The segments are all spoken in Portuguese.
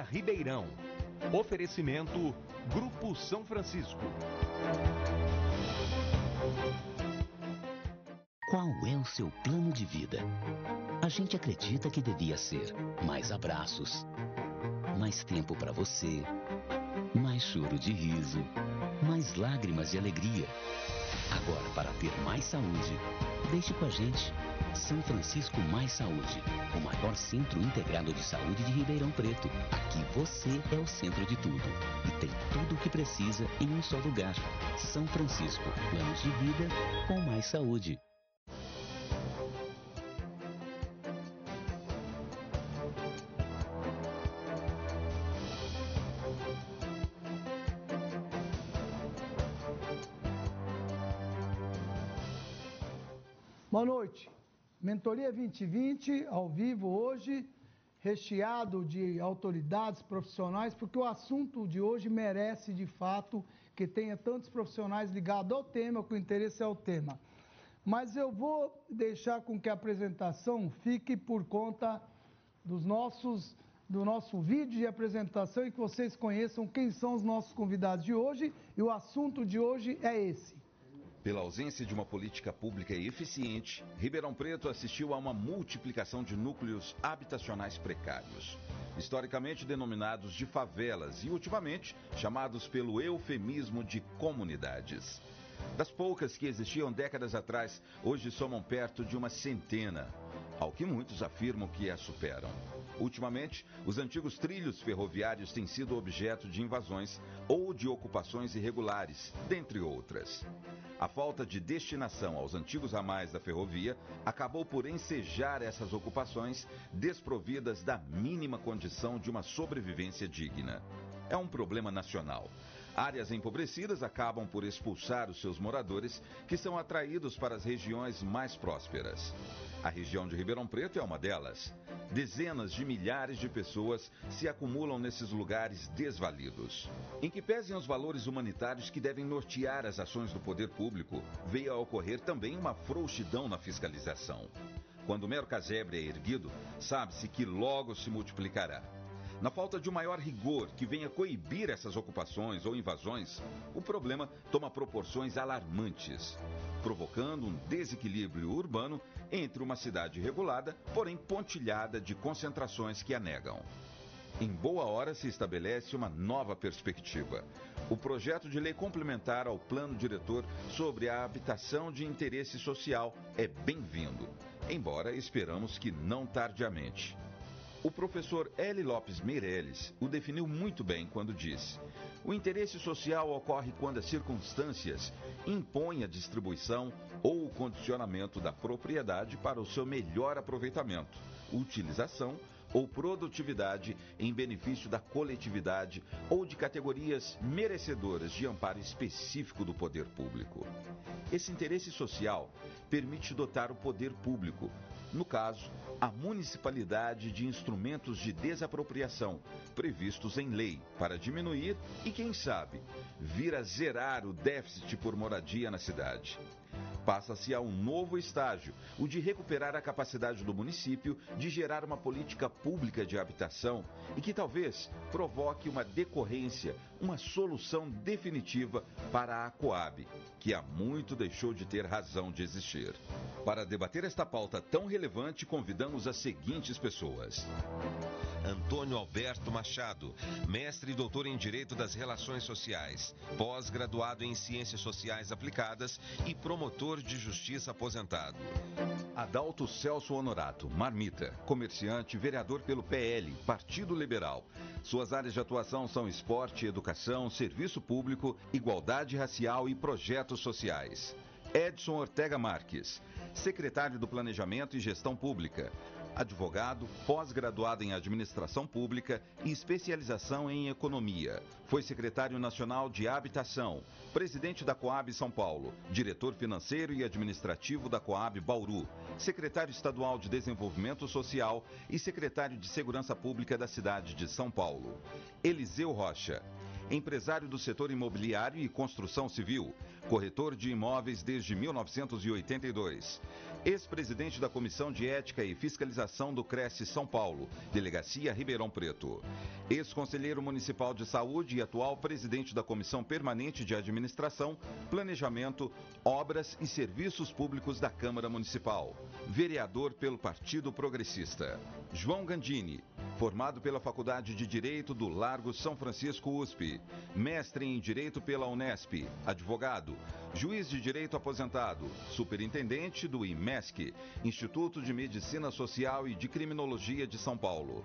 Ribeirão. Oferecimento Grupo São Francisco. Qual é o seu plano de vida? A gente acredita que devia ser mais abraços, mais tempo para você, mais choro de riso, mais lágrimas de alegria. Agora, para ter mais saúde, deixe com a gente. São Francisco Mais Saúde, o maior centro integrado de saúde de Ribeirão Preto. Aqui você é o centro de tudo e tem tudo o que precisa em um só lugar. São Francisco, planos de vida com mais saúde. Mentoria 2020, ao vivo hoje, recheado de autoridades profissionais, porque o assunto de hoje merece, de fato, que tenha tantos profissionais ligados ao tema, o interesse é o tema. Mas eu vou deixar com que a apresentação fique por conta dos nossos, do nosso vídeo de apresentação e que vocês conheçam quem são os nossos convidados de hoje. E o assunto de hoje é esse. Pela ausência de uma política pública eficiente, Ribeirão Preto assistiu a uma multiplicação de núcleos habitacionais precários, historicamente denominados de favelas e ultimamente chamados pelo eufemismo de comunidades. Das poucas que existiam décadas atrás, hoje somam perto de uma centena, ao que muitos afirmam que a superam. Ultimamente, os antigos trilhos ferroviários têm sido objeto de invasões ou de ocupações irregulares, dentre outras. A falta de destinação aos antigos ramais da ferrovia acabou por ensejar essas ocupações desprovidas da mínima condição de uma sobrevivência digna. É um problema nacional. Áreas empobrecidas acabam por expulsar os seus moradores, que são atraídos para as regiões mais prósperas. A região de Ribeirão Preto é uma delas. Dezenas de milhares de pessoas se acumulam nesses lugares desvalidos. Em que pesem os valores humanitários que devem nortear as ações do poder público, veio a ocorrer também uma frouxidão na fiscalização. Quando o mero casebre é erguido, sabe-se que logo se multiplicará. Na falta de um maior rigor que venha coibir essas ocupações ou invasões, o problema toma proporções alarmantes, provocando um desequilíbrio urbano entre uma cidade regulada, porém pontilhada de concentrações que a negam. Em boa hora se estabelece uma nova perspectiva. O projeto de lei complementar ao plano diretor sobre a habitação de interesse social é bem-vindo, embora esperamos que não tardiamente. O professor L. Lopes Meirelles o definiu muito bem quando disse: o interesse social ocorre quando as circunstâncias impõem a distribuição ou o condicionamento da propriedade para o seu melhor aproveitamento, utilização ou produtividade em benefício da coletividade ou de categorias merecedoras de amparo específico do poder público. Esse interesse social permite dotar o poder público, no caso, a municipalidade, de instrumentos de desapropriação previstos em lei para diminuir e, quem sabe, vir a zerar o déficit por moradia na cidade. Passa-se a um novo estágio, o de recuperar a capacidade do município de gerar uma política pública de habitação e que talvez provoque uma decorrência, uma solução definitiva para a Coab, que há muito deixou de ter razão de existir. Para debater esta pauta tão relevante, convidamos as seguintes pessoas. Antônio Alberto Machado, mestre e doutor em Direito das Relações Sociais, pós-graduado em Ciências Sociais Aplicadas e promotor de justiça aposentado. Adalto Celso Honorato, marmita, comerciante, vereador pelo PL, Partido Liberal. Suas áreas de atuação são esporte, educação, serviço público, igualdade racial e projetos sociais. Edson Ortega Marques, secretário do Planejamento e Gestão Pública advogado, pós-graduado em administração pública e especialização em economia. Foi secretário nacional de habitação, presidente da Coab São Paulo, diretor financeiro e administrativo da Coab Bauru, secretário estadual de desenvolvimento social e secretário de segurança pública da cidade de São Paulo. Eliseu Rocha empresário do setor imobiliário e construção civil, corretor de imóveis desde 1982. Ex-presidente da Comissão de Ética e Fiscalização do Cresce São Paulo, Delegacia Ribeirão Preto. Ex-conselheiro municipal de saúde e atual presidente da Comissão Permanente de Administração, Planejamento, Obras e Serviços Públicos da Câmara Municipal. Vereador pelo Partido Progressista. João Gandini, formado pela Faculdade de Direito do Largo São Francisco USP, mestre em Direito pela Unesp, advogado, juiz de direito aposentado, superintendente do IMESC, Instituto de Medicina Social e de Criminologia de São Paulo.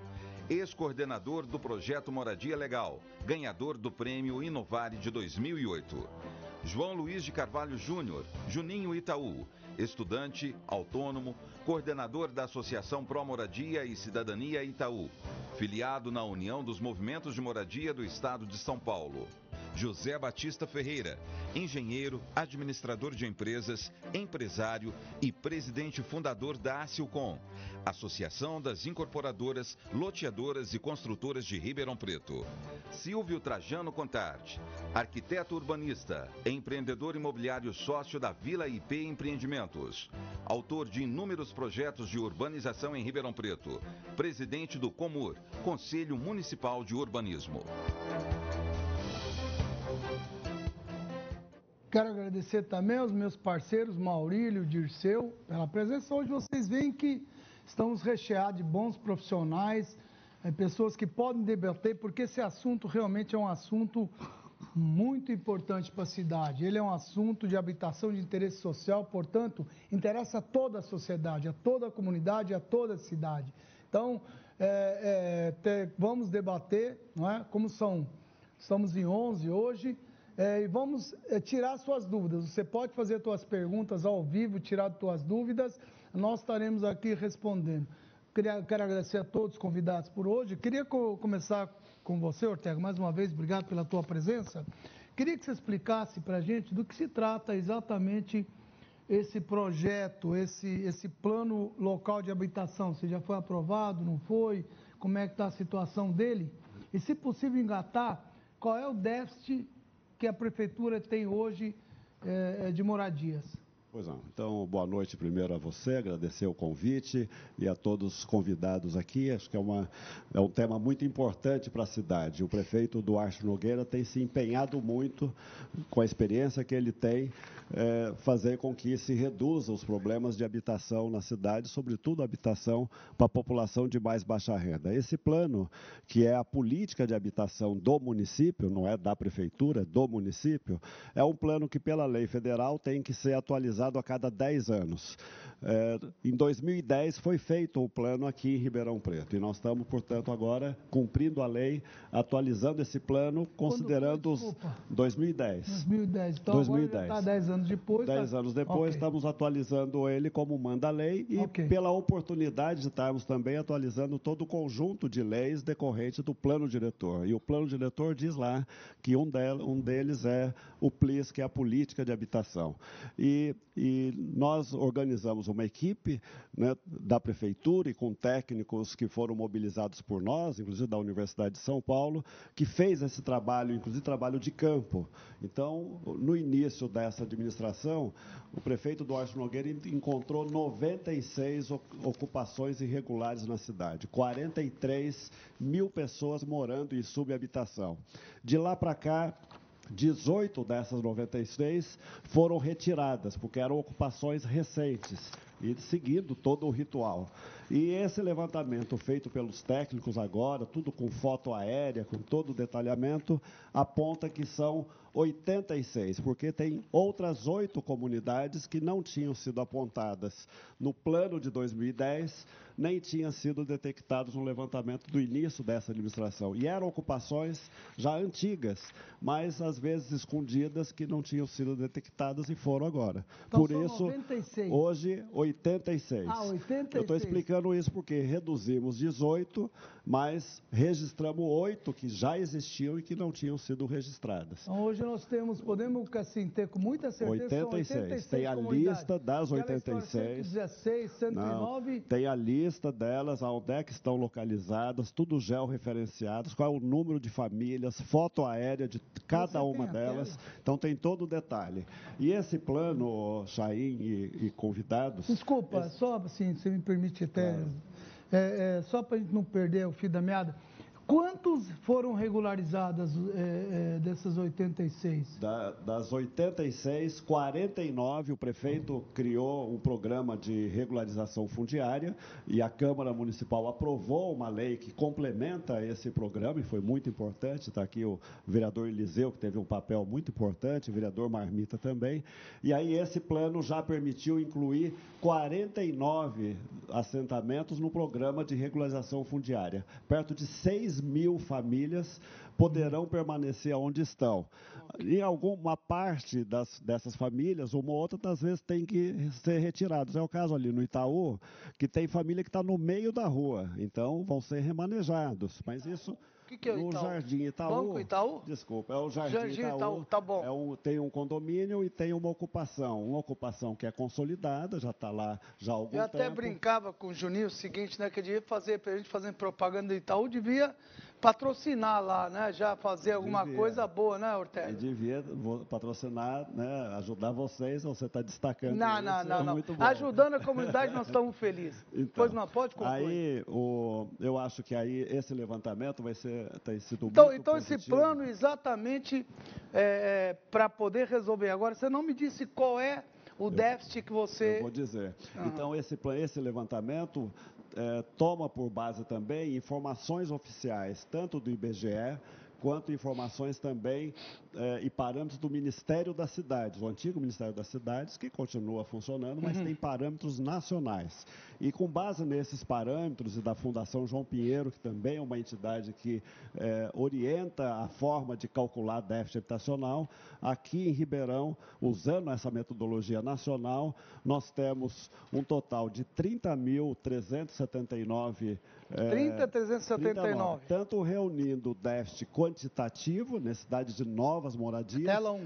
Ex-coordenador do projeto Moradia Legal, ganhador do prêmio Inovare de 2008. João Luiz de Carvalho Júnior, Juninho Itaú, estudante, autônomo, coordenador da Associação Pró Moradia e Cidadania Itaú, filiado na União dos Movimentos de Moradia do Estado de São Paulo. José Batista Ferreira, engenheiro, administrador de empresas, empresário e presidente fundador da Acilcom, Associação das Incorporadoras, Loteadoras e Construtoras de Ribeirão Preto. Silvio Trajano Contarte, arquiteto urbanista, empreendedor imobiliário sócio da Vila IP Empreendimentos, autor de inúmeros projetos de urbanização em Ribeirão Preto, presidente do Comur, Conselho Municipal de Urbanismo. Quero agradecer também aos meus parceiros Maurílio, Dirceu, pela presença. Hoje vocês veem que estamos recheados de bons profissionais, é, pessoas que podem debater, porque esse assunto realmente é um assunto muito importante para a cidade. Ele é um assunto de habitação de interesse social, portanto, interessa a toda a sociedade, a toda a comunidade, a toda a cidade. Então, é, é, te, vamos debater, não é? como são, estamos em 11 hoje, é, e vamos é, tirar suas dúvidas. Você pode fazer suas perguntas ao vivo, tirar suas dúvidas, nós estaremos aqui respondendo. Queria, quero agradecer a todos os convidados por hoje. Queria co começar com você, Ortega, mais uma vez, obrigado pela tua presença. Queria que você explicasse para a gente do que se trata exatamente esse projeto, esse, esse plano local de habitação. Se já foi aprovado, não foi? Como é que está a situação dele? E, se possível, engatar, qual é o déficit que a prefeitura tem hoje é, de moradias. Pois não. Então, boa noite primeiro a você, agradecer o convite e a todos os convidados aqui. Acho que é, uma, é um tema muito importante para a cidade. O prefeito Duarte Nogueira tem se empenhado muito, com a experiência que ele tem, é, fazer com que se reduza os problemas de habitação na cidade, sobretudo habitação para a população de mais baixa renda. Esse plano, que é a política de habitação do município, não é da prefeitura, é do município, é um plano que, pela lei federal, tem que ser atualizado atualizado a cada 10 anos. É, em 2010 foi feito o plano aqui em Ribeirão Preto e nós estamos, portanto, agora cumprindo a lei, atualizando esse plano, considerando os 2010. 2010. Então 2010. está 10 anos depois. 10 tá... anos depois okay. estamos atualizando ele como manda a lei e okay. pela oportunidade de estarmos também atualizando todo o conjunto de leis decorrentes do plano diretor. E o plano diretor diz lá que um, del, um deles é o PLIS, que é a política de habitação. E, e nós organizamos uma equipe né, da prefeitura e com técnicos que foram mobilizados por nós, inclusive da Universidade de São Paulo, que fez esse trabalho, inclusive trabalho de campo. Então, no início dessa administração, o prefeito Duarte Nogueira encontrou 96 ocupações irregulares na cidade, 43 mil pessoas morando em subhabitação. De lá para cá, 18 dessas 96 foram retiradas, porque eram ocupações recentes e seguindo todo o ritual. E esse levantamento feito pelos técnicos agora, tudo com foto aérea, com todo o detalhamento, aponta que são 86, porque tem outras oito comunidades que não tinham sido apontadas no plano de 2010, nem tinham sido detectados no levantamento do início dessa administração. E eram ocupações já antigas, mas às vezes escondidas, que não tinham sido detectadas e foram agora. Então, Por isso, 96. hoje, 86. Ah, 86. Eu estou explicando isso porque reduzimos 18, mas registramos 8 que já existiam e que não tinham sido registradas. Então, hoje nós temos, podemos assim, ter com muita certeza 86. 86 tem a lista das 86. 116, 109. Não, tem a lista delas, onde é que estão localizadas, tudo georreferenciados, qual é o número de famílias, foto aérea de cada Você uma delas. Então tem todo o detalhe. E esse plano, Chaim e, e convidados. Desculpa, esse... só assim, se me permite até. Claro. É, é, só para a gente não perder o fio da meada, Quantos foram regularizadas é, é, dessas 86? Da, das 86, 49, o prefeito criou um programa de regularização fundiária e a Câmara Municipal aprovou uma lei que complementa esse programa e foi muito importante. Está aqui o vereador Eliseu, que teve um papel muito importante, o vereador Marmita também. E aí esse plano já permitiu incluir 49 assentamentos no programa de regularização fundiária, perto de 6 mil famílias poderão permanecer onde estão. Em alguma parte das, dessas famílias, uma ou outra, às vezes, tem que ser retirados. É o caso ali no Itaú, que tem família que está no meio da rua, então vão ser remanejados. Mas isso que, que é o Itaú? Jardim Itaú. Banco Itaú? Desculpa, é o Jardim, Jardim Itaú. Itaú. Tá bom. É um, tem um condomínio e tem uma ocupação. Uma ocupação que é consolidada, já está lá já há algum tempo. Eu até brincava com o Juninho o seguinte, né? Que devia fazer, para a gente fazer propaganda do Itaú, devia patrocinar lá, né? Já fazer alguma devia. coisa boa, né, Ortega? Devia patrocinar, né? Ajudar vocês, você está destacando não, isso. Não, não, é não. Ajudando a comunidade, nós estamos felizes. Então, pois não, pode concluir. Aí, o, eu acho que aí esse levantamento vai ser, tem sido então, muito Então, positivo. esse plano exatamente é, é para poder resolver. Agora, você não me disse qual é o déficit que você... Eu vou dizer. Uhum. Então, esse, esse levantamento é, toma por base também informações oficiais, tanto do IBGE quanto informações também eh, e parâmetros do Ministério das Cidades, o antigo Ministério das Cidades, que continua funcionando, mas uhum. tem parâmetros nacionais. E com base nesses parâmetros e da Fundação João Pinheiro, que também é uma entidade que eh, orienta a forma de calcular déficit habitacional, aqui em Ribeirão, usando essa metodologia nacional, nós temos um total de 30.379 30.379. tanto reunindo o déficit quantitativo, necessidade de novas moradias,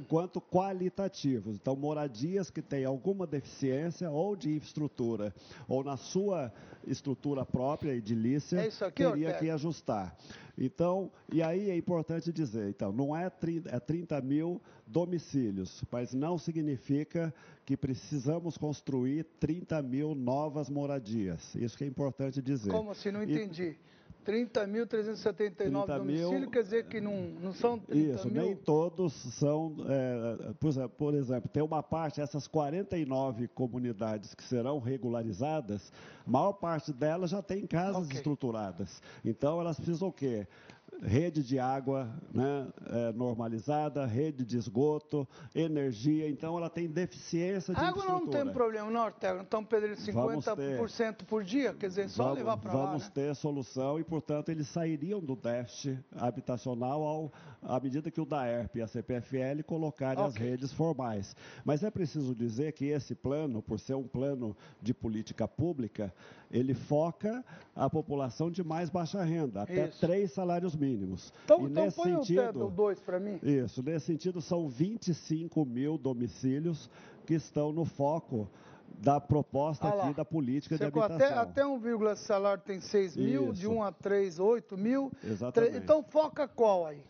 quanto qualitativos. Então, moradias que têm alguma deficiência ou de infraestrutura, ou na sua estrutura própria, edilícia, é aqui, teria Ortega. que ajustar. Então, e aí é importante dizer, então, não é 30, é 30 mil domicílios, mas não significa que precisamos construir 30 mil novas moradias. Isso que é importante dizer. Como assim? Não entendi. E, 30.379 domicílios, quer dizer que não, não são 30 Isso, mil? nem todos são, é, por, exemplo, por, exemplo, tem uma parte, essas 49 comunidades que serão regularizadas, a maior parte delas já tem casas okay. estruturadas. Então, elas precisam o quê? Rede de água né, é, normalizada, rede de esgoto, energia. Então, ela tem deficiência de a água não tem problema, não, Ortega. Então, Pedro, 50% por dia, quer dizer, só vamos, levar para lá. Vamos né? ter solução e, portanto, eles sairiam do déficit habitacional ao, à medida que o DAERP e a CPFL colocarem okay. as redes formais. Mas é preciso dizer que esse plano, por ser um plano de política pública, ele foca a população de mais baixa renda, até Isso. três salários mínimos. Então, e então nesse põe sentido, o dois para mim. Isso, nesse sentido são 25 mil domicílios que estão no foco da proposta ah aqui da política Você de habitação. Até, até 1, salário tem 6 mil, Isso. de 1 a 3, 8 mil. Exatamente. 3, então foca qual aí?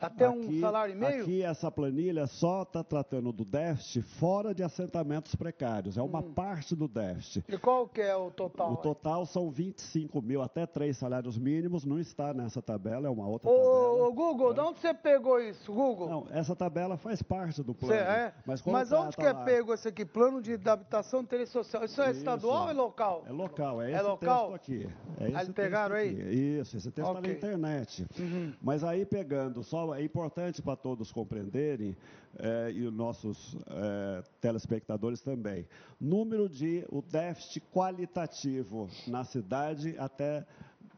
Até aqui, um salário e meio? Aqui essa planilha só está tratando do déficit fora de assentamentos precários. É uma hum. parte do déficit. E qual que é o total? O total são 25 mil, até três salários mínimos. Não está nessa tabela, é uma outra ô, tabela. Ô, Google, é. de onde você pegou isso, Google? Não, essa tabela faz parte do plano. Cê é? Mas, mas onde que é lá... pego esse aqui? Plano de habitação social. Isso é isso. estadual ou é local? É local, é, é esse local? texto aqui. É esse aí pegaram aí? Isso, esse texto está okay. na internet. Uhum. Mas aí pegando, só é importante para todos compreenderem, é, e os nossos é, telespectadores também. Número de o déficit qualitativo na cidade até,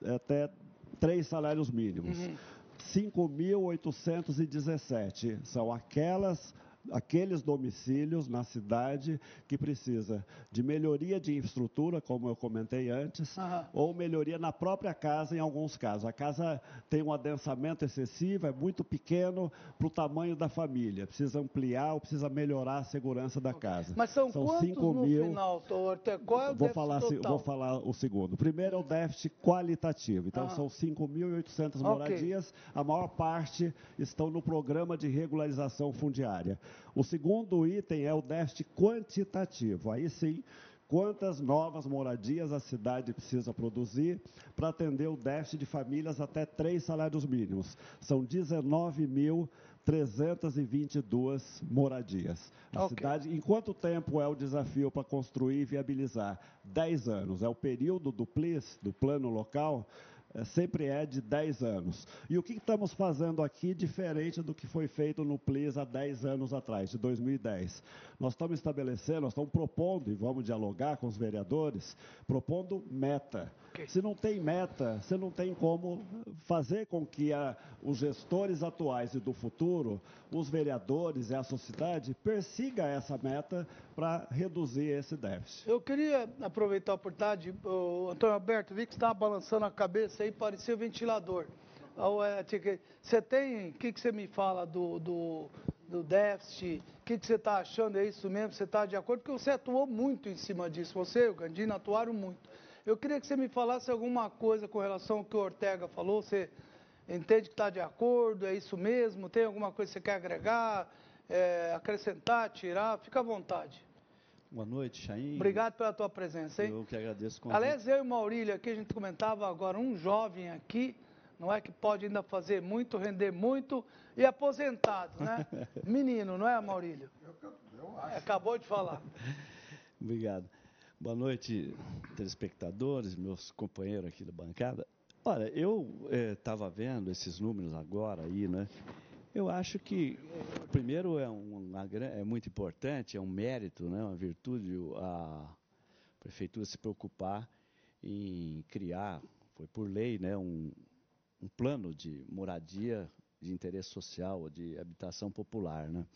até três salários mínimos. Uhum. 5.817 são aquelas aqueles domicílios na cidade que precisa de melhoria de infraestrutura, como eu comentei antes, uhum. ou melhoria na própria casa, em alguns casos. A casa tem um adensamento excessivo, é muito pequeno para o tamanho da família. Precisa ampliar ou precisa melhorar a segurança da casa. Mas são, são quantos 5 no mil... final, Torte? Qual é o vou falar, total? Vou falar o segundo. Primeiro é o déficit qualitativo. Então, uhum. são 5.800 moradias. Okay. A maior parte estão no programa de regularização fundiária. O segundo item é o déficit quantitativo. Aí sim, quantas novas moradias a cidade precisa produzir para atender o déficit de famílias até três salários mínimos. São 19 mil 322 moradias. A okay. cidade, em quanto tempo é o desafio para construir e viabilizar? 10 anos. É o período do PLIS, do plano local, é, sempre é de 10 anos. E o que estamos fazendo aqui diferente do que foi feito no PLIS há 10 anos atrás, de 2010? Nós estamos estabelecendo, nós estamos propondo, e vamos dialogar com os vereadores, propondo meta. Se não tem meta, você não tem como fazer com que a, os gestores atuais e do futuro, os vereadores e a sociedade, persiga essa meta para reduzir esse déficit. Eu queria aproveitar a oportunidade, o Antônio Alberto, vi que estava balançando a cabeça aí, parecia o ventilador. É, você tem, o que, que você me fala do, do, do déficit? O que, que você está achando? É isso mesmo? Você está de acordo? Porque você atuou muito em cima disso. Você e o Gandino atuaram muito. Eu queria que você me falasse alguma coisa com relação ao que o Ortega falou. Você entende que está de acordo? É isso mesmo? Tem alguma coisa que você quer agregar, é, acrescentar, tirar? Fica à vontade. Boa noite, Chain. Obrigado pela tua presença, hein? Eu que agradeço. O Aliás, eu e o Maurílio aqui, a gente comentava agora, um jovem aqui, não é que pode ainda fazer muito, render muito e aposentado, né? Menino, não é, Maurílio? Eu, eu acho. Acabou de falar. Obrigado. Boa noite, telespectadores, meus companheiros aqui da bancada. Olha, eu estava eh, vendo esses números agora aí, né? Eu acho que, primeiro, é, uma, é muito importante, é um mérito, né, uma virtude a prefeitura se preocupar em criar, foi por lei, né, um, um plano de moradia de interesse social, de habitação popular, né?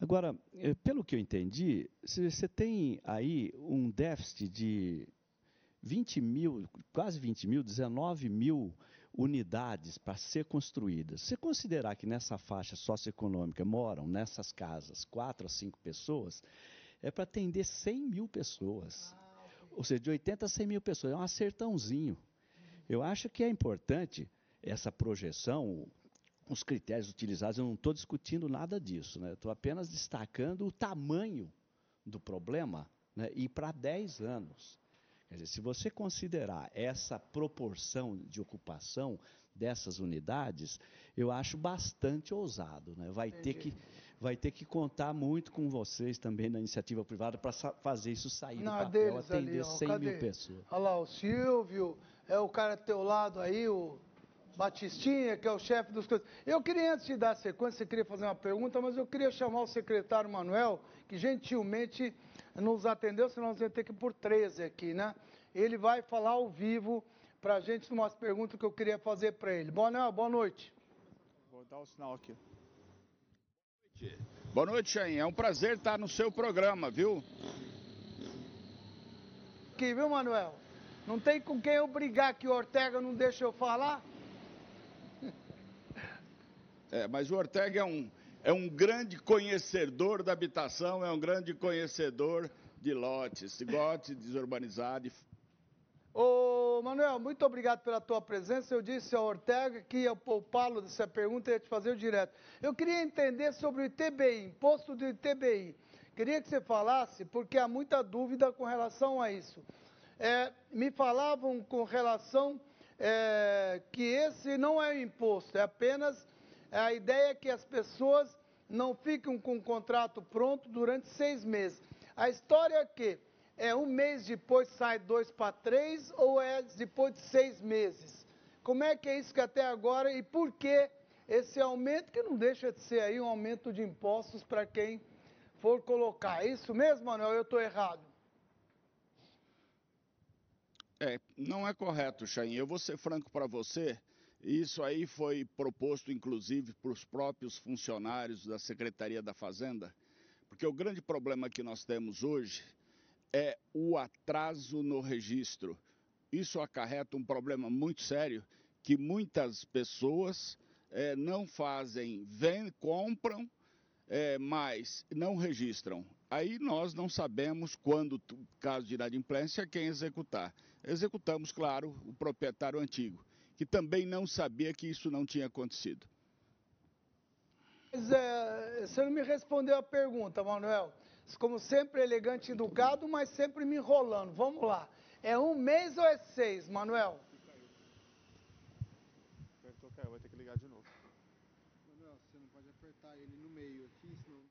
Agora, eh, pelo que eu entendi, você tem aí um déficit de 20 mil, quase 20 mil, 19 mil unidades para ser construídas. Se considerar que nessa faixa socioeconômica moram nessas casas quatro a cinco pessoas, é para atender 100 mil pessoas. Ou seja, de 80 a 100 mil pessoas. É um acertãozinho. Eu acho que é importante essa projeção, os critérios utilizados, eu não estou discutindo nada disso, né? estou apenas destacando o tamanho do problema né? e para 10 anos. Quer dizer, se você considerar essa proporção de ocupação dessas unidades, eu acho bastante ousado. Né? Vai, ter que, vai ter que contar muito com vocês também na iniciativa privada para fazer isso sair Não, do papel, atender ali, ó, 100 cadê? mil pessoas. Olha lá, o Silvio, é o cara do teu lado aí, o Batistinha, que é o chefe dos coisas. Eu queria, antes de dar sequência, você queria fazer uma pergunta, mas eu queria chamar o secretário Manuel, que gentilmente nos atendeu, senão nós ia ter que ir por 13 aqui, né? Ele vai falar ao vivo para a gente umas perguntas que eu queria fazer para ele. Manuel, boa noite. Vou dar o sinal aqui. Boa noite, Chain. É um prazer estar no seu programa, viu? Aqui, viu, Manuel? Não tem com quem eu brigar que o Ortega não deixa eu falar? É, mas o Ortega é um, é um grande conhecedor da habitação, é um grande conhecedor de lotes, lotes desurbanizados. Ô, Manuel, muito obrigado pela tua presença. Eu disse ao Ortega que ia poupá-lo dessa pergunta e ia te fazer direto. Eu queria entender sobre o ITBI, imposto do ITBI. Queria que você falasse, porque há muita dúvida com relação a isso. É, me falavam com relação é, que esse não é um imposto, é apenas a ideia é que as pessoas não ficam com o contrato pronto durante seis meses. A história é que é um mês depois sai dois para três ou é depois de seis meses? Como é que é isso que até agora e por que esse aumento que não deixa de ser aí um aumento de impostos para quem for colocar? É isso mesmo, Manuel? Eu estou errado? É, não é correto, Chain. Eu vou ser franco para você Isso aí foi proposto, inclusive, para os próprios funcionários da Secretaria da Fazenda, porque o grande problema que nós temos hoje é o atraso no registro. Isso acarreta um problema muito sério que muitas pessoas é, não fazem, vêm, compram, é, mas não registram. Aí nós não sabemos quando, caso de inadimplência, quem executar. Executamos, claro, o proprietário antigo, que também não sabia que isso não tinha acontecido. Mas, é, você não me respondeu a pergunta, Manuel. Como sempre, elegante e educado, mas sempre me enrolando. Vamos lá. É um mês ou é seis, Manuel? vai ter que ligar de novo. Manuel, você não pode apertar ele no meio aqui, senão.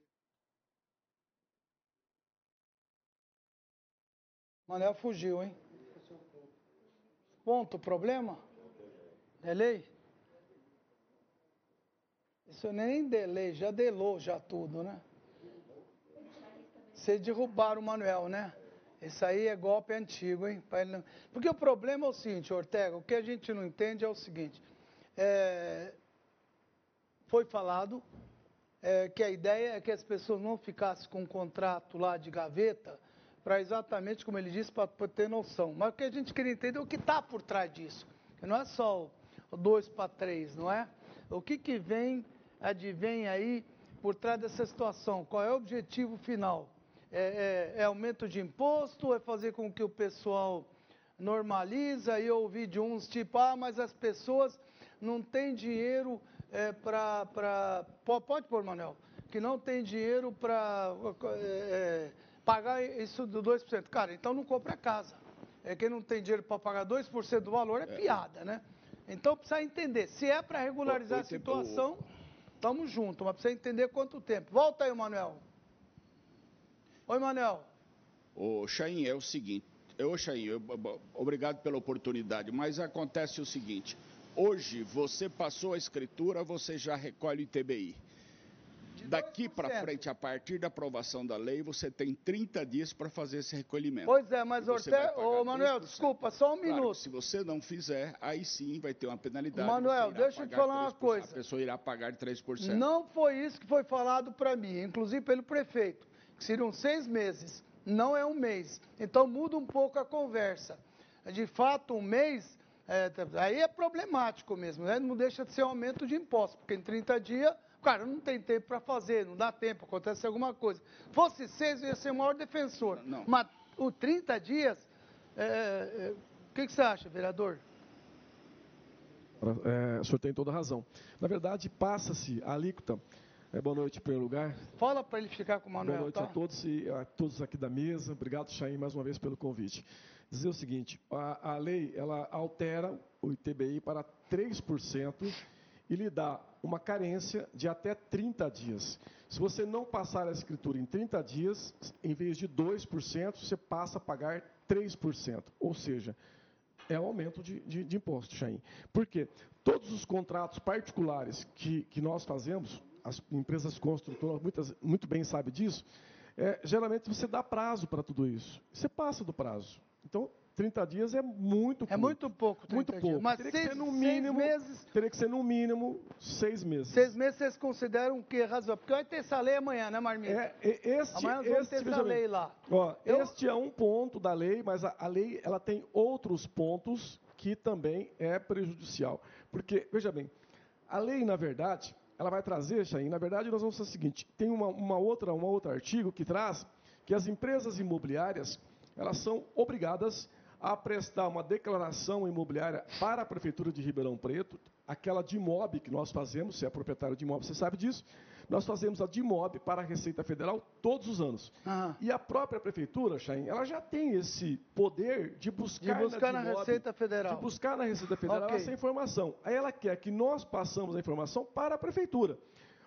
Manuel fugiu, hein? Ponto, problema? Delay? Isso nem delay, já delou já tudo, né? Vocês derrubaram o Manuel, né? Isso aí é golpe antigo, hein? Porque o problema é o seguinte, Ortega, o que a gente não entende é o seguinte. É, foi falado é, que a ideia é que as pessoas não ficassem com um contrato lá de gaveta, para exatamente, como ele disse, para ter noção. Mas o que a gente queria entender é o que está por trás disso. Não é só 2 para 3, não é? O que, que vem, advém aí por trás dessa situação? Qual é o objetivo final? É, é, é, aumento de imposto, é fazer com que o pessoal normaliza, e eu ouvi de uns tipo, ah, mas as pessoas não têm dinheiro é, para... Pode pôr, Manuel? Que não tem dinheiro para é, é, pagar isso do 2%. Cara, então não compra casa. É, quem não tem dinheiro para pagar 2% do valor é, é piada, né? Então precisa entender. Se é para regularizar a situação, estamos juntos, mas precisa entender quanto tempo. Volta aí, Manuel. Oi, Manel. Ô, Chain, é o seguinte. Ô, Chain, obrigado pela oportunidade, mas acontece o seguinte. Hoje, você passou a escritura, você já recolhe o ITBI. Daqui para frente, a partir da aprovação da lei, você tem 30 dias para fazer esse recolhimento. Pois é, mas Ortega, ô Manuel, desculpa, só um minuto. Claro, se você não fizer, aí sim vai ter uma penalidade. Manuel, deixa eu te falar 3%, uma coisa. A pessoa irá pagar de 3%. Não foi isso que foi falado para mim, inclusive pelo prefeito que seriam seis meses, não é um mês. Então muda um pouco a conversa. De fato, um mês, é, aí é problemático mesmo, né? não deixa de ser um aumento de impostos, porque em 30 dias, cara, não tem tempo para fazer, não dá tempo, acontece alguma coisa. Fosse seis, eu ia ser o maior defensor. Não. Mas o 30 dias, é, é, o que, que você acha, vereador? É, o senhor tem toda a razão. Na verdade, passa-se a alíquota é, boa noite, em primeiro lugar. Fala para ele ficar com o Manuel, Boa noite tá? a todos e a todos aqui da mesa. Obrigado, Chaim, mais uma vez pelo convite. Dizer o seguinte, a, a lei, ela altera o ITBI para 3% e lhe dá uma carência de até 30 dias. Se você não passar a escritura em 30 dias, em vez de 2%, você passa a pagar 3%. Ou seja, é o aumento de, de, de imposto, Chaim. Por quê? Todos os contratos particulares que, que nós fazemos, as empresas construtoras muitas, muito bem sabem disso, é, geralmente você dá prazo para tudo isso. Você passa do prazo. Então, 30 dias é muito pouco. É muito pouco, muito pouco. Dias. Mas teria seis, que ser no mínimo, meses. Teria que ser no mínimo seis meses. Seis meses vocês consideram que é razoável? Porque vai ter essa lei amanhã, né, Marmita? É, este, amanhã nós vamos ter essa lei lá. Ó, Eu... Este é um ponto da lei, mas a, a lei ela tem outros pontos que também é prejudicial. Porque, veja bem, a lei, na verdade, ela vai trazer, Chain, na verdade, nós vamos fazer o seguinte, tem uma, uma outra, um outro artigo que traz que as empresas imobiliárias, elas são obrigadas a prestar uma declaração imobiliária para a Prefeitura de Ribeirão Preto, aquela de imóvel que nós fazemos, se é proprietário de imóvel, você sabe disso, nós fazemos a DIMOB para a Receita Federal todos os anos. Ah. E a própria Prefeitura, Chain, ela já tem esse poder de buscar, de buscar na, na Receita Federal. De buscar na Receita Federal okay. essa informação. Aí ela quer que nós passamos a informação para a Prefeitura.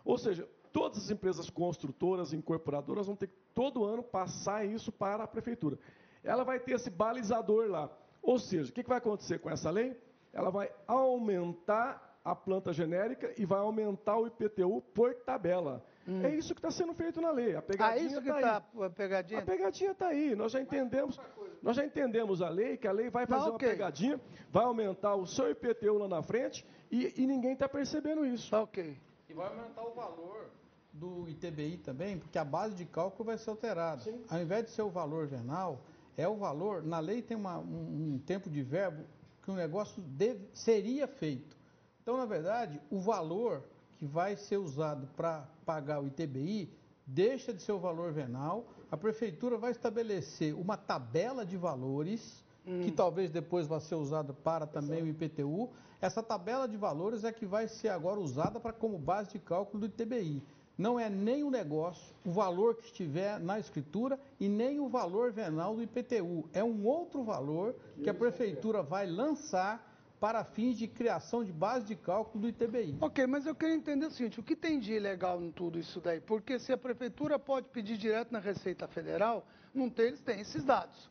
Ou seja, todas as empresas construtoras, incorporadoras vão ter que todo ano passar isso para a Prefeitura. Ela vai ter esse balizador lá. Ou seja, o que vai acontecer com essa lei? Ela vai aumentar a planta genérica e vai aumentar o IPTU por tabela. Hum. É isso que está sendo feito na lei. A pegadinha ah, isso que está tá, a pegadinha? A pegadinha está aí. Nós já entendemos, nós já entendemos a lei, que a lei vai fazer Não, okay. uma pegadinha, vai aumentar o seu IPTU lá na frente e, e ninguém está percebendo isso. Ok. E vai aumentar o valor do ITBI também, porque a base de cálculo vai ser alterada. Sim. Ao invés de ser o valor venal, é o valor. Na lei tem uma, um, um, tempo de verbo que o negócio deve, seria feito. Então, na verdade, o valor que vai ser usado para pagar o ITBI deixa de ser o valor venal. A prefeitura vai estabelecer uma tabela de valores hum. que talvez depois vá ser usada para também Exato. o IPTU. Essa tabela de valores é que vai ser agora usada para como base de cálculo do ITBI não é nem o negócio, o valor que estiver na escritura e nem o valor venal do IPTU. É um outro valor que a prefeitura vai lançar para fins de criação de base de cálculo do ITBI. Ok, mas eu queria entender o seguinte, o que tem de ilegal em tudo isso daí? Porque se a prefeitura pode pedir direto na Receita Federal, não tem, eles têm esses dados.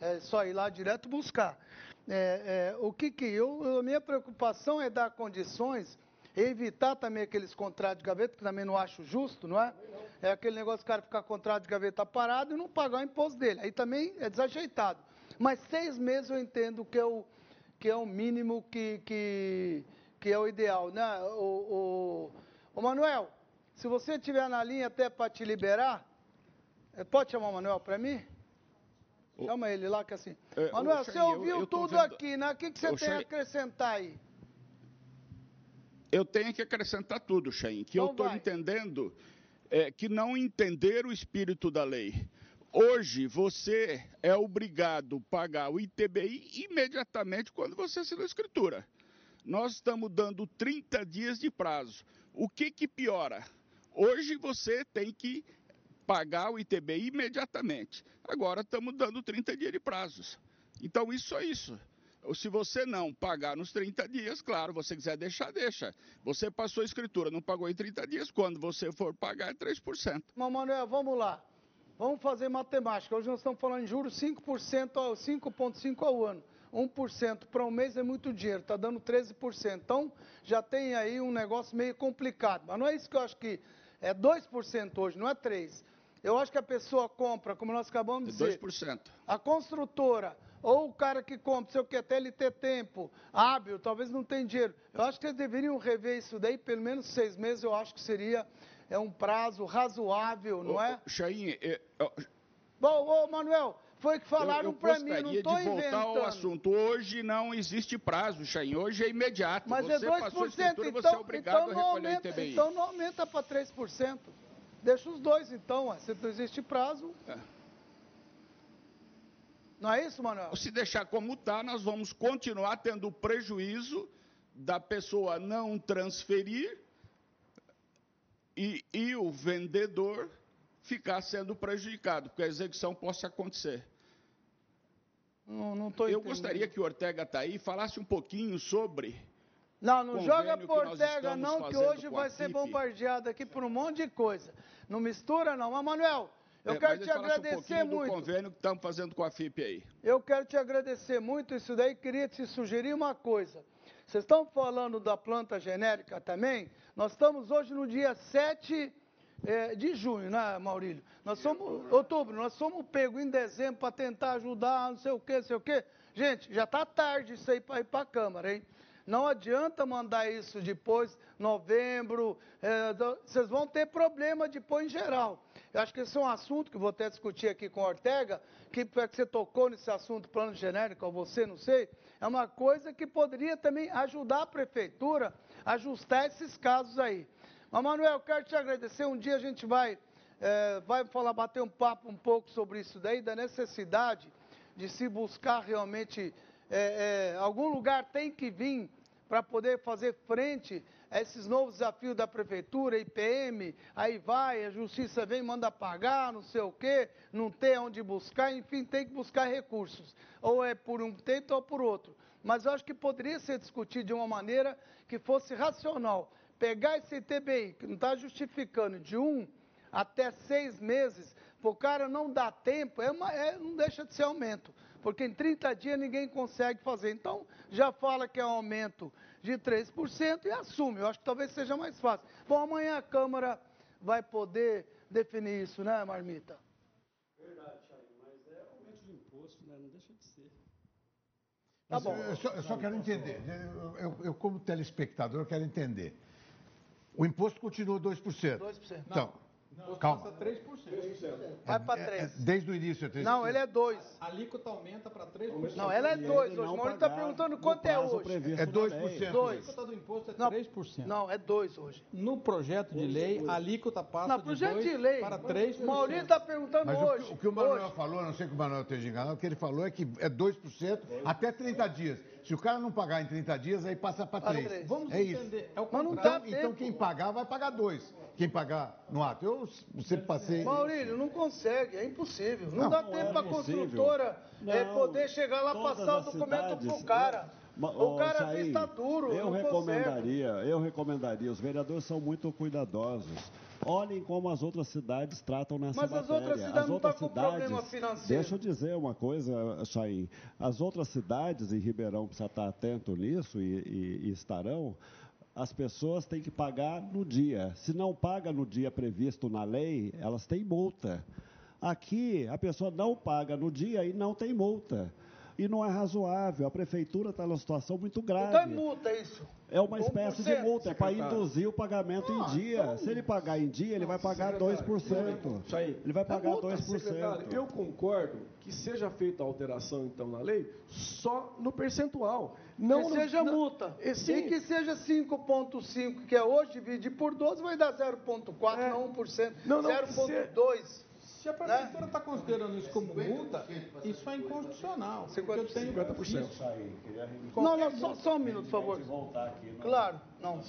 É só ir lá direto buscar. É, é, o que que eu, a minha preocupação é dar condições evitar também aqueles contratos de gaveta, que também não acho justo, não é? É aquele negócio do cara ficar contrato de gaveta parado e não pagar o imposto dele. Aí também é desajeitado. Mas seis meses eu entendo que é o, que é o mínimo que, que, que é o ideal, né? O, o, o Manuel, se você estiver na linha até para te liberar, eh, pode chamar o Manuel para mim? Chama ele lá que é assim. É, Manuel, você ouviu eu, eu tudo vendo... aqui, né? O que, que você tem a acrescentar aí? Eu tenho que acrescentar tudo, Chain, que então eu estou entendendo é, que não entender o espírito da lei. Hoje você é obrigado a pagar o ITBI imediatamente quando você assinou a escritura. Nós estamos dando 30 dias de prazo. O que, que piora? Hoje você tem que pagar o ITBI imediatamente. Agora estamos dando 30 dias de prazos. Então isso é isso se você não pagar nos 30 dias, claro, você quiser deixar, deixa. Você passou a escritura, não pagou em 30 dias, quando você for pagar é 3%. Mas, Manuel, vamos lá. Vamos fazer matemática. Hoje nós estamos falando de juros 5%, 5,5% ao ano. 1% para um mês é muito dinheiro, está dando 13%. Então, já tem aí um negócio meio complicado. Mas não é isso que eu acho que é 2% hoje, não é 3%. Eu acho que a pessoa compra, como nós acabamos de dizer. 2%. A construtora ou o cara que compra, sei o que, até ele ter tempo, hábil, talvez não tenha dinheiro. Eu acho que eles deveriam rever isso daí, pelo menos seis meses, eu acho que seria é um prazo razoável, não é? Chain, é, Bom, ô Manuel, foi que falaram para mim, não estou inventando. voltar ao assunto. Hoje não existe prazo, Chain, hoje é imediato. Mas você é 2%, passou a escritura, então, você é obrigado então a recolher aumenta, ITBI. Então não aumenta para 3%. Deixa os dois, então. Se não existe prazo... É. Não é isso, Manuel? Se deixar como está, nós vamos continuar tendo prejuízo da pessoa não transferir e, e o vendedor ficar sendo prejudicado, porque a execução possa acontecer. Não, não tô Eu gostaria que o Ortega está aí falasse um pouquinho sobre. Não, não joga por Ortega, não, que hoje vai ser bombardeado aqui por um monte de coisa. Não mistura, não. Mas, Manuel, eu é, quero te agradecer um muito. do convênio que estamos fazendo com a FIP aí. Eu quero te agradecer muito isso daí. Queria te sugerir uma coisa. Vocês estão falando da planta genérica também? Nós estamos hoje no dia 7 é, de junho, né, Maurílio? Nós somos, outubro, nós somos pego em dezembro para tentar ajudar, não sei o quê, não sei o quê. Gente, já está tarde isso aí para ir para a Câmara, hein? Não adianta mandar isso depois, novembro, é, vocês vão ter problema depois em geral. Eu acho que esse é um assunto que vou até discutir aqui com o Ortega, que, que você tocou nesse assunto, plano genérico, ou você, não sei, é uma coisa que poderia também ajudar a prefeitura a ajustar esses casos aí. Mas, Manuel, quero te agradecer. Um dia a gente vai, é, vai falar, bater um papo um pouco sobre isso daí, da necessidade de se buscar realmente. É, é, algum lugar tem que vir para poder fazer frente a esses novos desafios da prefeitura, IPM, aí vai, a justiça vem, manda pagar, não sei o quê, não tem onde buscar, enfim, tem que buscar recursos. Ou é por um tempo ou por outro. Mas eu acho que poderia ser discutido de uma maneira que fosse racional. Pegar esse ITBI, que não está justificando, de um até seis meses, para o cara não dar tempo, é uma, é, não deixa de ser aumento porque em 30 dias ninguém consegue fazer. Então, já fala que é um aumento de 3% e assume. Eu acho que talvez seja mais fácil. Bom, amanhã a Câmara vai poder definir isso, né, Marmita? Verdade, Chay, mas é aumento de imposto, né? Não deixa de ser. Tá bom. Eu só, eu só quero entender, eu, eu, eu, como telespectador, quero entender. O imposto continua 2%. 2%. Então, não, calma. Passa 3%. Vai para 3%. É, é, desde o início é 3%. Não, ele é 2%. A alíquota aumenta para 3%. Não, ela é 2%. Hoje. O Maurício está perguntando quanto é hoje. É 2%. 2%. A alíquota do imposto é 3%. Não, é 2% hoje. No projeto de lei, a alíquota passa no projeto de 2 de lei, para 3%. O Maurício está perguntando Mas hoje. O que, o que o Manuel hoje. falou, não sei que o Manuel esteja enganado, o que ele falou é que é 2% até 30 dias. Se o cara não pagar em 30 dias, aí passa para 3. Vamos é entender. Isso. É o Mas não dá então, então quem pagar vai pagar 2. Quem pagar no ato. Eu sempre passei. Maurílio, não consegue, é impossível. Não, Não, dá não tempo é para a construtora é, poder chegar lá todas passar o documento cidades, pro cara. O cara vista duro. Eu não recomendaria, eu recomendaria, os vereadores são muito cuidadosos. Olhem como as outras cidades tratam nessa Mas as matéria. outras cidades as não outras estão com problema financeiro. Deixa eu dizer uma coisa, Chaim. As outras cidades, em Ribeirão precisa estar atento nisso e, e- e estarão, as pessoas têm que pagar no dia. Se não paga no dia previsto na lei, elas têm multa. Aqui, a pessoa não paga no dia e não tem multa. E não é razoável. A prefeitura está numa situação muito grave. Então é multa isso. É uma espécie de 1%. multa, é para induzir o pagamento em dia. Se ele pagar em dia, ele vai pagar 2%. Chaim, Ele vai pagar multa, 2%. secretário, Eu concordo que seja feita a alteração, então, na lei, só no percentual. Não que no- seja não- multa. E, sim, E que seja 5,5, que é hoje, dividir por 12, vai dar 0,4, É. não 1%. Não, não, 0,2. Se a prefeitura está considerando isso como multa, isso é inconstitucional. Porque eu tenho 50%. Não, não, só, só um minuto, por favor. voltar aqui na Claro, não.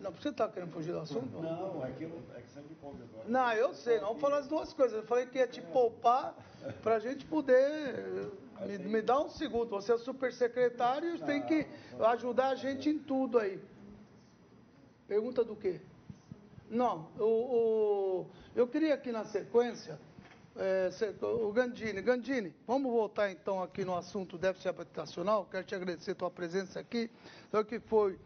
Não, você está querendo fugir do assunto? Não, é que, é que você me convidou. Não, eu sei, não vamos falar as duas coisas. Eu falei que ia te poupar para a gente poder. Me, me dá um segundo. Você é super secretário e tem que ajudar a gente em tudo aí. Pergunta do quê? Não, o, o- eu queria aqui na sequência, é, o Gandini. Gandini, vamos voltar então aqui no assunto déficit habitacional. Quero te agradecer a tua presença aqui. Então, que foi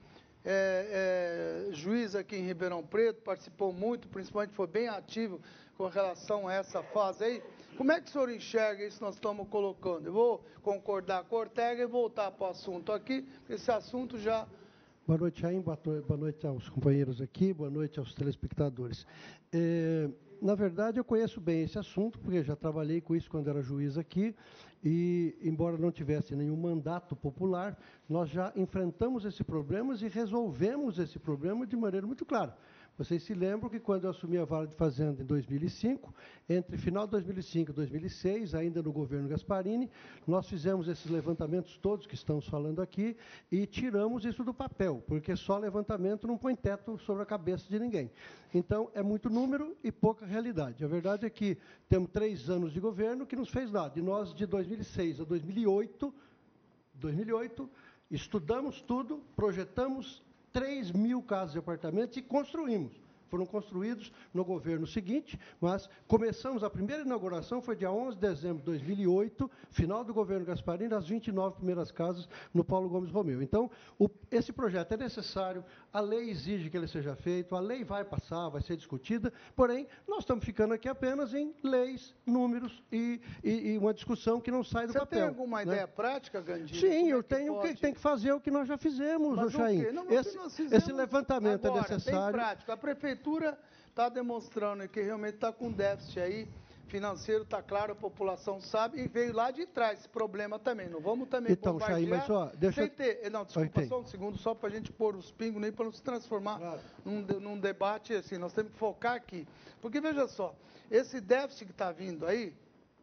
é, é, juiz aqui em Ribeirão Preto, participou muito, principalmente foi bem ativo com relação a essa fase aí. Como é que o senhor enxerga isso que nós estamos colocando? Eu vou concordar com a Ortega e voltar para o assunto aqui, esse assunto já Boa noite, to- boa noite aos companheiros aqui. Boa noite aos telespectadores. É, na verdade, eu conheço bem esse assunto, porque já trabalhei com isso quando era juiz aqui. E, embora não tivesse nenhum mandato popular, nós já enfrentamos esse problema e resolvemos esse problema de maneira muito clara. Vocês se lembram que quando eu assumi a Vara de Fazenda em 2005, entre final de 2005 e 2006, ainda no governo Gasparini, nós fizemos esses levantamentos todos que estamos falando aqui e tiramos isso do papel, porque só levantamento não põe teto sobre a cabeça de ninguém. Então, é muito número e pouca realidade. A verdade é que temos três anos de governo que nos fez nada. E nós, de 2006 a 2008, 2008, estudamos tudo, projetamos 3 mil casas de apartamentos e construímos. Foram construídos no governo seguinte, mas começamos, a primeira inauguração foi dia 11 de dezembro de 2008, final do governo Gasparini, as 29 primeiras casas no Paulo Gomes Romeu. Então, o- esse projeto é necessário, a lei exige que ele seja feito, a lei vai passar, vai ser discutida, porém, nós estamos ficando aqui apenas em leis, números e, e- e uma discussão que não sai do Você papel. tem alguma né? ideia prática, Gandini? Sim, Como é eu tenho pode? que tem que fazer o que nós já fizemos, Mas o Chaim. Não, Esse, esse levantamento agora, é necessário. Bem prático. A prefeitura está demonstrando que realmente está com déficit aí financeiro, está claro, a população sabe, e veio lá de trás esse problema também. Não vamos também Então, Chaim, mas, ó, deixa sem eu- ter... Não, desculpa, só um segundo, só para a gente pôr os pingos nem para não se transformar num, de- num debate assim. Nós temos que focar aqui. Porque, veja só, esse déficit que está vindo aí,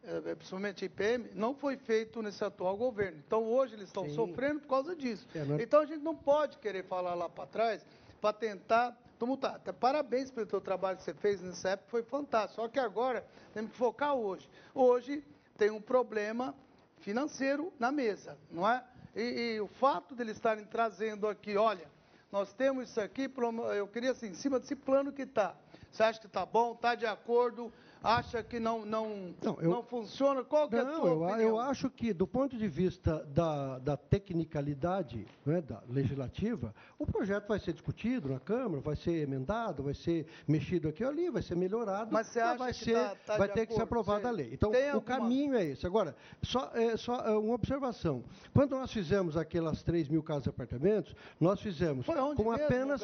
é, é, principalmente IPM, não foi feito nesse atual governo. Então, hoje eles estão Sim. sofrendo por causa disso. É, nós- Então, a gente não pode querer falar lá para trás para tentar tumultuar. Até Parabéns pelo teu trabalho que você fez nessa época, foi fantástico. Só que agora temos que focar hoje. Hoje tem um problema financeiro na mesa, não é? E, e o fato deles estarem trazendo aqui, olha, nós temos isso aqui, eu queria assim, em cima desse plano que está, Você acha que está bom? Está de acordo? Acha que não, não, não, eu, não funciona? Qual que não, é a sua eu, opinião? Eu acho que, do ponto de vista da, da tecnicalidade né, da legislativa, o projeto vai ser discutido na Câmara, vai ser emendado, vai ser mexido aqui ou ali, vai ser melhorado, mas, você acha vai, que ser, tá, tá vai ter acordo? que ser aprovada a lei. Então, o alguma... caminho é esse. Agora, só, é, só é, uma observação. Quando nós fizemos aquelas 3 mil casas de apartamentos, nós fizemos com mesmo, apenas...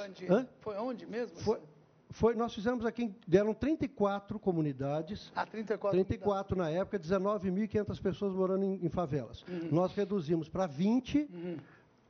Foi onde mesmo? Foi, foi, nós fizemos aqui, deram 34 comunidades. Ah, 34 34 na época, 19.500 pessoas morando em, em favelas. Uhum. Nós reduzimos para 20. Uhum.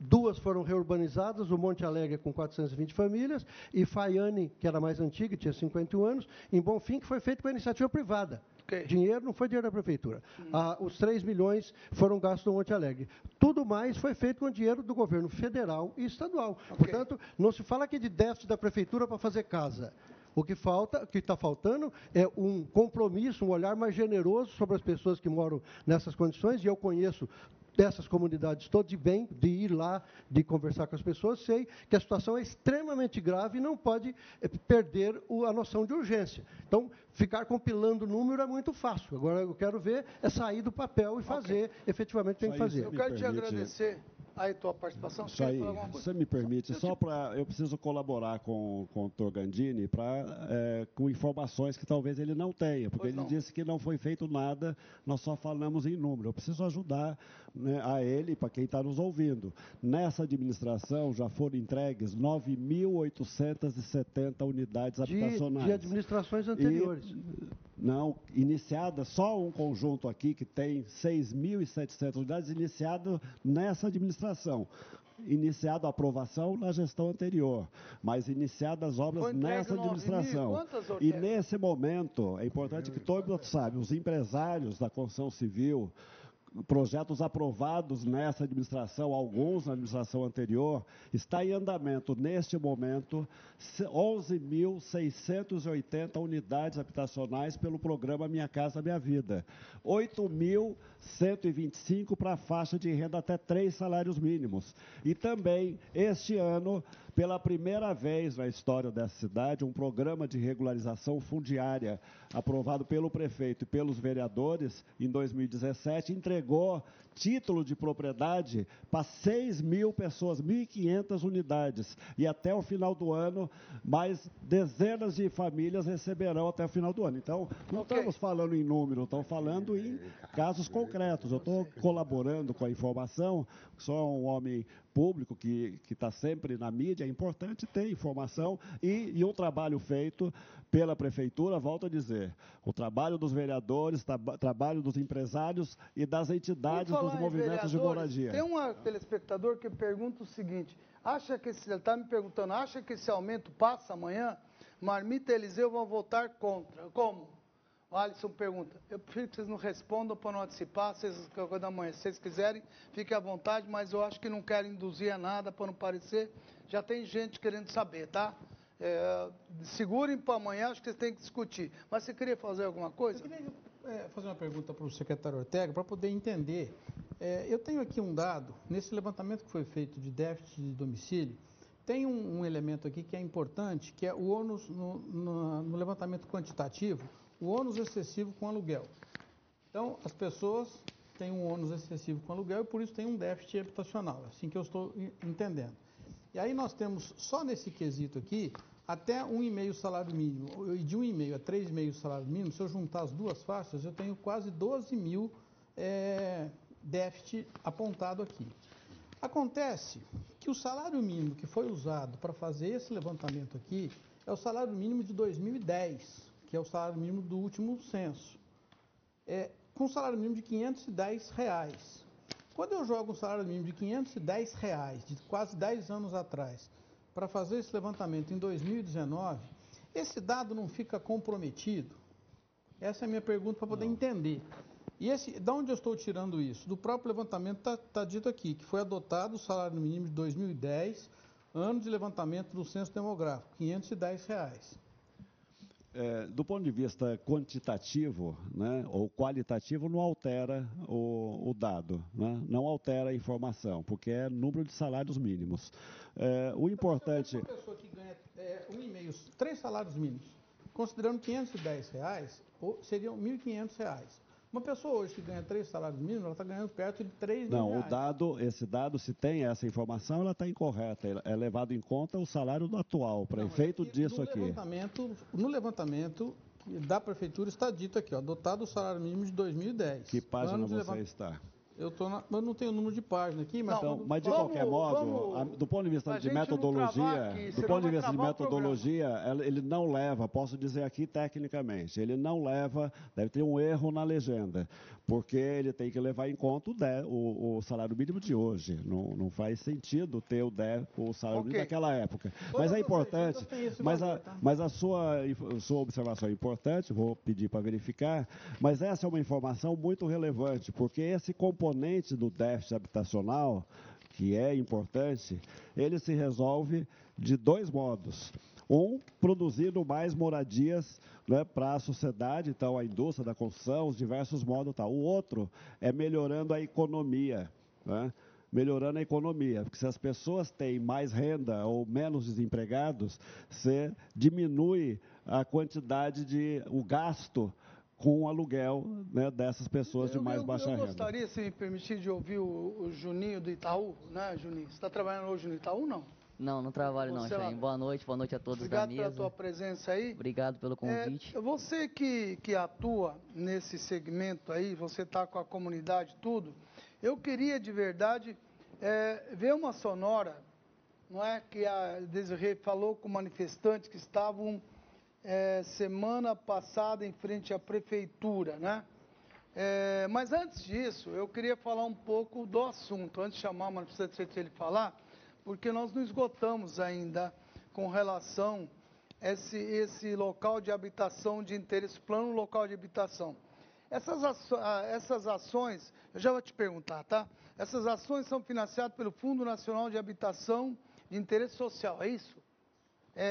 Duas foram reurbanizadas, o Monte Alegre com 420 famílias, e Faiane, que era mais antiga, tinha 51 anos, em Bonfim, que foi feito com a iniciativa privada. Okay. Dinheiro não foi dinheiro da prefeitura. Hum. Ah, os 3 milhões foram gastos no Monte Alegre. Tudo mais foi feito com dinheiro do governo federal e estadual. Okay. Portanto, não se fala aqui de déficit da prefeitura para fazer casa. O que falta, o que está faltando é um compromisso, um olhar mais generoso sobre as pessoas que moram nessas condições, e eu conheço dessas comunidades todas, de bem, de ir lá, de conversar com as pessoas, sei que a situação é extremamente grave e não pode eh, perder a noção de urgência. Então, ficar compilando número é muito fácil. Agora, eu quero ver é sair do papel e fazer okay. efetivamente o que tem que fazer. Eu quero te agradecer aí tua participação. Isso aí, você me permite, só para eu preciso colaborar com, com o Torgandini para é, com informações que talvez ele não tenha, porque pois ele não. disse que não foi feito nada, nós só falamos em número. Eu preciso ajudar né, a ele, para quem está nos ouvindo. Nessa administração já foram entregues 9.870 unidades de, habitacionais. De administrações anteriores. E, não, iniciada só um conjunto aqui que tem 6.700 unidades iniciado nessa administração iniciado a aprovação na gestão anterior, mas iniciadas as obras nessa administração. E nesse momento, é importante que todos saibam, os empresários da construção civil, projetos aprovados nessa administração, alguns na administração anterior, está em andamento neste momento 11.680 unidades habitacionais pelo programa Minha Casa Minha Vida. 8.125 para a faixa de renda até três salários mínimos. E também, este ano, pela primeira vez na história dessa cidade, um programa de regularização fundiária aprovado pelo prefeito e pelos vereadores em 2017 entregou título de propriedade para 6 mil pessoas, 1.500 unidades. E até o final do ano, mais dezenas de famílias receberão até o final do ano. Então, não okay. estamos falando em número, estamos falando em casos concretos. Eu estou colaborando com a informação, sou um homem público que está sempre na mídia, é importante ter informação e, e um trabalho feito pela prefeitura, volto a dizer, o trabalho dos vereadores, tra trabalho dos empresários e das entidades dos movimentos de moradia. Tem um telespectador que pergunta o seguinte: acha que esse, ele está me perguntando, acha que esse aumento passa amanhã? Marmita e Eliseu vão votar contra. Como? O Alisson pergunta. Eu prefiro que vocês não respondam para não antecipar, vocês, da manhã. Se vocês quiserem, fiquem à vontade, mas eu acho que não querem induzir a nada para não parecer. Já tem gente querendo saber, tá? É, segurem para amanhã, acho que vocês têm que discutir. Mas você queria fazer alguma coisa? Eu queria é, fazer uma pergunta para o secretário Ortega, para poder entender. É, eu tenho aqui um dado, nesse levantamento que foi feito de déficit de domicílio, tem um, um elemento aqui que é importante, que é o ônus, no, no, no levantamento quantitativo, o ônus excessivo com aluguel. Então, as pessoas têm um ônus excessivo com aluguel e por isso tem um déficit habitacional, é assim que eu estou entendendo. E aí nós temos, só nesse quesito aqui, até 1,5 salário mínimo, e de 1,5 a 3,5 salário mínimo, se eu juntar as duas faixas, eu tenho quase 12 mil é, déficit apontado aqui. Acontece que o salário mínimo que foi usado para fazer esse levantamento aqui é o salário mínimo de 2010, que é o salário mínimo do último censo, é, com um salário mínimo de 510 reais. Quando eu jogo um salário mínimo de 510 reais, de quase 10 anos atrás, para fazer esse levantamento em 2019, esse dado não fica comprometido? Essa é a minha pergunta para poder não. entender. E esse, da onde eu estou tirando isso? Do próprio levantamento está tá dito aqui, que foi adotado o salário mínimo de 2010, ano de levantamento do censo demográfico, 510 reais. É, do ponto de vista quantitativo né, ou qualitativo, não altera o, o dado, né, não altera a informação, porque é número de salários mínimos. É, o importante. Uma pessoa que ganha é, um e meio, três salários mínimos, considerando 510 reais, seriam 1.500 reais. Uma pessoa hoje que ganha três salários mínimos, ela está ganhando perto de 3 mil Não, reais. o dado, esse dado, se tem essa informação, ela está incorreta. É levado em conta o salário atual, para efeito disso no aqui. Levantamento, no levantamento da prefeitura está dito aqui, ó, adotado o salário mínimo de 2010. Que página você levant... está? Eu, tô na, eu não tenho o número de página aqui, mas... Então, mas de vamos, qualquer modo, vamos, do ponto de vista de metodologia, aqui, do ponto de vista de metodologia, ele não leva, posso dizer aqui tecnicamente, ele não leva, deve ter um erro na legenda, porque ele tem que levar em conta o, de, o, o salário mínimo de hoje. Não, não faz sentido ter o, de, o salário okay. mínimo daquela época. Mas é importante, mas, a, mas a sua, sua observação é importante, vou pedir para verificar, mas essa é uma informação muito relevante, porque esse componente componente do déficit habitacional, que é importante, ele se resolve de dois modos. Um, produzindo mais moradias né, para a sociedade, então a indústria da construção, os diversos modos. Tal. O outro é melhorando a economia. Né? melhorando a economia, porque se as pessoas têm mais renda ou menos desempregados, você diminui a quantidade de o gasto com o aluguel né, dessas pessoas de mais eu, baixa eu renda. Eu gostaria, se me permitir, de ouvir o, o Juninho do Itaú, né, Juninho? Você está trabalhando hoje no Itaú, não? Não, não trabalho não. Boa noite, boa noite a todos Obrigado da mesa. Obrigado pela tua presença aí. Obrigado pelo convite. É, você que, que atua nesse segmento aí, você está com a comunidade tudo, eu queria de verdade é, ver uma sonora, não é, que a Desirê falou com manifestantes que estavam é, semana passada em frente à prefeitura, né? É, mas antes disso, eu queria falar um pouco do assunto, antes de chamar o manifestante ele falar, porque nós não esgotamos ainda com relação a esse, esse local de habitação de interesse, plano local de habitação. Essas, aço, essas ações, eu já vou te perguntar, tá? Essas ações são financiadas pelo Fundo Nacional de Habitação de Interesse Social, é isso? é,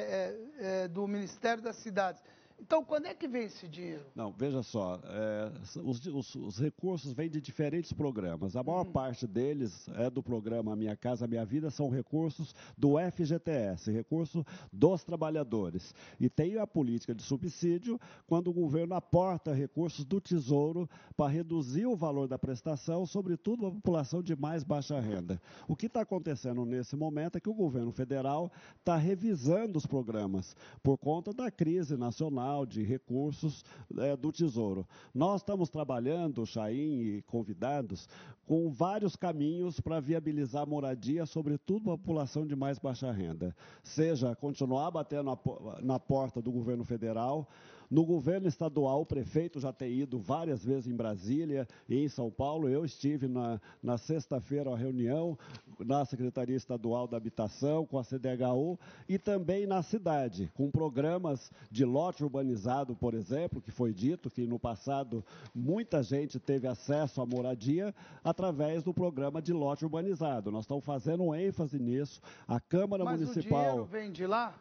é, é, do Ministério das Cidades. Então, quando é que vem esse dinheiro? Não, veja só, é, os, os, os, recursos vêm de diferentes programas. A maior uhum. parte deles é do programa Minha Casa Minha Vida, são recursos do FGTS, recurso dos trabalhadores. E tem a política de subsídio, quando o governo aporta recursos do Tesouro para reduzir o valor da prestação, sobretudo a população de mais baixa renda. O que está acontecendo nesse momento é que o governo federal está revisando os programas por conta da crise nacional de Recursos é, do Tesouro. Nós estamos trabalhando, Chaim e convidados, com vários caminhos para viabilizar moradia, sobretudo a população de mais baixa renda. Seja continuar batendo na porta do governo federal, no governo estadual, o prefeito já tem ido várias vezes em Brasília e em São Paulo. Eu estive na, na sexta-feira a reunião na Secretaria Estadual da Habitação, com a CDHU, e também na cidade, com programas de lote urbanizado, por exemplo, que foi dito que no passado muita gente teve acesso à moradia através do programa de lote urbanizado. Nós estamos fazendo ênfase nisso. A Câmara Mas Municipal. O dinheiro vem de lá?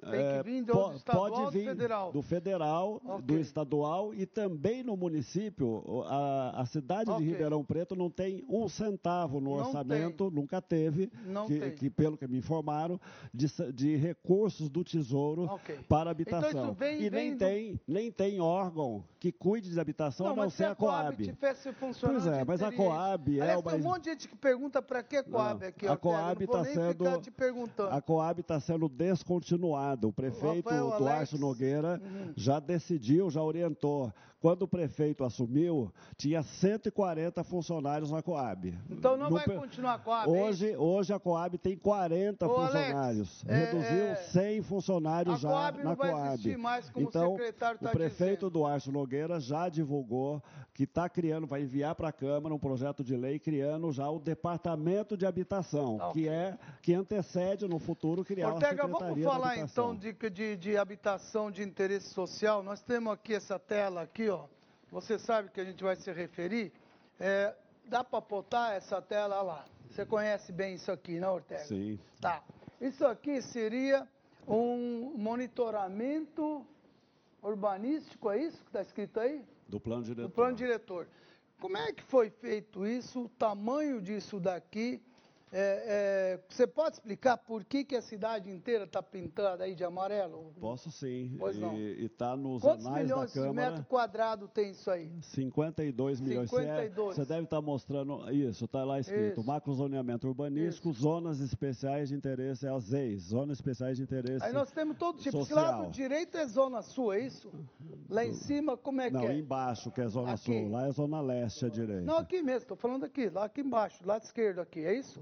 Tem que vir do é, estadual pode vir do federal? Do federal, okay. do estadual e também no município. A, a cidade okay. de Ribeirão Preto não tem um centavo no não orçamento, tem. nunca teve, que, que, pelo que me informaram, de, de recursos do Tesouro okay. para então, habitação. Então, vem, e vem nem, do... tem, nem tem órgão que cuide de habitação, não, a não ser a Coab. Se a tivesse funcionando, pois é, mas a Coab é uma... tem um monte de gente que pergunta para que Coab não, aqui. A Coab está sendo... A Coab está sendo descontinuada o prefeito Rafael Duarte. Nogueira uhum. já decidiu, já orientou. Quando o prefeito assumiu, tinha 140 funcionários na Coab. Então não no, vai continuar a Coab? É hoje, hoje a Coab tem 40 Ô, funcionários. Alex, Reduziu é, 100 funcionários já Coab na Coab. Não vai mais como então, o secretário está O prefeito dizendo. Duarte Nogueira já divulgou que está criando, vai enviar para a Câmara um projeto de lei criando já o Departamento de Habitação, tá, que é que antecede no futuro criar Ortega, a Secretaria vamos falar então de, de, de habitação de interesse social. Nós temos aqui essa tela aqui, ó. Você sabe que a gente vai se referir. É, dá para botar essa tela lá. Você conhece bem isso aqui, não, Ortega? Sim. Tá. Isso aqui seria um monitoramento urbanístico, é isso que está escrito aí? Do plano diretor. Do plano diretor. Como é que foi feito isso? O tamanho disso daqui? É, é, você pode explicar por que, que a cidade inteira está pintada aí de amarelo? Posso sim. Pois não. E está nos Quantos anais milhões da de Câmara. metro quadrado tem isso aí? 52 milhões. Você é- 52. Você deve estar mostrando. Isso, está lá escrito. Isso. Macrozoneamento urbanístico, zonas especiais de interesse, as ZEIS, zonas especiais de interesse. Aí nós temos todo tipo. Social. lado direito é zona sul, é isso? Lá em cima, como é Não, que é? embaixo, que é Zona Aqui. Sul. Lá é Zona Leste à direita. Não, aqui mesmo, estou falando aqui, lá aqui embaixo, lado esquerdo aqui, é isso?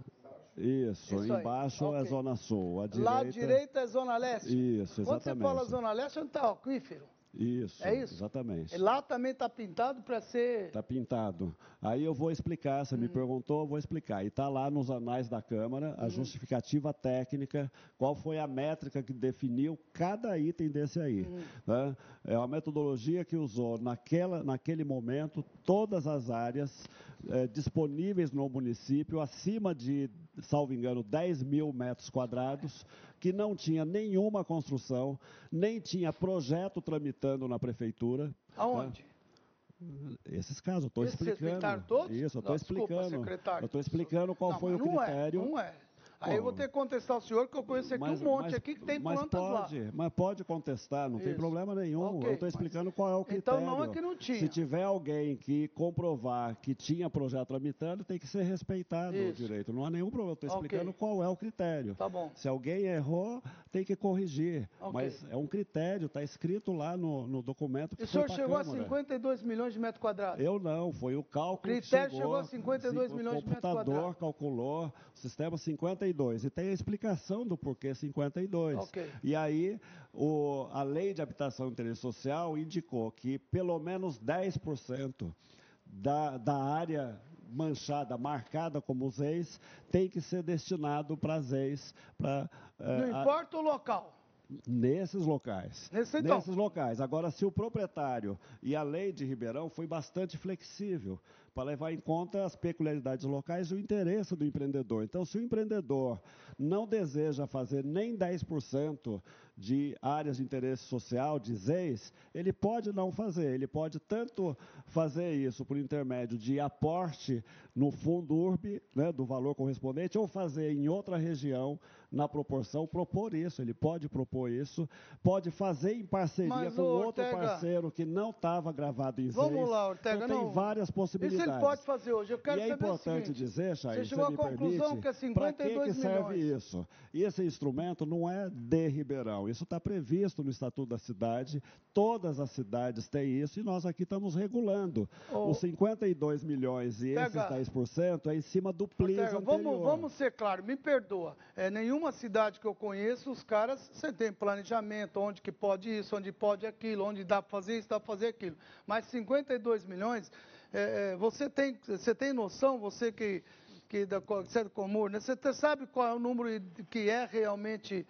Isso, Isso embaixo é Ok. Zona Sul. À Lado direita. direito é zona leste. Isso, Quando você exatamente. fala zona leste, onde está o aquífero? Isso, É isso? exatamente. Lá também está pintado para ser... Está pintado. Aí eu vou explicar, você me perguntou, eu vou explicar. E está lá nos anais da Câmara a Uhum. justificativa técnica, qual foi a métrica que definiu cada item desse aí. Uhum. né? É uma metodologia que usou naquela, naquele momento todas as áreas eh, disponíveis no município, acima de, salvo engano, 10 mil metros quadrados, que não tinha nenhuma construção, nem tinha projeto tramitando na prefeitura. Aonde? né? Esses casos, eu estou vocês explicando. pintaram todos? Isso, eu estou explicando. secretário. eu estou explicando qual Não, foi o mas não é, critério. não é. Aí eu vou ter que contestar o senhor, que eu conheço aqui um monte aqui que tem mas plantas lá. pode, Mas pode contestar, não tem Isso. problema nenhum. Ok, eu estou mas- explicando qual é o critério. Então não é que não tinha. Se tiver alguém que comprovar que tinha projeto tramitando, tem que ser respeitado o Isso. direito. Não há nenhum problema. Eu estou explicando qual é o critério. Tá bom. Se alguém errou, tem que corrigir. Ok. Mas é um critério, está escrito lá no, no documento que E o foi senhor pra chegou a Câmara. 52 milhões de metros quadrados? Eu não, foi o cálculo. O critério que chegou a 52 sim, milhões de metros O computador quadrados. calculou sistema 52 e tem a explicação do porquê 52. Ok. E aí o, a lei de habitação e interesse social indicou que pelo menos 10% da, da área manchada, marcada como ZEIS, tem que ser destinado para ZEIS, para Não importa o local. Nesses locais. Nesse, então. Nesses locais. Agora, se o proprietário e a lei de Ribeirão foi bastante flexível para levar em conta as peculiaridades locais e o interesse do empreendedor. Então, se o empreendedor não deseja fazer nem 10% de áreas de interesse social, de ZEIS, ele pode não fazer. Ele pode tanto fazer isso por intermédio de aporte no fundo URB, né, do valor correspondente, ou fazer em outra região, na proporção, propor isso. Ele pode propor isso, pode fazer em parceria Mas, com outro Ortega, parceiro que não estava gravado em. Vamos lá, Ortega. Então, tem não, várias possibilidades. Isso ele pode fazer hoje. Eu quero e é importante seguinte, dizer, Chay, Você chegou à conclusão permite, que é para que, 52 que serve milhões. isso? Esse instrumento não é de Ribeirão. Isso está previsto no Estatuto da Cidade. Todas as cidades têm isso e nós aqui estamos regulando. Ô, Os 52 milhões e esses Pega- 10% é em cima do PLIS Ortega, anterior. vamos, vamos ser claros, me perdoa. É, nenhuma cidade que eu conheço, os caras, você tem planejamento, onde que pode isso, onde pode aquilo, onde dá para fazer isso, dá para fazer aquilo. Mas 52 milhões, é, é, você, tem, você tem noção, você que, que da, co- você é do Comur, né? você sabe qual é o número que é realmente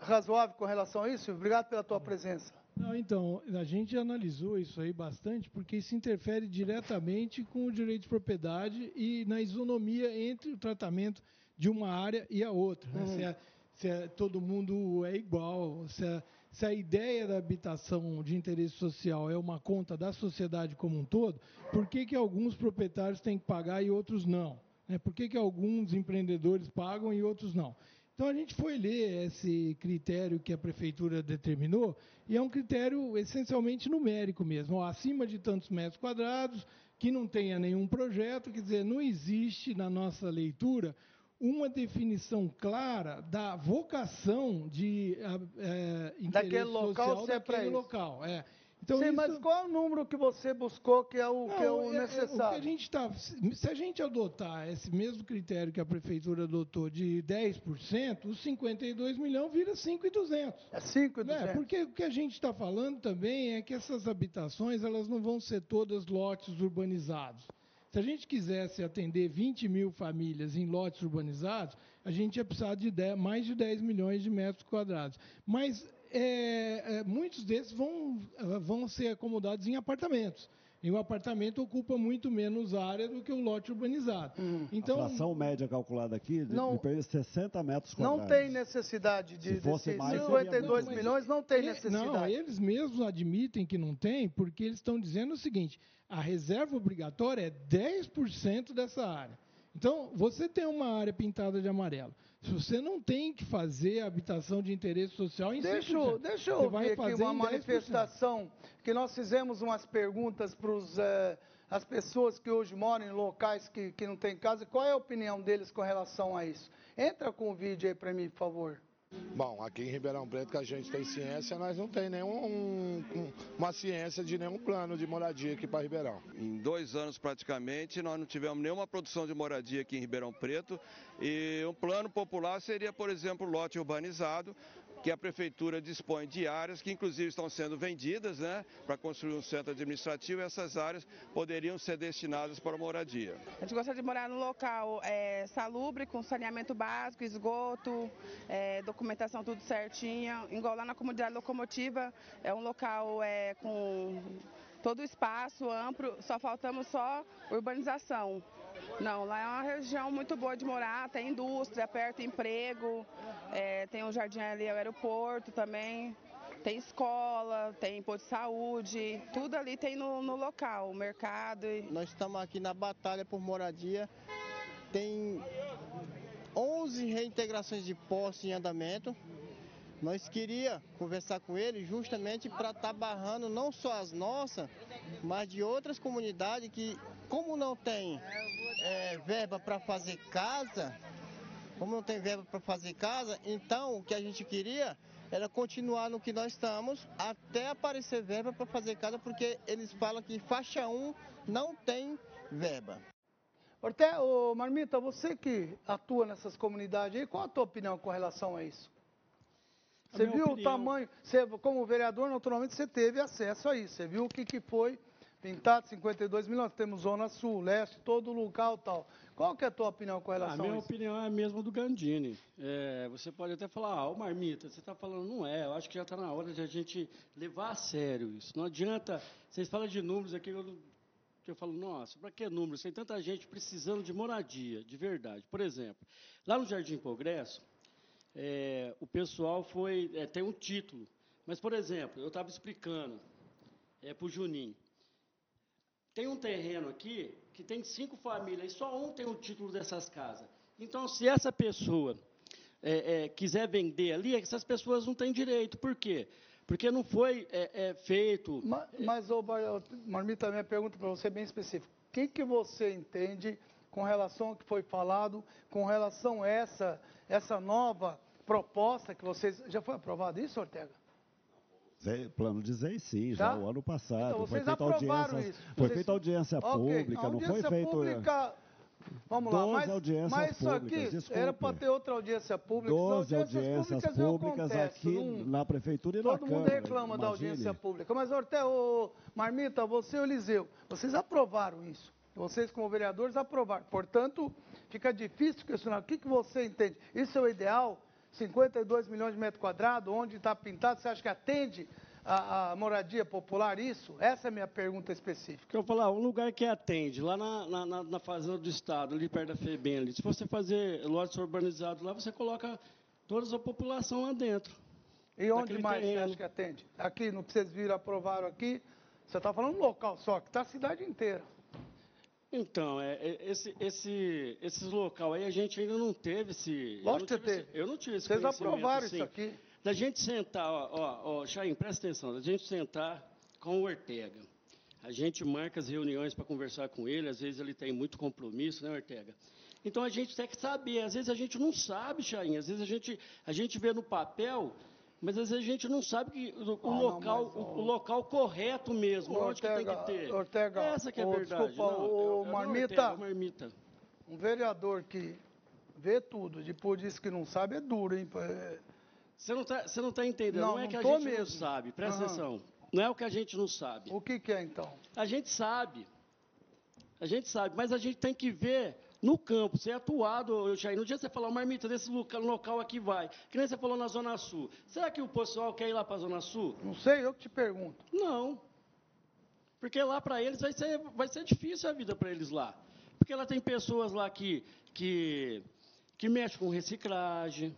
razoável com relação a isso? Obrigado pela tua presença. Não, então, a gente analisou isso aí bastante, porque isso interfere diretamente com o direito de propriedade e na isonomia entre o tratamento de uma área e a outra. né? Uhum. Se, é- se é- todo mundo é igual, se a, se a ideia da habitação de interesse social é uma conta da sociedade como um todo, por que, que alguns proprietários têm que pagar e outros não? né? Por que, que alguns empreendedores pagam e outros não? Então a gente foi ler esse critério que a prefeitura determinou e é um critério essencialmente numérico mesmo, ó, acima de tantos metros quadrados, que não tenha nenhum projeto, quer dizer, não existe na nossa leitura uma definição clara da vocação de eh, interesse Daquele local, social é daquele isso. local. É. Então, Sim, isso- mas qual é o número que você buscou que é o, que é não, o é- é- o que necessário? a gente tá, se a gente adotar esse mesmo critério que a prefeitura adotou de 10%, os 52 milhões vira 5,200. É 5,200. Né? Porque o que a gente está falando também é que essas habitações elas não vão ser todas lotes urbanizados. Se a gente quisesse atender 20 mil famílias em lotes urbanizados, a gente ia precisar de 10 mais de 10 milhões de metros quadrados. Mas é, é, muitos desses vão, vão ser acomodados em apartamentos. E o apartamento ocupa muito menos área do que o lote urbanizado. Então, a fração média calculada aqui de, Não- permite 60 metros Não quadrados. tem necessidade de Se fosse desse mais, 52 Não, mas milhões, não tem ele- necessidade. Não, eles mesmos admitem que não tem, porque eles estão dizendo o seguinte: a reserva obrigatória é 10% dessa área. Então, você tem uma área pintada de amarelo. Se você não tem que fazer habitação de interesse social em deixa, deixa eu ver aqui uma manifestação que nós fizemos umas perguntas para eh, as pessoas que hoje moram em locais que, que não têm casa. Qual é a opinião deles com relação a isso? Entra com o vídeo aí para mim, por favor. Bom, aqui em Ribeirão Preto, que a gente tem ciência, nós não tem nenhum um, uma ciência de nenhum plano de moradia aqui para Ribeirão. Em dois anos praticamente, nós não tivemos nenhuma produção de moradia aqui em Ribeirão Preto. E um plano popular seria, por exemplo, lote urbanizado, que a prefeitura dispõe de áreas que inclusive estão sendo vendidas né, para construir um centro administrativo e essas áreas poderiam ser destinadas para moradia. A gente gosta de morar num local é, salubre, com saneamento básico, esgoto, é, documentação tudo certinha. Igual lá na comunidade locomotiva, é um local é, com todo o espaço amplo, só faltamos só urbanização. Não, lá é uma região muito boa de morar, tem indústria, perto emprego, é, tem um jardim ali, o aeroporto também, tem escola, tem posto de saúde, tudo ali tem no, no local, o mercado. E... Nós estamos aqui na batalha por moradia, tem 11 reintegrações de posse em andamento, nós queria conversar com ele justamente para estar tá barrando não só as nossas, mas de outras comunidades que, como não tem é, verba para fazer casa, como não tem verba para fazer casa, então o que a gente queria era continuar no que nós estamos até aparecer verba para fazer casa, porque eles falam que faixa 1 não tem verba. Orte, ô Marmita, você que atua nessas comunidades aí, qual a tua opinião com relação a isso? Você viu opinião... o tamanho, você, como vereador, naturalmente você teve acesso a isso, você viu o que, que foi pintado, 52 milhões, temos Zona Sul, Leste, todo local tal. Qual que é a tua opinião com relação a, a minha isso? opinião é a mesma do Gandini. É, você pode até falar, ah, o Marmita, você está falando, não é, eu acho que já está na hora de a gente levar a sério isso. Não adianta, vocês falam de números aqui, eu, eu falo, nossa, para que números? Tem tanta gente precisando de moradia, de verdade. Por exemplo, lá no Jardim Progresso, é, o pessoal foi, é, tem um título. Mas, por exemplo, eu estava explicando é, para o Juninho, tem um terreno aqui que tem cinco famílias e só um tem o título dessas casas. Então, se essa pessoa é, é, quiser vender ali, essas pessoas não têm direito. Por quê? Porque não foi é, é feito. Mas, mas Marmita, minha pergunta para você é bem específica. O que, que você entende com relação ao que foi falado, com relação a essa, essa nova proposta que vocês. Já foi aprovado isso, Ortega? Plano de ZEI, sim, já tá? o ano passado. Então, foi feita audiência, isso. Foi feita audiência okay. pública, audiência não foi feito. Pública, vamos lá, mas, audiências mas isso aqui desculpe. era para ter outra audiência pública. 12 audiências, audiências públicas aqui num, na prefeitura e na Todo mundo reclama imagine. da audiência pública. Mas, Ortega, ô, Marmita, você e o Eliseu, vocês aprovaram isso. Vocês, como vereadores, aprovaram. Portanto, fica difícil questionar. O que, que você entende? Isso é o ideal? 52 milhões de metros quadrados, onde está pintado, você acha que atende a, a, moradia popular, isso? Essa é a minha pergunta específica. Eu vou falar, um lugar que atende, lá na, na, na Fazenda do Estado, ali perto da FEBEM, ali, se você fazer lotes urbanizados lá, você coloca toda a população lá dentro. E onde mais terreno. você acha que atende? Aqui, não precisa vir aprovaram aqui, você está falando local só, que está a cidade inteira. Então, é, é, esse, esse, esses local aí a gente ainda não teve esse. Lógico que teve. Eu não tive esse Vocês aprovaram assim, isso aqui. Da gente sentar, ó, ó, ó Chaim, presta atenção, da gente sentar com o Ortega. A gente marca as reuniões para conversar com ele, às vezes ele tem muito compromisso, né, Ortega? Então a gente tem que saber, às vezes a gente não sabe, Chaim, às vezes a gente, a gente vê no papel mas às vezes a gente não sabe que o, ah, local, não, o, o, local correto mesmo, onde que tem que ter. Ortega, Essa que é a verdade. Desculpa, não, o eu, Marmita, Ortega, Marmita, um vereador que vê tudo, depois diz que não sabe, é duro, hein? Você não está não tá entendendo, não, não é que a gente mesmo. não sabe, presta uhum. atenção. Não é o que a gente não sabe. O que, que é então? A gente sabe. A gente sabe, mas a gente tem que ver no campo, ser atuado, Jair. No dia você falar, Marmita, desse local aqui vai. Que nem você falou na Zona Sul. Será que o pessoal quer ir lá para a Zona Sul? Não sei, eu que te pergunto. Não. Porque lá para eles vai ser, vai ser difícil a vida para eles lá. Porque lá tem pessoas lá que, que, que mexem com reciclagem.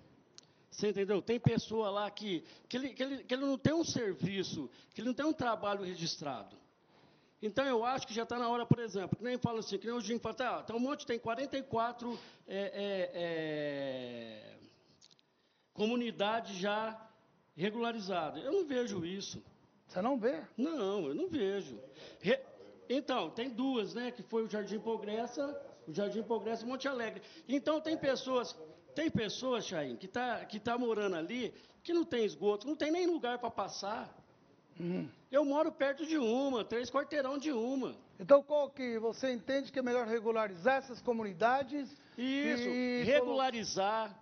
Você entendeu? Tem pessoa lá que, que, ele, que, ele, que ele não tem um serviço, que ele não tem um trabalho registrado. Então, eu acho que já está na hora, por exemplo, que nem fala assim, que nem o Jim fala, tá, tá um monte, tem 44 é, é, é, comunidades já regularizadas. Eu não vejo isso. Você não vê? Não, eu não vejo. Re... Então, tem duas, né? Que foi o Jardim Progressa, o Jardim Progressa e Monte Alegre. Então, tem pessoas, tem pessoas, Chain, que está que tá morando ali, que não tem esgoto, não tem nem lugar para passar. Uhum. Eu moro perto de uma, três quarteirão de uma. Então, qual que você entende que é melhor regularizar essas comunidades? Isso, e... regularizar,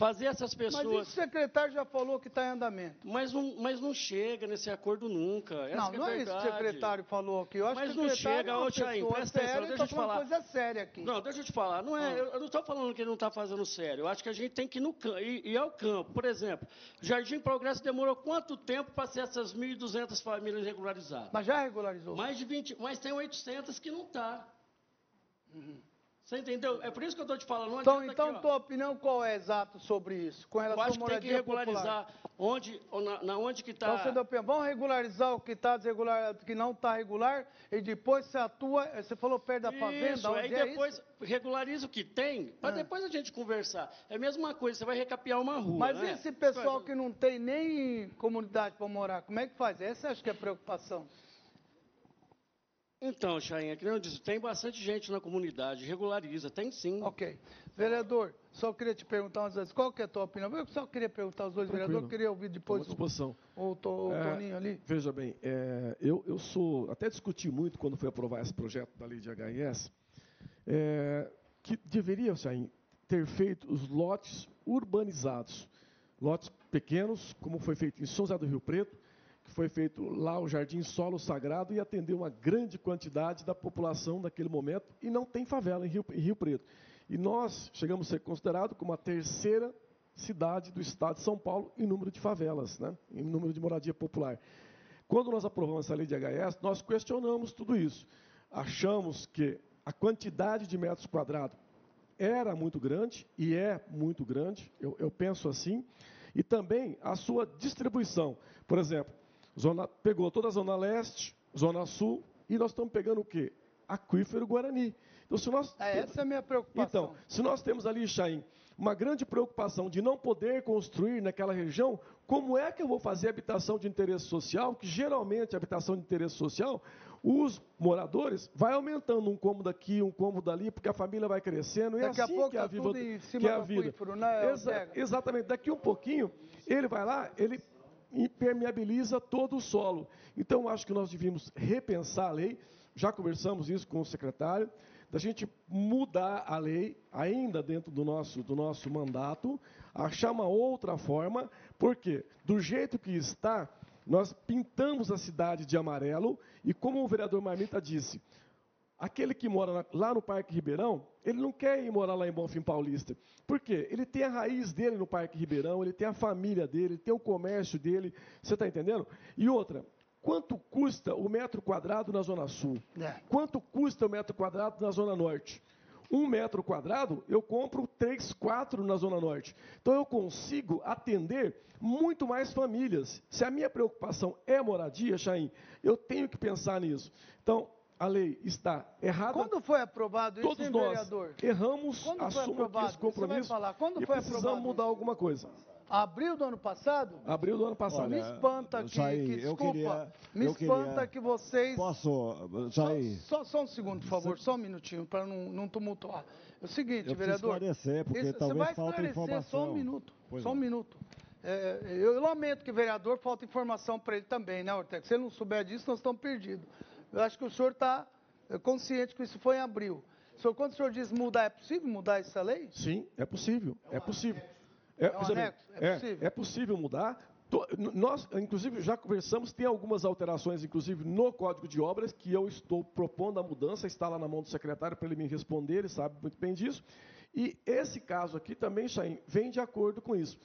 fazer essas pessoas. Mas o secretário já falou que está em andamento. Mas não, mas não chega nesse acordo nunca. Essa não, não é, é isso que o secretário falou aqui. Eu acho mas que não chega, ô Chain, presta atenção, deixa eu te falar. coisa séria aqui. Não, deixa eu te falar. Não é, ah. Eu não estou falando que ele não está fazendo sério. Eu acho que a gente tem que ir, no, ir, ir ao campo. Por exemplo, Jardim Progresso demorou quanto tempo para ser essas 1.200 famílias regularizadas? Mas já regularizou. Mais de 20, mas tem 800 que não está. Uhum. Você entendeu? É por isso que eu estou te falando. então, então aqui, tua opinião qual é exato sobre isso? Com relação eu acho que tem que regularizar onde, na, na, onde que está... Então, você deu opinião, vamos regularizar o que está desregular, que não está regular, e depois você atua, você falou perto da fazenda, isso, onde aí é depois isso? regulariza o que tem, para ah. depois a gente conversar. É a mesma coisa, você vai recapear uma rua, Mas né? esse pessoal que não tem nem comunidade para morar, como é que faz? Essa acho que é a preocupação. Então, Chainha, que eu disse, tem bastante gente na comunidade, regulariza, tem sim. Ok. Vereador, só queria te perguntar umas vezes, qual que é a tua opinião? Eu só queria perguntar aos dois Tranquilo. vereadores, eu queria ouvir depois disposição. o, o, o é, Toninho ali. Veja bem, é, eu, eu sou, até discuti muito quando foi aprovar esse projeto da lei de HIS, é, que deveria, Chainha, ter feito os lotes urbanizados, lotes pequenos, como foi feito em São José do Rio Preto, foi feito lá o Jardim Solo Sagrado e atendeu uma grande quantidade da população daquele momento e não tem favela em Rio, em Rio Preto. E nós chegamos a ser considerados como a terceira cidade do estado de São Paulo em número de favelas, né? em número de moradia popular. Quando nós aprovamos essa lei de HS, nós questionamos tudo isso. Achamos que a quantidade de metros quadrados era muito grande, e é muito grande, eu, eu penso assim, e também a sua distribuição. Por exemplo, Zona, pegou toda a Zona Leste, Zona Sul, e nós estamos pegando o quê? Aquífero Guarani. Então, se nós é, essa é a minha preocupação. Então, se nós temos ali, Chaim, uma grande preocupação de não poder construir naquela região, como é que eu vou fazer habitação de interesse social? Que geralmente habitação de interesse social, os moradores vai aumentando um cômodo aqui, um cômodo ali, porque a família vai crescendo e Daqui assim a pouco que é a, tá viva, em cima que é a vida. Né, Exa exatamente. Daqui um pouquinho ele vai lá, ele impermeabiliza todo o solo. Então, acho que nós devíamos repensar a lei, já conversamos isso com o secretário, da gente mudar a lei, ainda dentro do nosso, do nosso mandato, achar uma outra forma, porque do jeito que está, nós pintamos a cidade de amarelo, e como o vereador Marmita disse, Aquele que mora lá no Parque Ribeirão, ele não quer ir morar lá em Bonfim Paulista. Por quê? Ele tem a raiz dele no Parque Ribeirão, ele tem a família dele, ele tem o comércio dele. Você está entendendo? E outra, quanto custa o metro quadrado na Zona Sul? É. Quanto custa o metro quadrado na Zona Norte? Um metro quadrado, eu compro três, quatro na Zona Norte. Então eu consigo atender muito mais famílias. Se a minha preocupação é moradia, Chaim, eu tenho que pensar nisso. Então, a lei está errada. Quando foi aprovado Todos isso, nós vereador? erramos, Quando assumimos esse compromisso falar. Quando e foi precisamos aprovado mudar alguma coisa. Abril do ano passado? Abril do ano passado. me espanta que, Jair, que eu desculpa, queria, me eu espanta queria, que vocês... Posso, Jair? Só, só, só um segundo, por favor, só um minutinho, para não, não tumultuar. É o seguinte, eu vereador... esclarecer, porque isso, talvez você vai falte informação. só um minuto, Pois só um não. minuto. É, eu lamento que o vereador falta informação para ele também, né, Ortega? Se ele não souber disso, nós estamos perdidos. Eu acho que o senhor está consciente que isso foi em abril. O senhor, quando o senhor diz mudar, é possível mudar essa lei? Sim, é possível. É possível. É um veja bem, anexo? É possível? é possível mudar. Nós, inclusive, já conversamos, tem algumas alterações, inclusive, no Código de Obras, que eu estou propondo a mudança, está lá na mão do secretário para ele me responder, ele sabe muito bem disso. E esse caso aqui também, Chaim, vem de acordo com isso.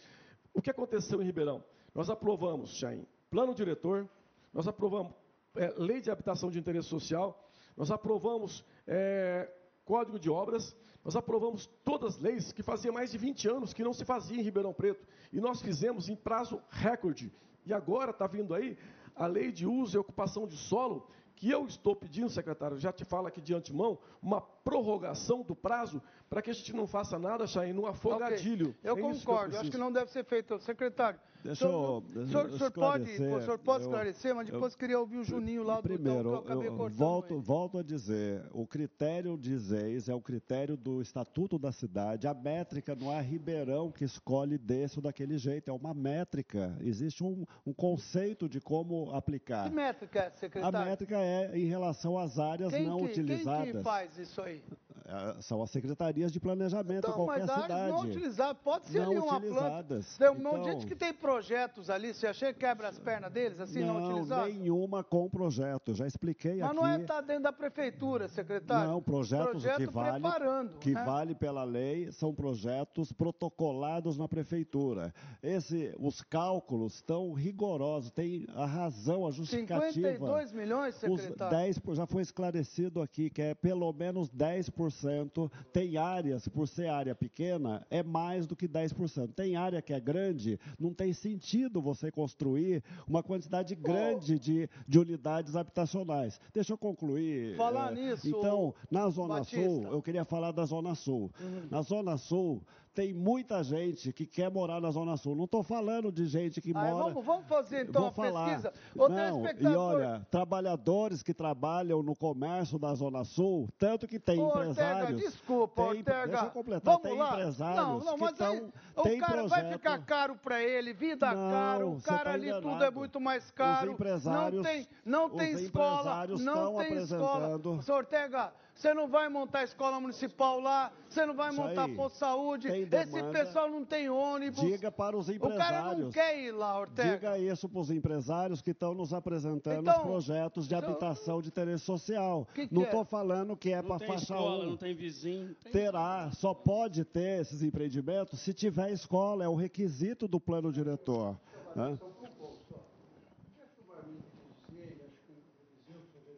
O que aconteceu em Ribeirão? Nós aprovamos, Chaim, plano diretor, nós aprovamos é, lei de habitação de interesse social, nós aprovamos é, Código de Obras, nós aprovamos todas as leis que fazia mais de 20 anos que não se fazia em Ribeirão Preto. E nós fizemos em prazo recorde. E agora está vindo aí a lei de uso e ocupação de solo, que eu estou pedindo, secretário, já te falo aqui de antemão, uma prorrogação do prazo para que a gente não faça nada, Chain, no afogadilho. Okay. Eu é concordo, que eu acho que não deve ser feito. Secretário, Deixa eu, o senhor, senhor pode, o senhor pode eu, esclarecer, mas depois eu, queria ouvir o Juninho lá primeiro, do então, eu, eu volto, volto a dizer, o critério de ZEIS é o critério do Estatuto da Cidade. A métrica não é Ribeirão que escolhe desse ou daquele jeito, é uma métrica. Existe um, um conceito de como aplicar. Que métrica é, secretário? A métrica é em relação às áreas quem não que, utilizadas. Quem que faz isso aí? É, são as secretarias de planejamento então, qualquer mas cidade. Não utilizadas, pode ser não ali uma utilizadas. planta. Tem um então, gente que tem projetos ali, você acha que quebra as pernas deles assim não, não nenhuma com projeto, já expliquei mas aqui. Mas não é estar tá dentro da prefeitura, secretário? Não, projetos Projeto que vale, preparando, que né? vale pela lei são projetos protocolados na prefeitura. Esse, os cálculos estão rigorosos, tem a razão, a justificativa. 52 milhões, secretário? Os 10, já foi esclarecido aqui que é pelo menos 10% tem áreas, por ser área pequena, é mais do que 10%. Tem área que é grande, não tem sentido você construir uma quantidade grande de, de unidades habitacionais. Deixa eu concluir. Falar é, nisso. Então, na Zona Batista. Sul, eu queria falar da Zona Sul. Uhum. Na Zona Sul, tem muita gente que quer morar na Zona Sul. Não estou falando de gente que Aí, mora. Vamos, vamos fazer então Vou a falar. pesquisa. Ô, Não, e olha, trabalhadores que trabalham no comércio da Zona Sul, tanto que tem Ô, empresários. Ortega, desculpa, tem, Ortega. Deixa eu completar. Vamos tem lá. empresários Não, não, que mas aí tão, o tem cara projeto. vai ficar caro para ele, vida Não, caro, o cara tá ali tudo é enganado. muito mais caro. Os empresários- não tem, não tem escola, não tem escola. Ortega, você não vai montar escola municipal lá, você não vai Isso montar aí. posto de saúde, esse pessoal não tem ônibus. Diga para os O cara não empresários. quer ir lá, Ortega. Diga isso para os empresários que estão nos apresentando Então, os projetos de então, habitação de interesse social. que não que é? estou falando que é Não para tem faixa escola, 1. não tem vizinho. Tem Terá, só pode ter esses empreendimentos se tiver escola, é o requisito do plano diretor. né?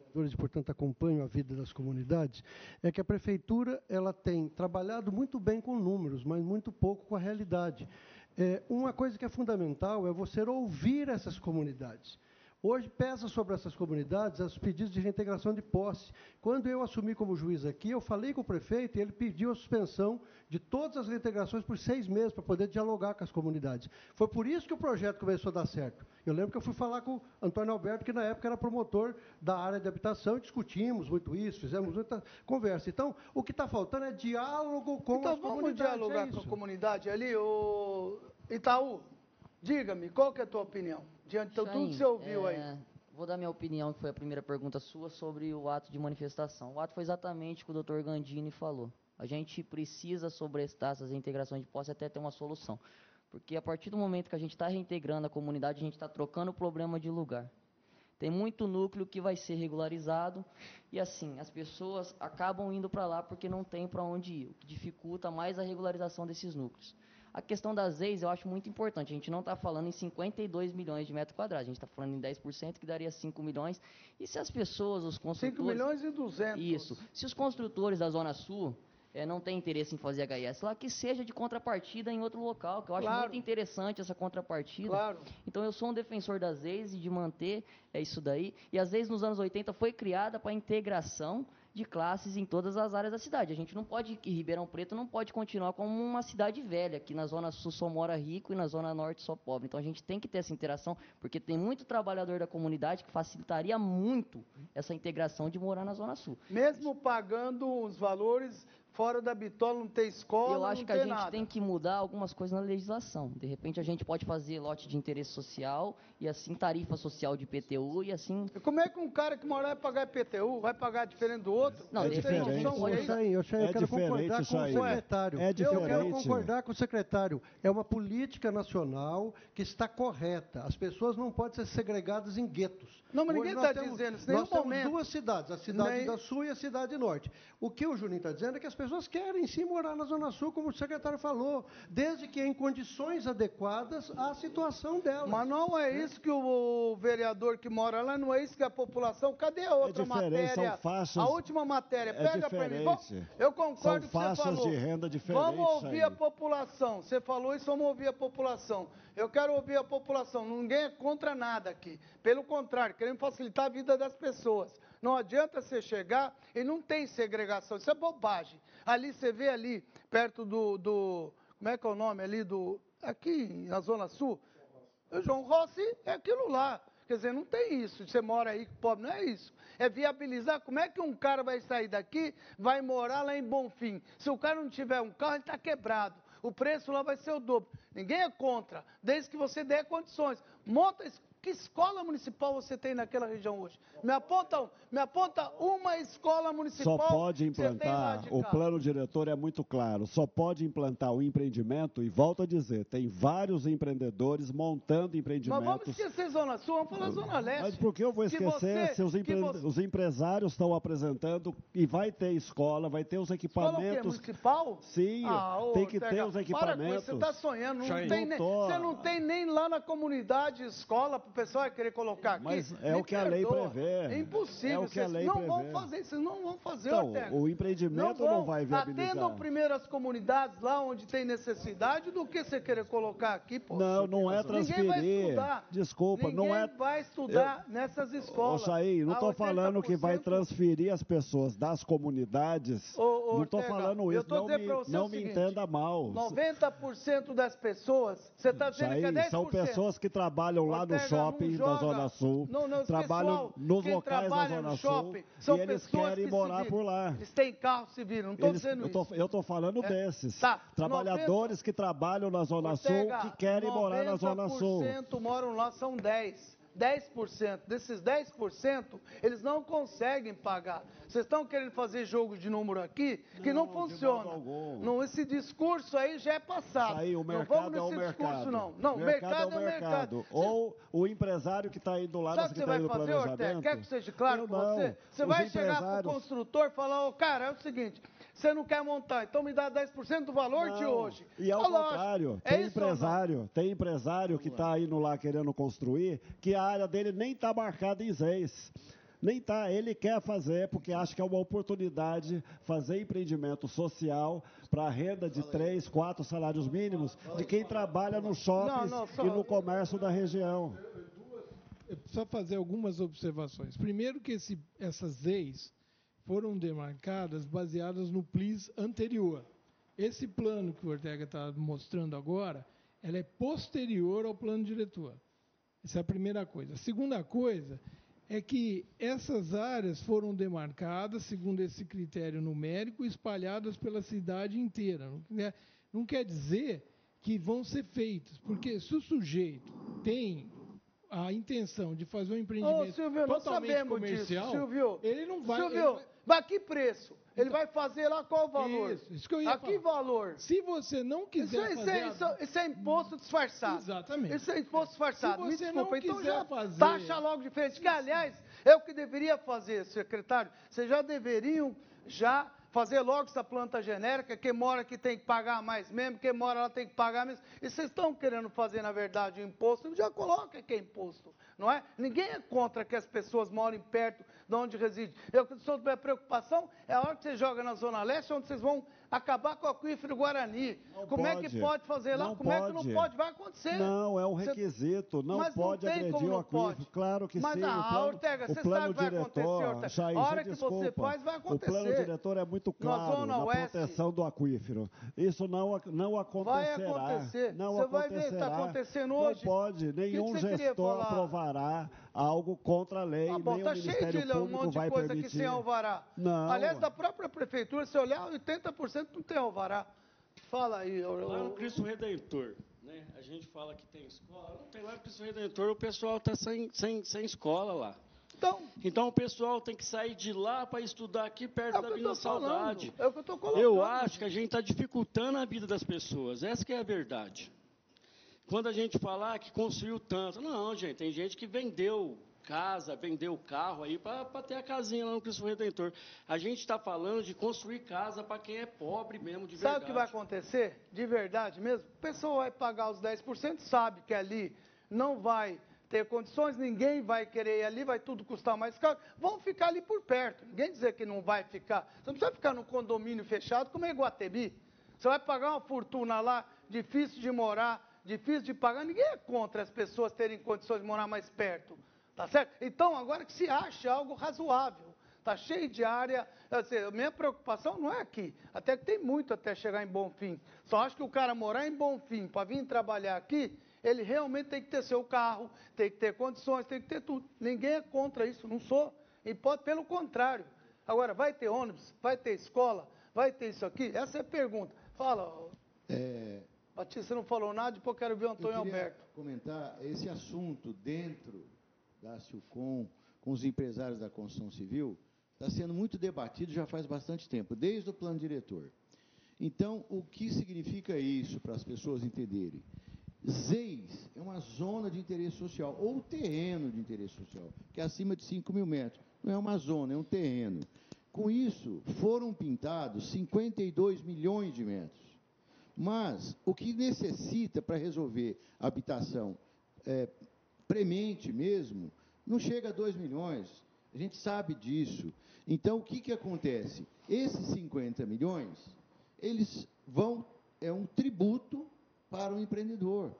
Vereadores e, portanto, acompanham a vida das comunidades, é que a prefeitura ela tem trabalhado muito bem com números, mas muito pouco com a realidade. É, uma coisa que é fundamental é você ouvir essas comunidades. Hoje pesa sobre essas comunidades os pedidos de reintegração de posse. Quando eu assumi como juiz aqui, eu falei com o prefeito e ele pediu a suspensão de todas as reintegrações por seis meses para poder dialogar com as comunidades. Foi por isso que o projeto começou a dar certo. Eu lembro que eu fui falar com o Antônio Alberto, que na época era promotor da área de habitação, e discutimos muito isso, fizemos muita conversa. Então, o que está faltando é diálogo com então as vamos comunidades. dialogar é com a comunidade ali, o Itaú. Diga-me, qual que é a tua opinião? Diante de tudo que você ouviu aí. é, Vou dar minha opinião, que foi a primeira pergunta sua, sobre o ato de manifestação. O ato foi exatamente o que o doutor Gandini falou. A gente precisa sobrestar essas integrações de posse até ter uma solução. Porque a partir do momento que a gente está reintegrando a comunidade, a gente está trocando o problema de lugar. Tem muito núcleo que vai ser regularizado e assim, as pessoas acabam indo para lá porque não tem para onde ir, o que dificulta mais a regularização desses núcleos. A questão das ex eu acho muito importante. A gente não está falando em 52 milhões de metros quadrados, a gente está falando em 10%, que daria 5 milhões. E se as pessoas, os 5 construtores... milhões e 200. Isso. Se os construtores da Zona Sul eh, não têm interesse em fazer HS lá, que seja de contrapartida em outro local, que eu acho Claro. muito interessante essa contrapartida. Claro. Então eu sou um defensor das ex e de manter é isso daí. E as ex nos anos 80 foi criada para integração de classes em todas as áreas da cidade. A gente não pode, Ribeirão Preto não pode continuar como uma cidade velha, que na zona sul só mora rico e na zona norte só pobre. Então a gente tem que ter essa interação, porque tem muito trabalhador da comunidade que facilitaria muito essa integração de morar na zona sul. Mesmo pagando os valores fora da bitola, não tem escola, Eu acho não que a tem gente nada. tem que mudar algumas coisas na legislação. De repente a gente pode fazer lote de interesse social e assim tarifa social de IPTU e assim. Como é que um cara que mora vai pagar IPTU, vai pagar diferente do outro? Não, É diferente. ô, Chain, eu É quero diferente, concordar com o secretário. É Eu quero diferente. concordar com o secretário. É uma política nacional que está correta. As pessoas não podem ser segregadas em guetos. Não, mas Hoje ninguém está dizendo isso Nós temos momento. duas cidades, a cidade Nem- da Sul e a cidade norte. O que o Juninho está dizendo é que as pessoas pessoas querem sim morar na Zona Sul, como o secretário falou, desde que em condições adequadas à situação delas. Mas não é isso que o vereador que mora lá, não é isso que a população. Cadê a outra é diferente, matéria? São faixas, a última matéria, é pega para mim. Vamos, eu concordo são com o que você falou. de renda diferentes. Vamos ouvir aí. a população. Você falou isso, vamos ouvir a população. Eu quero ouvir a população. Ninguém é contra nada aqui. Pelo contrário, queremos facilitar a vida das pessoas. Não adianta você chegar e não tem segregação. Isso é bobagem. Ali você vê ali, perto do, do como é que é o nome ali do, aqui na Zona Sul, o João Rossi é aquilo lá. Quer dizer, não tem isso. Você mora aí pobre, não é isso. É viabilizar. Como é que um cara vai sair daqui, vai morar lá em Bonfim? Se o cara não tiver um carro, ele está quebrado. O preço lá vai ser o dobro. Ninguém é contra, desde que você dê condições. Monta que escola municipal você tem naquela região hoje? Me aponta, me aponta uma escola municipal. Só pode implantar, o plano diretor é muito claro, só pode implantar o empreendimento, e volto a dizer, tem vários empreendedores montando empreendimentos. Mas vamos esquecer Zona Sul, vamos falar Zona Leste. Mas por que eu vou esquecer você, se os, empre... você... os empresários estão apresentando e vai ter escola, vai ter os equipamentos. Escola municipal? Sim, ah, tem que Ortega, ter os equipamentos. Para com isso, você está sonhando, não tem nem, você não tem nem lá na comunidade escola o pessoal querer colocar aqui. Mas é o que a lei perdoa. prevê. É impossível, É o que a vocês lei não prevê. vão fazer, vocês não vão fazer, Então, Ortega. o empreendimento não, vão. vai viabilizar. Atendam primeiro as comunidades lá onde tem necessidade do que você querer colocar aqui, pô. Não, não é transferir. Ninguém vai estudar. Desculpa, Ninguém não é. vai estudar nessas escolas. Ô, Chaí, não estou falando que vai 80%. transferir as pessoas das comunidades. Ô, ô, não estou falando eu isso. Não, me, não o me seguinte, entenda mal. 90% das pessoas, você está dizendo que é 10%. são pessoas que trabalham lá no Ortega, shopping não da joga. Zona Sul, Não, não, trabalham nos locais da Zona Sul e eles querem que morar por lá. Eles têm carro, se viram, não estou dizendo eu tô, isso. eu tô falando É, desses. tá, Trabalhadores que trabalham na Zona Ortega, Sul que querem morar na Zona Sul. 90% moram lá, são 10. 10%. Desses 10%, eles não conseguem pagar. Vocês estão querendo fazer jogo de número aqui que não, funciona. Não, esse discurso aí já é passado. Aí o não mercado vamos é nesse mercado. discurso, não. Não, o mercado, é o mercado. Ou o empresário que está indo lá na Sabe o que você vai do fazer. Ortega? Quer que seja claro Eu com não. você? Você Os vai chegar para o construtor e falar, ô cara, é o seguinte, você não quer montar, então me dá 10% do valor de Não, hoje. E ao lógico. contrário, É tem não? empresário, tem empresário que está indo lá querendo construir, que a área dele nem está marcada em ZEIS. Nem tá, ele quer fazer, porque acha que é uma oportunidade fazer empreendimento social para renda de três, quatro salários mínimos de quem trabalha nos shoppings Não, não, só- e no comércio da região. Eu preciso fazer algumas observações. Primeiro que esse- essas leis foram demarcadas baseadas no PLIS anterior. Esse plano que o Ortega está mostrando agora, ela é posterior ao plano diretor. Essa é a primeira coisa. A segunda coisa é que essas áreas foram demarcadas, segundo esse critério numérico, espalhadas pela cidade inteira. Não quer, dizer que vão ser feitas, porque se o sujeito tem a intenção de fazer um Ô, empreendimento Silvio, nós totalmente sabemos comercial, disso, Silvio. ele não vai... Silvio, ele vai- mas que preço? Ele vai fazer lá qual o valor? Isso, isso que eu ia A que falar. valor? Se você não Isso, quiser isso, fazer... é, a- isso, isso é imposto disfarçado. Exatamente. Isso é imposto disfarçado. Se Me você desculpa, não então quiser já fazer- taxa logo diferente. Que, aliás, é o que deveria fazer, secretário. Vocês já deveriam já fazer logo essa planta genérica. Quem mora aqui tem que pagar mais mesmo, quem mora lá tem que pagar mesmo. E vocês estão querendo fazer, na verdade, o imposto, já coloca que é imposto, não é? Ninguém é contra que as pessoas morem perto de onde reside. Eu, sua preocupação é a hora que você joga na Zona Leste, onde vocês vão acabar com o aquífero Guarani. Como é que pode. pode fazer lá? Não Como é que não pode. pode? Vai acontecer. Não, é um requisito. Não Mas pode não agredir como o não aquífero. pode. Claro que Mas sim. não, o plano, Ortega, você sabe o que vai acontecer, Ortega. Jair, A hora que desculpa, você faz, vai O plano acontecer. diretor é muito Na claro na Oeste- proteção do aquífero. Isso não, não Vai acontecerá. acontecer. Não Você vai ver, acontecerá. está acontecendo Não hoje. pode. O que Nenhum que queria gestor aprovará algo contra a lei. Ah, bom, nem tá o cheio de um monte de coisa aqui permitir. sem alvará. Não. Aliás, da própria prefeitura, se olhar, 80% não tem alvará. Fala aí. ô- Lá no Cristo Redentor, né? A gente fala que tem escola, não tem lá no Cristo Redentor, o pessoal está sem, sem, sem escola lá. Então, então o pessoal tem que sair de lá para estudar aqui perto É da Vila Saudade. é o que eu tô colocando. Eu acho que a gente está dificultando a vida das pessoas. Essa que é a verdade. Quando a gente falar que construiu tanto, não, gente, tem gente que vendeu casa, vendeu carro aí para ter a casinha lá no Cristo Redentor. A gente está falando de construir casa para quem é pobre mesmo, de verdade. Sabe o que vai acontecer? De verdade mesmo? A pessoa vai pagar os 10%, sabe que ali não vai ter condições, ninguém vai querer ir ali, vai tudo custar mais caro. Vão ficar ali por perto. Ninguém dizer que não vai ficar. Você não precisa ficar num condomínio fechado como é Iguatemi. Você vai pagar uma fortuna lá, difícil de morar, difícil de pagar. Ninguém é contra as pessoas terem condições de morar mais perto. Tá certo? Então, agora que se acha algo razoável. Está cheio de área. Assim, a minha preocupação não é aqui. Até que tem muito até chegar em bom fim. Só acho que o cara morar em bom fim para vir trabalhar aqui, ele realmente tem que ter seu carro, tem que ter condições, tem que ter tudo. Ninguém é contra isso, não sou. E pode, pelo contrário. Agora, vai ter ônibus, vai ter escola, vai ter isso aqui? Essa é a pergunta. Fala, é... Batista, você não falou nada, depois eu quero ver o Antônio eu Alberto. comentar esse assunto dentro da Silcom, com os empresários da construção civil, está sendo muito debatido já faz bastante tempo, desde o plano diretor. Então, o que significa isso para as pessoas entenderem? ZEIS é uma zona de interesse social, ou terreno de interesse social, que é acima de 5 mil metros. Não é uma zona, é um terreno. Com isso, foram pintados 52 milhões de metros. Mas o que necessita para resolver habitação é, premente mesmo, não chega a 2 milhões. A gente sabe disso. Então, o que, que acontece? Esses 50 milhões, eles vão, é um tributo para o empreendedor.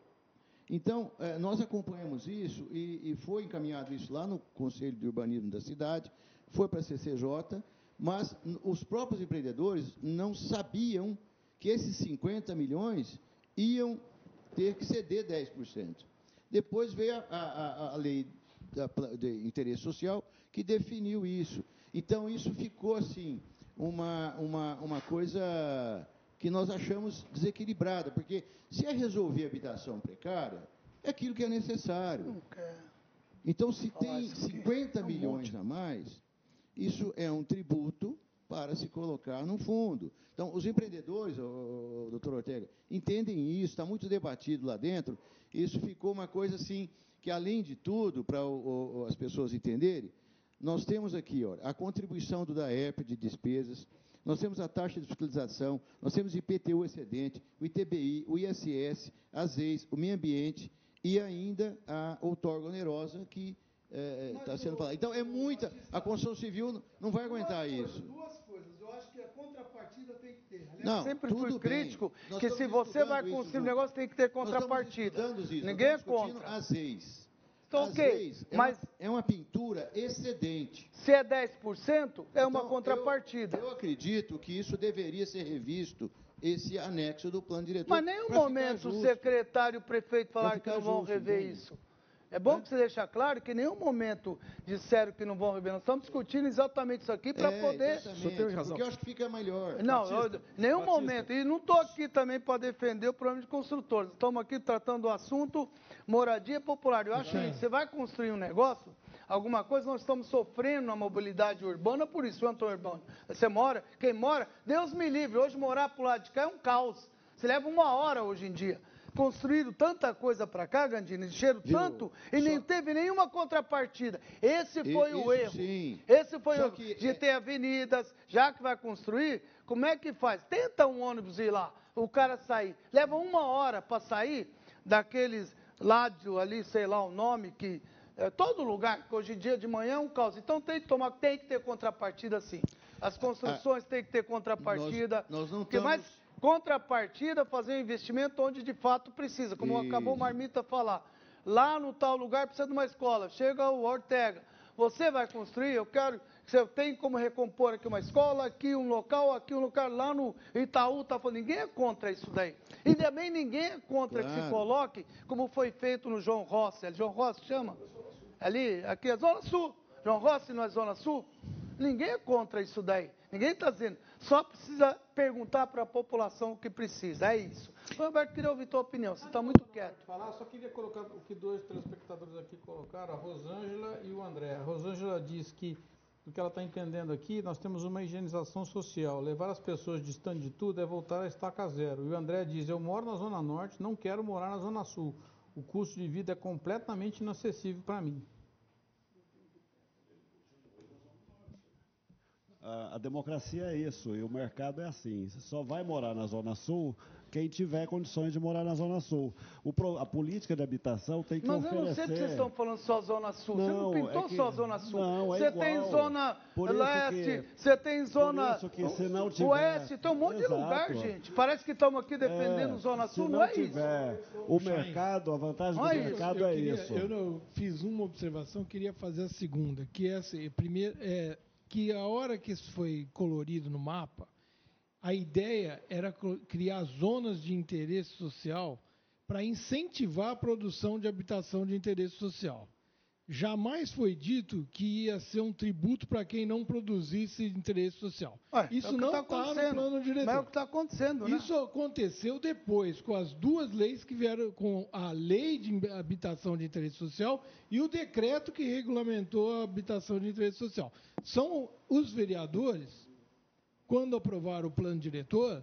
Então, é, nós acompanhamos isso e, e, foi encaminhado isso lá no Conselho de Urbanismo da cidade, foi para a CCJ, mas os próprios empreendedores não sabiam que esses 50 milhões iam ter que ceder 10%. Depois veio a, a, a lei da, de interesse social que definiu isso. Então, isso ficou assim, uma, uma, uma coisa que nós achamos desequilibrada, porque se é resolver habitação precária, é aquilo que é necessário. Então, se tem 50 milhões a mais, isso é um tributo para se colocar no fundo. Então, os empreendedores, doutor Ortega, entendem isso, está muito debatido lá dentro. Isso ficou uma coisa assim, que além de tudo, para as pessoas entenderem, nós temos aqui ó, a contribuição do DAEP de despesas, nós temos a taxa de fiscalização, nós temos IPTU excedente, o ITBI, o ISS, as EIs, o meio ambiente e ainda a outorga onerosa que está é, é sendo falada. Então, é muita. A construção civil não vai aguentar isso. Duas coisas. Eu acho que a contrapartida tem que ter. Aliás, não, sempre fui crítico bem. que se você vai construir um negócio, tem que ter contrapartida. Ninguém é contra. Então, Às ok, é mas... Uma, é uma pintura excedente. Se é 10%, é uma então, contrapartida. Eu, eu acredito que isso deveria ser revisto, esse anexo do plano diretor. Mas nenhum momento o secretário e o prefeito falaram que não vão rever entende? isso. É bom é. que você deixar claro que em nenhum momento disseram que não vão rever. Nós estamos discutindo exatamente isso aqui para é, poder. Exatamente, porque eu acho que fica melhor. Não, eu, nenhum Batista. momento. E não estou aqui também para defender o problema de construtores. Estamos aqui tratando o assunto moradia popular. Eu acho que você vai construir um negócio, alguma coisa, nós estamos sofrendo na mobilidade urbana por isso, Antônio Urbano. Você mora, quem mora, Deus me livre, hoje morar para o lado de cá é um caos. Você leva uma hora hoje em dia construíram tanta coisa para cá, Gandini, encheram tanto e Só... nem teve nenhuma contrapartida. Esse foi o erro. Sim. Esse foi Só o erro. Que... De ter avenidas, já que vai construir, como é que faz? Tenta um ônibus ir lá, o cara sair. Leva uma hora para sair daqueles ládio ali, sei lá o nome, que é, todo lugar, que hoje em dia de manhã é um caos. Então tem que tomar, tem que ter contrapartida sim. As construções ah, têm que ter contrapartida. Nós, nós não estamos... mais Contrapartida, fazer um investimento onde de fato precisa, como Isso. acabou o Marmita falar. Lá no tal lugar precisa de uma escola. Chega o Ortega. Você vai construir, eu quero. Você tem como recompor aqui uma escola, aqui um local, aqui um local, lá no Itaú, tá falando, ninguém é contra isso daí. E também ninguém é contra claro. que se coloque, como foi feito no João Rossi. É João Rossi chama? Ali, aqui é Zona Sul. João Rossi não é Zona Sul? Ninguém é contra isso daí. Ninguém está dizendo. Só precisa perguntar para a população o que precisa. É isso. Roberto, queria ouvir tua opinião. Você está muito quieto. Falar, só queria colocar o que dois telespectadores aqui colocaram, a Rosângela e o André. A Rosângela diz que o que ela está entendendo aqui, nós temos uma higienização social. Levar as pessoas distante de tudo é voltar a estaca zero. E o André diz: Eu moro na Zona Norte, não quero morar na Zona Sul. O custo de vida é completamente inacessível para mim. A, a, democracia é isso, e o mercado é assim. Você só vai morar na Zona Sul quem tiver condições de morar na Zona Sul. O, a política de habitação tem que Mas oferecer... Mas eu não sei porque vocês estão falando só Zona Sul. Não, você não pintou é que, só Zona Sul. Não, é você igual. tem Zona por Leste, você tem Zona por isso que, se não tiver, Oeste, tem um monte Exato. de lugar, gente. Parece que estamos aqui defendendo é, Zona Sul, se não, não é tiver isso. o mercado, a vantagem não do é mercado eu é queria, isso. Eu não, fiz uma observação, queria fazer a segunda, que é assim, primeiro, é, que a hora que isso foi colorido no mapa, a ideia era criar zonas de interesse social para incentivar a produção de habitação de interesse social. Jamais foi dito que ia ser um tributo para quem não produzisse interesse social. Ué, Isso é não está está tá no plano diretor. Mas é o que está acontecendo, né? Isso aconteceu depois, com as duas leis que vieram, com a lei de habitação de interesse social e o decreto que regulamentou a habitação de interesse social. São os vereadores quando aprovaram o plano diretor,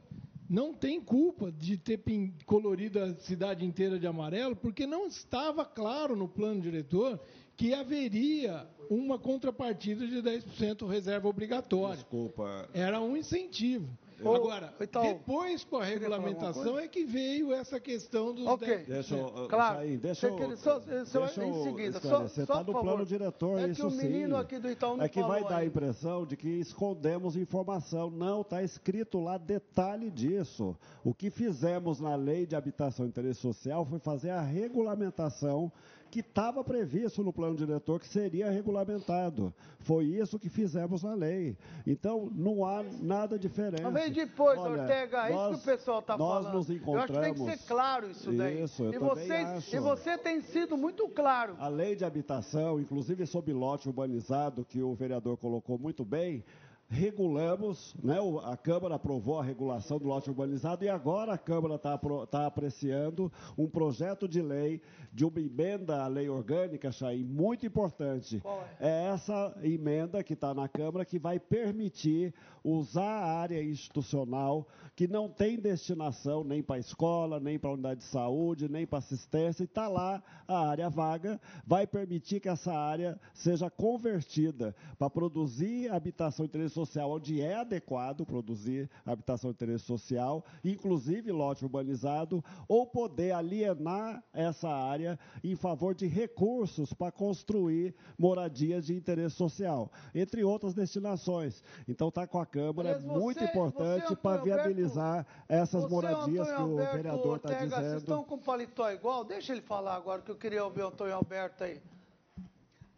não tem culpa de ter colorido a cidade inteira de amarelo, porque não estava claro no plano diretor que haveria uma contrapartida de 10% reserva obrigatória. Desculpa. Era um incentivo. Ô, Agora, então, depois com a regulamentação é que veio essa questão dos Ok. 10%. Deixa eu, Claro. Saim, deixa eu, só- deixa em eu seguida, só- só Está por no plano favor. diretor, É que isso o menino sim. aqui do Itaú não é que vai dar a impressão de que escondemos informação. Não, está escrito lá detalhe disso. O que fizemos na lei de habitação e interesse social foi fazer a regulamentação que estava previsto no plano diretor que seria regulamentado. Foi isso que fizemos na lei. Então, não há nada diferente. Mas vem depois, Olha, Ortega, é isso nós- que o pessoal está nós falando. nos Eu acho que tem que encontramos- ser claro isso daí. Isso, eu e, também vocês, acho. e você tem sido muito claro. A lei de habitação, inclusive sobre lote urbanizado, que o vereador colocou muito bem, regulamos, né, a Câmara aprovou a regulação do lote urbanizado e agora a Câmara está tá apreciando um projeto de lei de uma emenda à lei orgânica, Chay, muito importante. é? essa emenda que está na Câmara que vai permitir usar a área institucional que não tem destinação nem para escola, nem para unidade de saúde, nem para assistência, e está lá a área vaga, vai permitir que essa área seja convertida para produzir habitação interesse social, onde é adequado produzir habitação de interesse social, inclusive lote urbanizado, ou poder alienar essa área em favor de recursos para construir moradias de interesse social, entre outras destinações. Então está com a Câmara, Aliás, é muito você- importante você, para Alberto, viabilizar essas Você, moradias que o Alberto vereador está Ortega, Vocês dizendo. estão com paletó igual? Deixa ele falar agora, que eu queria ouvir o Antônio Alberto aí.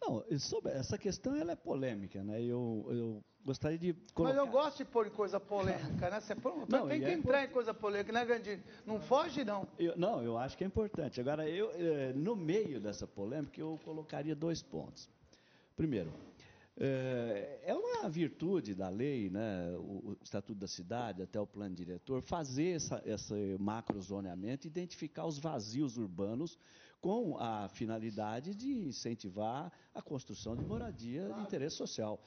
Não, sobre essa questão ela é polêmica, né? Eu, eu gostaria de Mas colocar... eu gosto de pôr em coisa polêmica, né? Você pô- Não, tem que é entrar em coisa polêmica, né, Gandini? Não foge, não. Eu- não, eu acho que é importante. Agora, eu, eh, no meio dessa polêmica, eu colocaria dois pontos. Primeiro, eh, é uma virtude da lei, né, o, o Estatuto da Cidade, até o plano diretor, fazer essa, esse macrozoneamento, identificar os vazios urbanos com a finalidade de incentivar a construção de moradia de interesse social.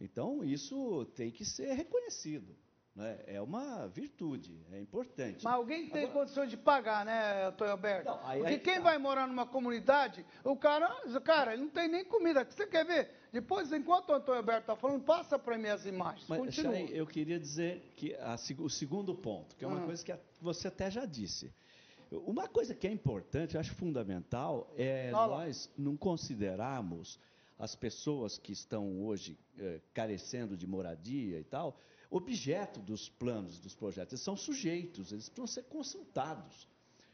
Então, isso tem que ser reconhecido. Né? É uma virtude, é importante. Mas alguém tem condições de pagar, né, Antônio Alberto? aí- Porque aí quem tá. vai morar numa comunidade, o cara, cara, ele não tem nem comida. Você quer ver? Depois, enquanto o Antônio Alberto está falando, passa para mim as imagens. Mas, Continua. Chay, eu queria dizer que a o segundo ponto, que é uma Ah. coisa que você até já disse. Uma coisa que é importante, acho fundamental, é nós não considerarmos as pessoas que estão hoje eh, carecendo de moradia e tal, objeto dos planos, dos projetos. Eles são sujeitos, eles precisam ser consultados.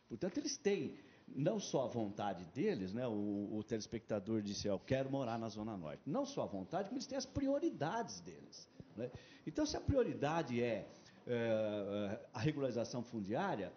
Portanto, eles têm não só a vontade deles, né? o, o telespectador disse, eu quero morar na Zona Norte. Não só a vontade, como eles têm as prioridades deles. né? Então, se a prioridade é eh, a regularização fundiária,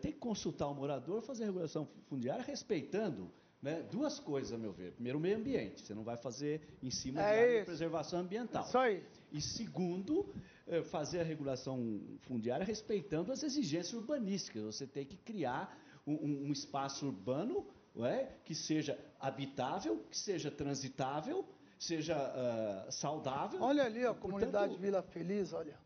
tem que consultar o morador, fazer a regulação fundiária respeitando né, duas coisas, a meu ver. Primeiro, o meio ambiente. Você não vai fazer em cima É de preservação ambiental. Isso aí. E segundo, eh, fazer a regulação fundiária respeitando as exigências urbanísticas. Você tem que criar um, um- espaço urbano é, que seja habitável, que seja transitável seja uh, saudável. Olha ali a comunidade Vila Feliz, olha.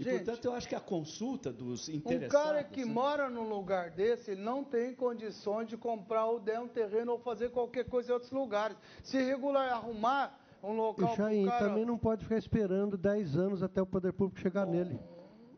E, Gente, portanto, eu acho que a consulta dos interessados... Um cara que né? mora num lugar desse, ele não tem condições de comprar ou der um terreno ou fazer qualquer coisa em outros lugares. Se regular, arrumar um local... E Chain, cara... também não pode ficar esperando 10 anos até o poder público chegar oh. nele.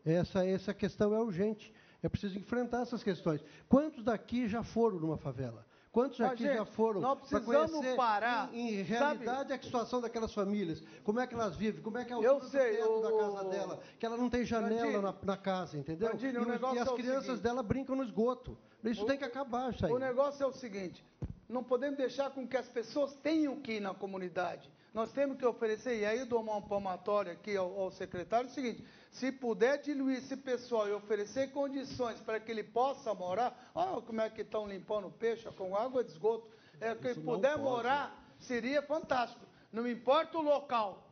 Essa, essa questão é urgente. É preciso enfrentar essas questões. Quantos daqui já foram numa favela? Quantos Mas, aqui gente, já foram para conhecer parar, em, em realidade sabe? a situação daquelas famílias? Como é que elas vivem? Como é que é o eu sei, o... da casa dela? Que ela não tem janela na, na, casa, entendeu? E, e, as é crianças seguinte, dela brincam no esgoto. Isso o, tem que acabar, isso aí. O negócio é o seguinte, não podemos deixar com que as pessoas tenham que ir na comunidade. Nós temos que oferecer, e aí eu dou uma palmatória aqui ao, ao secretário, é o seguinte, se puder diluir esse pessoal e oferecer condições para que ele possa morar, olha como é que estão limpando peixe com água de esgoto, é, que ele puder morar, seria fantástico. Não importa o local,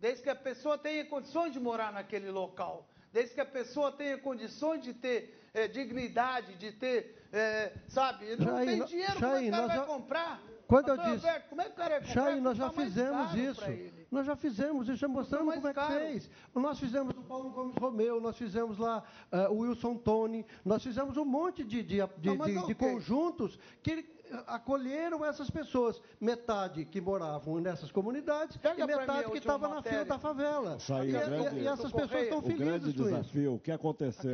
desde que a pessoa tenha condições de morar naquele local, desde que a pessoa tenha condições de ter é, dignidade, de ter, é, sabe, não Jair, tem dinheiro, Jair, como é que o cara vai já... comprar? Quando eu disse, Alberto, como é que o cara é Chay, nós já fizemos isso. Nós já fizemos isso, já mostramos como é que fez. Nós fizemos o Paulo Gomes Romeu, nós fizemos lá uh, o Wilson Tony, nós fizemos um monte de, de, de, Não, de, de conjuntos que acolheram essas pessoas. Metade que moravam nessas comunidades Pega e metade que estava na fila da favela. Aí, e, grande, e, essas pessoas estão felizes. O grande desafio, o que aconteceu,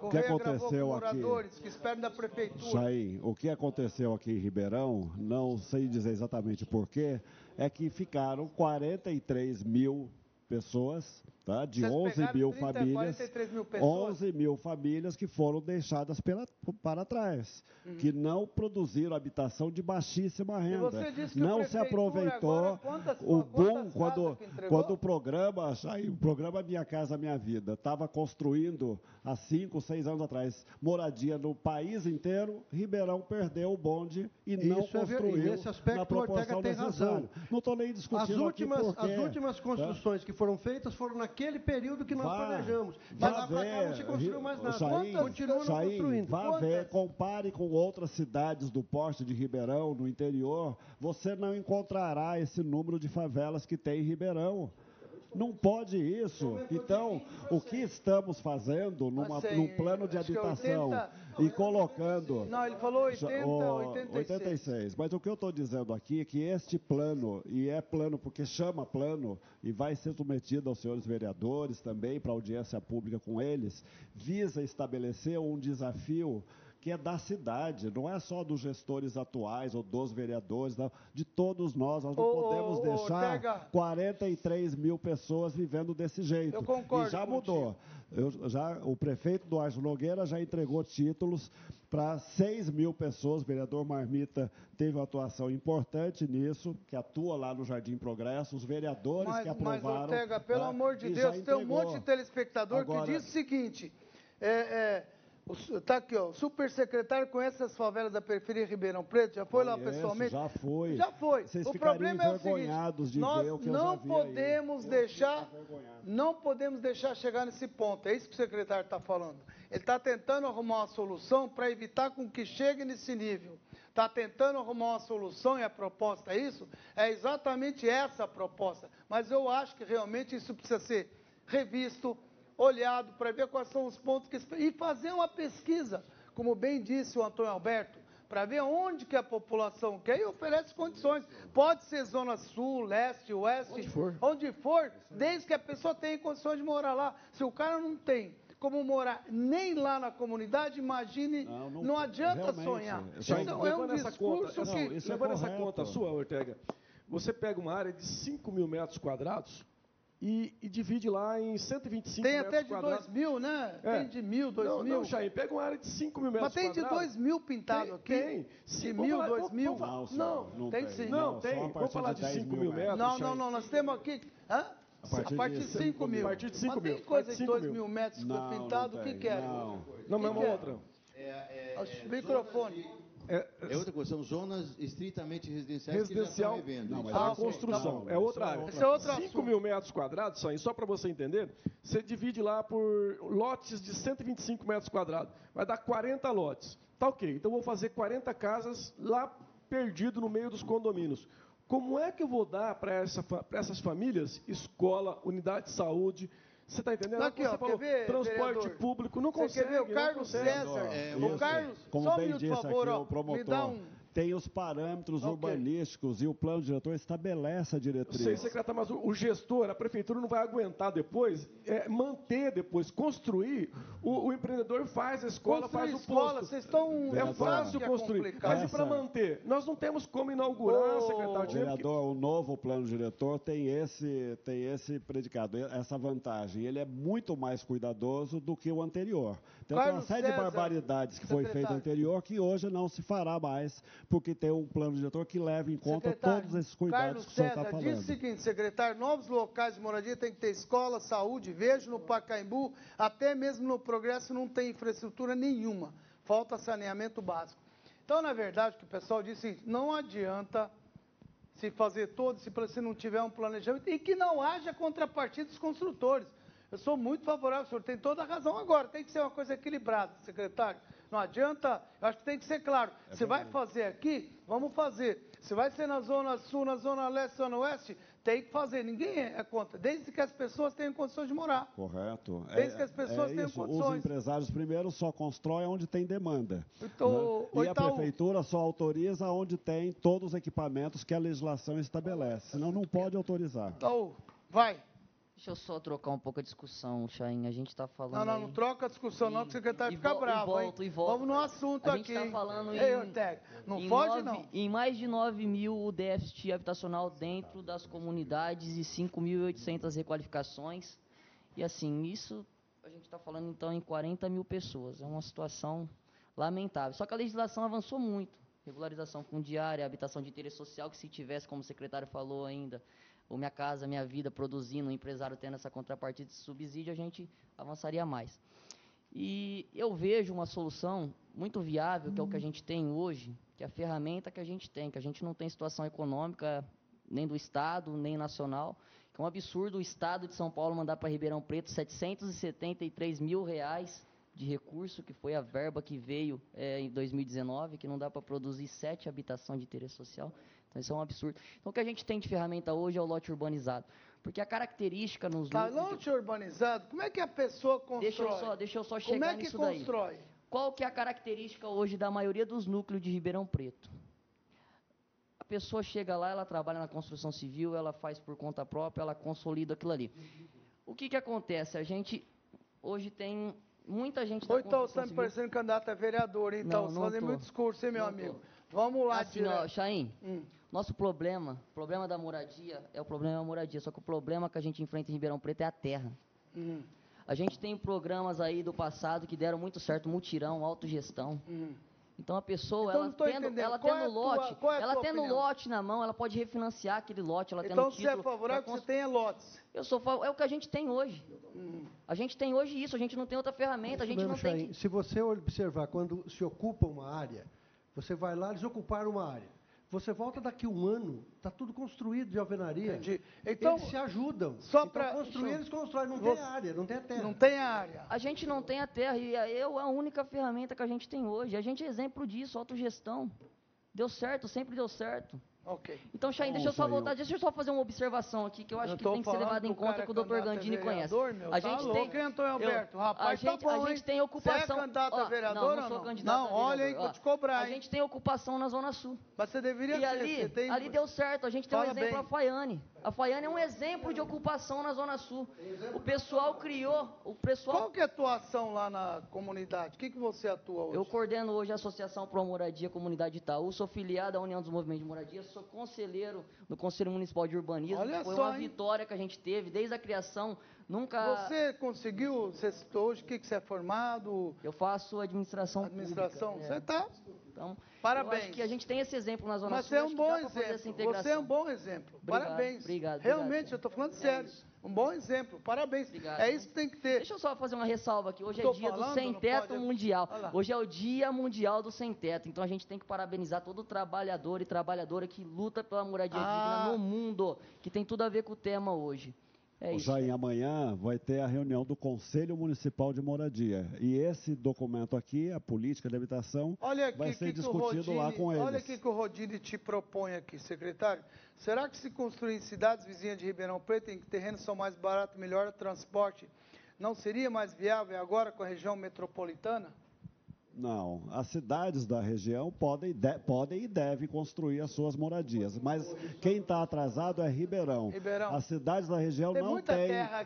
o que aconteceu aqui. que esperam da prefeitura. O que aconteceu aqui em Ribeirão, não sei dizer exatamente porquê, é que ficaram 43 mil pessoas tá? de Vocês 11 mil 30, famílias, mil 11 mil famílias que foram deixadas pela, para trás, uhum. que não produziram habitação de baixíssima renda. não se aproveitou quantas, o bom quando, quando o programa, o programa Minha Casa Minha Vida estava construindo há 5, 6 anos atrás moradia no país inteiro, Ribeirão perdeu o bonde e não Isso construiu é, nesse aspecto, na proporção necessária. Não estou nem discutindo as últimas, aqui As últimas construções tá? que foram feitas foram na naquele período que nós vá, planejamos. Mas lá para cá não se construiu mais nada. Saí, Continua construindo. Vá Quantas? ver, compare com outras cidades do porte de Ribeirão, no interior, você não encontrará esse número de favelas que tem em Ribeirão. Não pode isso. Então, o que estamos fazendo numa, assim, num plano de habitação 80, e colocando. Não, ele falou 80, o, 86. 86. Mas o que eu estou dizendo aqui é que este plano, e é plano porque chama plano, e vai ser submetido aos senhores vereadores também, para audiência pública com eles, visa estabelecer um desafio que é da cidade, não é só dos gestores atuais ou dos vereadores, não, de todos nós. Nós não ô, podemos ô, deixar Ortega. 43 mil pessoas vivendo desse jeito. Eu concordo. E já mudou. Eu, já, o prefeito Ângelo Nogueira já entregou títulos para 6 mil pessoas. O vereador Marmita teve uma atuação importante nisso, que atua lá no Jardim Progresso. Os vereadores mas, que aprovaram. Mas, Ortega, pelo tá, amor de Deus, tem um monte de telespectador Agora, que diz o seguinte. É, é, Está aqui, ó. O supersecretário conhece as favelas da periferia Ribeirão Preto? Já foi Conheço, lá pessoalmente? Já foi. Já foi. Vocês o problema é o seguinte: nós não podemos deixar, não podemos deixar chegar nesse ponto. É isso que o secretário está falando. Ele está tentando arrumar uma solução para evitar com que chegue nesse nível. Está tentando arrumar uma solução e a proposta é isso? É exatamente essa a proposta. Mas eu acho que realmente isso precisa ser revisto olhado para ver quais são os pontos que e fazer uma pesquisa, como bem disse o Antônio Alberto, para ver onde que a população quer e oferece condições. Pode ser zona sul, leste, oeste, onde for, onde for desde que a pessoa tenha condições de morar lá. Se o cara não tem como morar nem lá na comunidade, imagine, não, não, não adianta sonhar. Isso é um discurso conta, que... Não, isso levando é essa conta sua, Ortega, você pega uma área de 5 mil metros quadrados, e, e, divide lá em 125 tem metros quadrados. Tem até de 2 mil, né? É. Tem de mil, 2 não, mil. Não, Jair, pega uma área de 5 mil metros quadrados. Mas tem de 2 mil pintado aqui? Tem. De mil, 2 mil? Não, não, não, tem sim. Não, tem. Vamos falar de 5 mil metros. Não, não, não, nós temos aqui... Hã? A partir, de 5 mil. A partir de 5 mil. Mas tem coisa de 2 mil metros pintado, o que quer? Não, não, mas uma outra. É, é, é, microfone. É, é, outra coisa, são zonas estritamente residenciais Residencial, que já estão Não, mas ah, a construção, tá é outra área. Esse é outro 5 mil metros quadrados, só, só para você entender, você divide lá por lotes de 125 metros quadrados. Vai dar 40 lotes. Tá ok, então vou fazer 40 casas lá perdido no meio dos condomínios. Como é que eu vou dar para essa, essas famílias escola, unidade de saúde? Você está entendendo? Aqui, Você ó, falou, ver, transporte vereador? público, não Você consegue. quer ver o Carlos César? É, o. Carlos, Como só um minuto, por favor, aqui ó, o promotor, me dá um... tem os parâmetros Ok. urbanísticos e o plano diretor estabelece a Eu diretriz. sei, secretário, mas o, o gestor, a prefeitura não vai aguentar depois, é, manter depois, construir. O, o empreendedor faz a escola, Construir faz o escola, posto. vocês estão- É Vereador, fácil é construir. mas e para manter? Nós não temos como inaugurar, Ô, secretário. Tinha que- Vereador, o novo plano diretor tem esse, tem esse predicado, essa vantagem. Ele é muito mais cuidadoso do que o anterior. Então, tem uma Carlos série de César, barbaridades que foi feita secretário. anterior que hoje não se fará mais, porque tem um plano diretor que leva em conta Secretário, todos esses cuidados Carlos que o senhor está falando. disse o seguinte, secretário, novos locais de moradia tem que ter escola, saúde, vejo no Pacaembu, até mesmo no Progresso não tem infraestrutura nenhuma, falta saneamento básico. Então, na verdade, o que o pessoal disse, é não adianta se fazer todo se não tiver um planejamento e que não haja contrapartida dos construtores. Eu sou muito favorável, o senhor tem toda a razão agora, tem que ser uma coisa equilibrada, secretário. Não adianta, eu acho que tem que ser claro. Se vai fazer aqui, vamos fazer. Se vai ser na Zona Sul, na Zona Leste, Zona Oeste, tem que fazer. Ninguém é contra, desde que as pessoas tenham condições de morar. Correto. Desde que as pessoas é tenham isso. condições. Os empresários, primeiro, só constroem onde tem demanda. Então, né? E a prefeitura só autoriza onde tem todos os equipamentos que a legislação estabelece. Senão, não pode autorizar. Então, vai. Deixa eu só trocar um pouco a discussão, Chain. A gente está falando. Não, não, aí- não troca a discussão, não, que o secretário e fica vol- e bravo, volto, hein? e volto. Vamos no assunto a gente aqui. está falando Ei, em, Ortega, não em foge, nove- não. Em mais de 9 mil o déficit habitacional dentro das comunidades e 5.800 requalificações. E assim, isso a gente está falando então em 40 mil pessoas. É uma situação lamentável. Só que a legislação avançou muito. Regularização fundiária, habitação de interesse social, que se tivesse, como o secretário falou ainda, o Minha Casa Minha Vida produzindo, o empresário tendo essa contrapartida de subsídio, a gente avançaria mais. E eu vejo uma solução muito viável, que é o que a gente tem hoje, que é a ferramenta que a gente tem, que a gente não tem situação econômica nem do Estado, nem nacional, que é um absurdo o Estado de São Paulo mandar para Ribeirão Preto 773 mil reais de recurso, que foi a verba que veio eh, em 2019, que não dá para produzir sete habitação de interesse social. Então, isso é um absurdo. Então, o que a gente tem de ferramenta hoje é o lote urbanizado. Porque a característica nos Tá, lote urbanizado, como é que a pessoa constrói? Deixa eu só, deixa eu só Como chegar é que nisso daí. constrói? Qual que é a característica hoje da maioria dos núcleos de Ribeirão Preto? A pessoa chega lá, ela trabalha na construção civil, ela faz por conta própria, ela consolida aquilo ali. O que que acontece? A gente hoje tem muita gente Ou então você está parecendo candidato a vereador, então, Não, não fazendo muito discurso, hein, meu Não amigo? tô. Vamos lá, Assim, ó. Chaim, Hum. nosso problema, o problema da moradia é o problema da moradia, só que o problema que a gente enfrenta em Ribeirão Preto é a terra. Hum. A gente tem programas aí do passado que deram muito certo, mutirão, autogestão. Então a pessoa, Então, ela tendo, entendendo. ela é tendo tua- lote, qual é ela tua tendo opinião? lote na mão, ela pode refinanciar aquele lote, ela Então tendo você é título. favorável que pra você tenha lotes. Eu sou fa- é o que a gente tem hoje. A gente tem hoje isso, a gente não tem outra ferramenta, a gente Mesmo, não tem Chain, que... Se você observar, quando se ocupa uma área, você vai lá, eles ocuparam uma área. Você volta daqui um ano, está tudo construído de alvenaria. Então, eles se ajudam. só então, pra- construir, eu- eles constroem. Não Você- tem área, não tem a terra. Não tem a área. A gente não tem a terra e eu a única ferramenta que a gente tem hoje. A gente é exemplo disso, autogestão. Deu certo, sempre deu certo. Ok. Então, Chain, deixa eu só voltar, deixa eu só fazer uma observação aqui que eu acho Eu que tem que ser levado em conta que o a Gandini conhece. vereador, meu, a tá gente louco, tem, hein, Antônio Alberto? eu- Rapaz, a gente, tá bom, a gente tem Você é ocupação. candidato a Ó, vereador não, não ou sou não? candidato Não, a olha aí que eu Ó, vou te cobrar, A hein? gente tem ocupação na Zona Sul. Mas você deveria E ter, ali, tem- ali deu certo. A gente tem um Fala exemplo, bem. a Faiane. A Faiane é um exemplo de ocupação na Zona Sul. O pessoal criou, o pessoal Qual que é a tua ação lá na comunidade? O que, que você atua hoje? Eu coordeno hoje a Associação Pro Moradia Comunidade Itaú, sou filiado à União dos Movimentos de Moradia, sou conselheiro no Conselho Municipal de Urbanismo. Olha Foi só, uma hein? vitória que a gente teve desde a criação. Nunca. Você conseguiu, você citou hoje, o que, que você é formado? Eu faço administração Administração, pública, você é. tá... Então, Parabéns. Eu acho que a gente tem esse exemplo na Zona Mas Sul. você é um bom exemplo. Você é um bom exemplo. Obrigado, Parabéns. obrigado, Realmente, obrigado. eu estou falando É sério. isso. Um bom exemplo. Parabéns. Obrigado. É isso que tem que ter. Deixa eu só fazer uma ressalva aqui. Hoje é dia falando, do sem teto pode- mundial. Hoje é o dia mundial do sem teto. Então a gente tem que parabenizar todo trabalhador e trabalhadora que luta pela moradia Ah. digna no mundo, que tem tudo a ver com o tema hoje. É isso. Já em amanhã vai ter a reunião do Conselho Municipal de Moradia. E esse documento aqui, a política de habitação, Olha aqui vai ser que discutido que o Rodine, lá com eles. Olha o que o Rodine te propõe aqui, secretário. Será que se construir em cidades vizinhas de Ribeirão Preto, em que terrenos são mais baratos, melhor transporte, não seria mais viável agora com a região metropolitana? Não, as cidades da região podem, de, podem e devem construir as suas moradias, mas quem está atrasado é Ribeirão. Ribeirão. As cidades da região Tem não em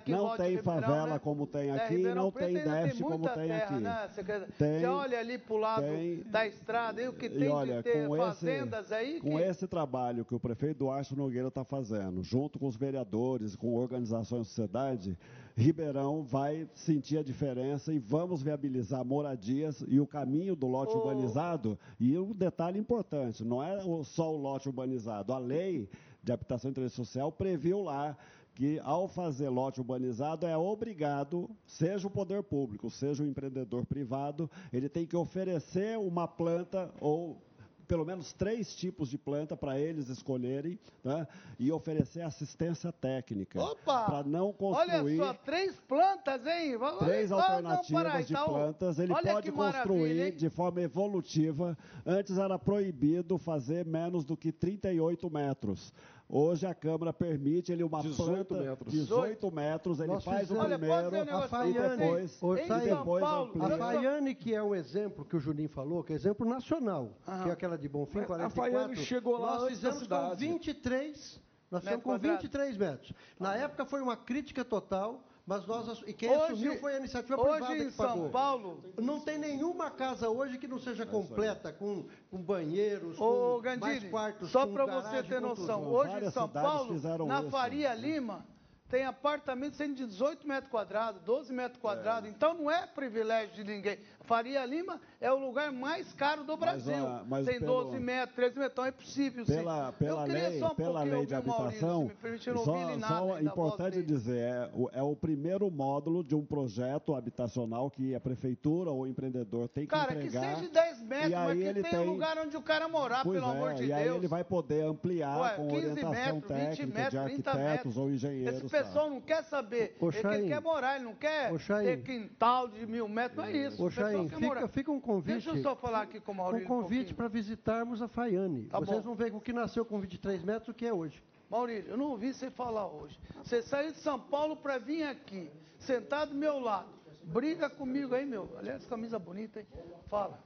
não tem Ribeirão, favela né? como tem É, aqui, Ribeirão não Preto tem déficit como tem terra, aqui. Né, secretário? Tem, Você olha ali para o lado tem. da estrada, e o que E tem olha, de ter com fazendas esse, aí. com que... esse trabalho que o prefeito Duarte Nogueira está fazendo, junto com os vereadores, com organizações de sociedade, Ribeirão vai sentir a diferença e vamos viabilizar moradias e o caminho do lote Ô. urbanizado. E um detalhe importante, não é só o lote urbanizado. A lei de habitação e interesse social previu lá que ao fazer lote urbanizado é obrigado, seja o poder público, seja o empreendedor privado, ele tem que oferecer uma planta ou pelo menos três tipos de planta para eles escolherem né, e oferecer assistência técnica Opa! para não Olha construir só, três plantas, hein? Olha- três olha- não, alternativas para aí, de plantas. Ele Olha pode construir de forma evolutiva. Antes era proibido fazer menos do que 38 metros. Hoje a Câmara permite ele uma 18 planta metros. 18 metros, ele Nós faz o Olha, um primeiro negócio a e Faiane, depois, Ô, e depois Paulo, amplia. A Faiane, que é um exemplo que o Juninho falou, que é exemplo nacional, Aham. que é aquela de Bonfim, Mas a 44. Faiane chegou lá Nós fizemos com cidade. 23, nós fizemos com quadrado. 23 metros. Na época foi uma crítica total, mas nós e quem Hoje- assumiu foi a iniciativa hoje privada em que São pagou. Paulo- Não tem nenhuma casa hoje que não seja completa com, com banheiros, Ô, com mais Gandini, quartos, só para você ter noção, hoje em São Paulo, na isso. Faria Lima, tem apartamento sendo de 18 metros quadrados, 12 metros quadrados. Então não é privilégio de ninguém. Faria Lima é o lugar mais caro do Mas, Brasil. ah, mas tem pelo- 12 metros, 13 metros, então é possível sim. pela, pela Eu queria lei, um pela lei de Maurício, habitação, não só, só importante dizer, é o, é o primeiro módulo de um projeto habitacional que a prefeitura ou o empreendedor tem que Cara, que entregar. seja 10 metros, e mas que tenha um tem- lugar onde o cara morar, Pois pelo é, amor de e Deus. aí ele vai poder ampliar Ué, com 15 orientação metros, 20 técnica metros, de 30 arquitetos metros. ou engenheiros. Esse? Pessoal não quer saber. É que ele Chaim. quer morar, ele não quer ter quintal de mil metros, não é isso. O pessoal Chaim, quer morar. fica, fica um convite. Deixa eu só falar aqui com o um convite para visitarmos a Faiane. Tá Vocês bom. vão ver o que nasceu com 23 metros, o que é hoje. Maurílio, eu não ouvi você falar hoje. Você saiu de São Paulo para vir aqui, sentado do meu lado. Briga comigo aí, meu. Aliás, camisa bonita, hein? Fala.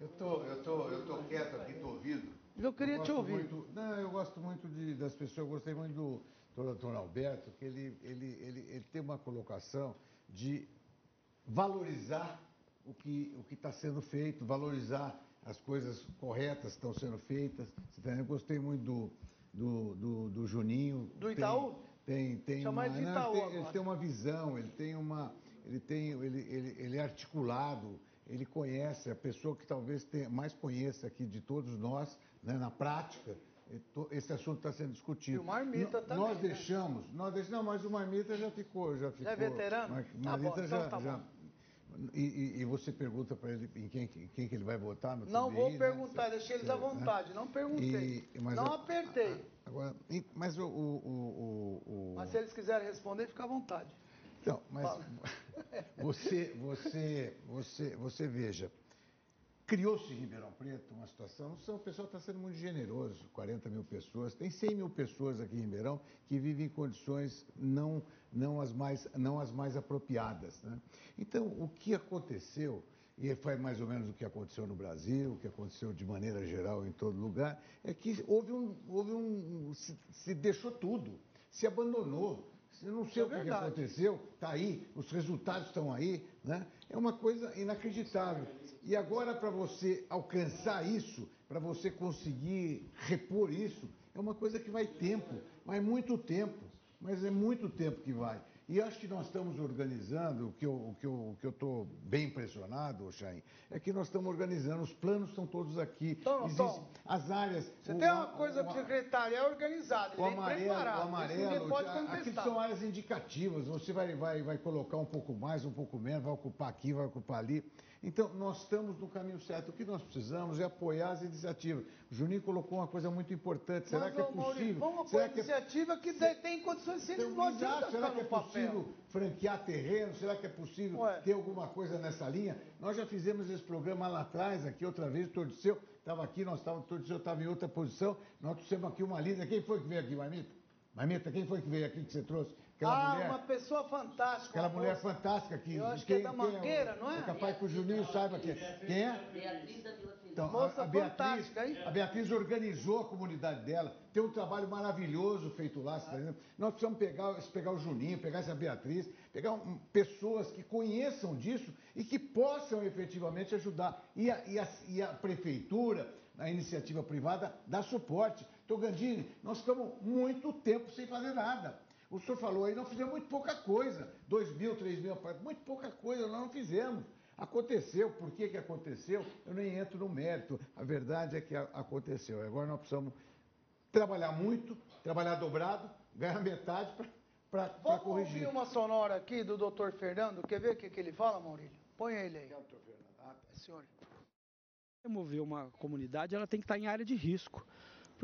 Eu tô, eu tô, eu tô quieto aqui, tô ouvindo. Eu queria te gosto ouvir. muito- não, eu gosto muito de- das pessoas, eu gostei muito do doutor Alberto, que ele, ele, ele, ele tem uma colocação de valorizar o que o está sendo feito, valorizar as coisas corretas que estão sendo feitas. Tá? Eu gostei muito do, do, do, do Juninho. Do Tem- Itaú? Tem, tem, Chama uma, ele de não, Itaú tem- agora. ele tem uma visão, ele tem uma. Ele, tem, ele, ele, ele é articulado, ele conhece, a pessoa que talvez tenha, mais conheça aqui de todos nós, né, na prática, esse assunto está sendo discutido. E o Marmita No- também, Nós né? deixamos, nós deixamos, não, mas o Marmita já ficou, já ficou. é veterano? Mar- Tá bom, Marmita então já, tá já- e, e- e você pergunta para ele em quem, em quem que ele vai votar no Não TBI, vou né? perguntar, deixei eles à Né? vontade. Não perguntei. E- não apertei. Agora, e- mas o, o, o- o- o- Mas se eles quiserem responder, fica à vontade. Então, mas Fala. você, você, você, você veja, criou-se em Ribeirão Preto uma situação, o pessoal está sendo muito generoso, 40 mil pessoas, tem 100 mil pessoas aqui em Ribeirão que vivem em condições não, não, as, mais, não as mais apropriadas. né? Então, o que aconteceu, e foi mais ou menos o que aconteceu no Brasil, o que aconteceu de maneira geral em todo lugar, é que houve um, houve um se, se deixou tudo, se abandonou. Eu não sei É o que aconteceu, está aí, os resultados estão aí, né? É uma coisa inacreditável. E agora, para você alcançar isso, para você conseguir repor isso, é uma coisa que vai tempo, vai muito tempo, mas é muito tempo que vai. E acho que nós estamos organizando, o que eu o que eu o que eu estou bem impressionado, Chain, é que nós estamos organizando, os planos estão todos aqui. Não Existem estão. as áreas. Você o- tem uma coisa para o secretário, é organizado, o ele é amarelo, preparado. o amarelo, pode a- aqui contestar. são áreas indicativas. Você vai, vai, vai colocar um pouco mais, um pouco menos, vai ocupar aqui, vai ocupar ali. Então, nós estamos no caminho certo. O que nós precisamos é apoiar as iniciativas. O Juninho colocou uma coisa muito importante. Será Mas, que é Maurício, possível? vamos será apoiar a iniciativa que, Se... tem condições de ser adianta Será que é possível franquear terreno? Será que é possível Ué. ter alguma coisa nessa linha? Nós já fizemos esse programa lá atrás, aqui outra vez, o Tordiceu estava aqui, nós estávamos, o Tordiceu estava em outra posição, nós trouxemos aqui uma linda. Quem foi que veio aqui, Marmita? Marmita, quem foi que veio aqui que você trouxe? Aquela ah, mulher, uma pessoa fantástica. Aquela mulher moça. fantástica aqui. Eu acho quem, que é da Mangueira, é, não é? É capaz que o Juninho saiba quem é. Quem é? Beatriz da Vila Feliz. Então, Moça a, a Beatriz, hein? a Beatriz organizou a comunidade dela, tem um trabalho maravilhoso feito lá. Ah. Nós precisamos pegar, pegar o Juninho, pegar essa Beatriz, pegar um, pessoas que conheçam disso e que possam efetivamente ajudar. E a, e a, e a prefeitura, a iniciativa privada, dá suporte. Togandini, nós estamos muito tempo sem fazer nada. O senhor falou aí, nós fizemos muito pouca coisa. 2 mil, 3 mil, muito pouca coisa, nós não fizemos. Aconteceu, por que, que aconteceu? Eu nem entro no mérito. A verdade é que aconteceu. Agora nós precisamos trabalhar muito, trabalhar dobrado, ganhar metade para corrigir. Vamos ouvir uma sonora aqui do doutor Fernando. Quer ver o que, que ele fala, Maurílio? Põe ele aí. Ah, senhor. Mover uma comunidade, ela tem que estar em área de risco.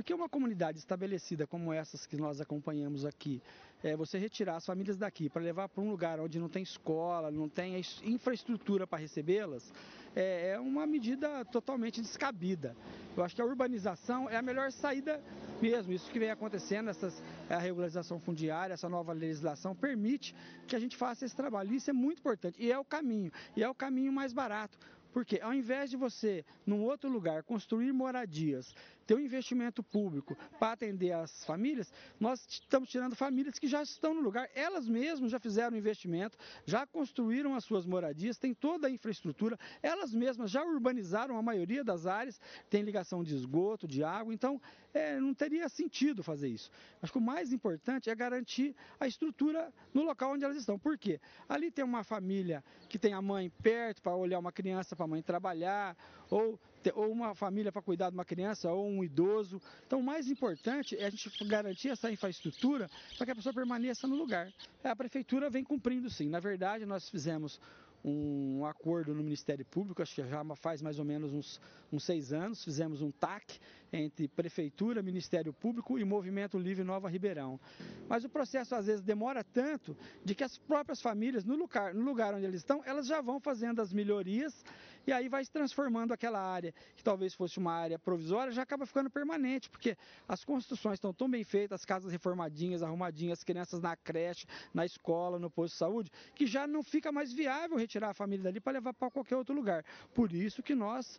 Porque uma comunidade estabelecida como essas que nós acompanhamos aqui, é, você retirar as famílias daqui para levar para um lugar onde não tem escola, não tem infraestrutura para recebê-las, é, é uma medida totalmente descabida. Eu acho que a urbanização é a melhor saída mesmo. Isso que vem acontecendo, essas, a regularização fundiária, essa nova legislação permite que a gente faça esse trabalho. Isso é muito importante e é o caminho, e é o caminho mais barato. Porque ao invés de você, num outro lugar, construir moradias, ter um investimento público para atender as famílias, nós estamos tirando famílias que já estão no lugar, elas mesmas já fizeram investimento, já construíram as suas moradias, têm toda a infraestrutura, elas mesmas já urbanizaram a maioria das áreas, tem ligação de esgoto, de água, então é, não teria sentido fazer isso. Acho que o mais importante é garantir a estrutura no local onde elas estão. Por quê? Ali tem uma família que tem a mãe perto para olhar uma criança para a mãe trabalhar, ou, ou uma família para cuidar de uma criança, ou um idoso. Então, o mais importante é a gente garantir essa infraestrutura para que a pessoa permaneça no lugar. A prefeitura vem cumprindo sim. Na verdade, nós fizemos um acordo no Ministério Público, acho que já faz mais ou menos uns, uns seis anos, fizemos um TAC entre Prefeitura, Ministério Público e Movimento Livre Nova Ribeirão. Mas o processo às vezes demora tanto de que as próprias famílias, no lugar, no lugar onde eles estão, elas já vão fazendo as melhorias e aí vai se transformando aquela área que talvez fosse uma área provisória, já acaba ficando permanente, porque as construções estão tão bem feitas, as casas reformadinhas, arrumadinhas, as crianças na creche, na escola, no posto de saúde, que já não fica mais viável retirar a família dali para levar para qualquer outro lugar. Por isso que nós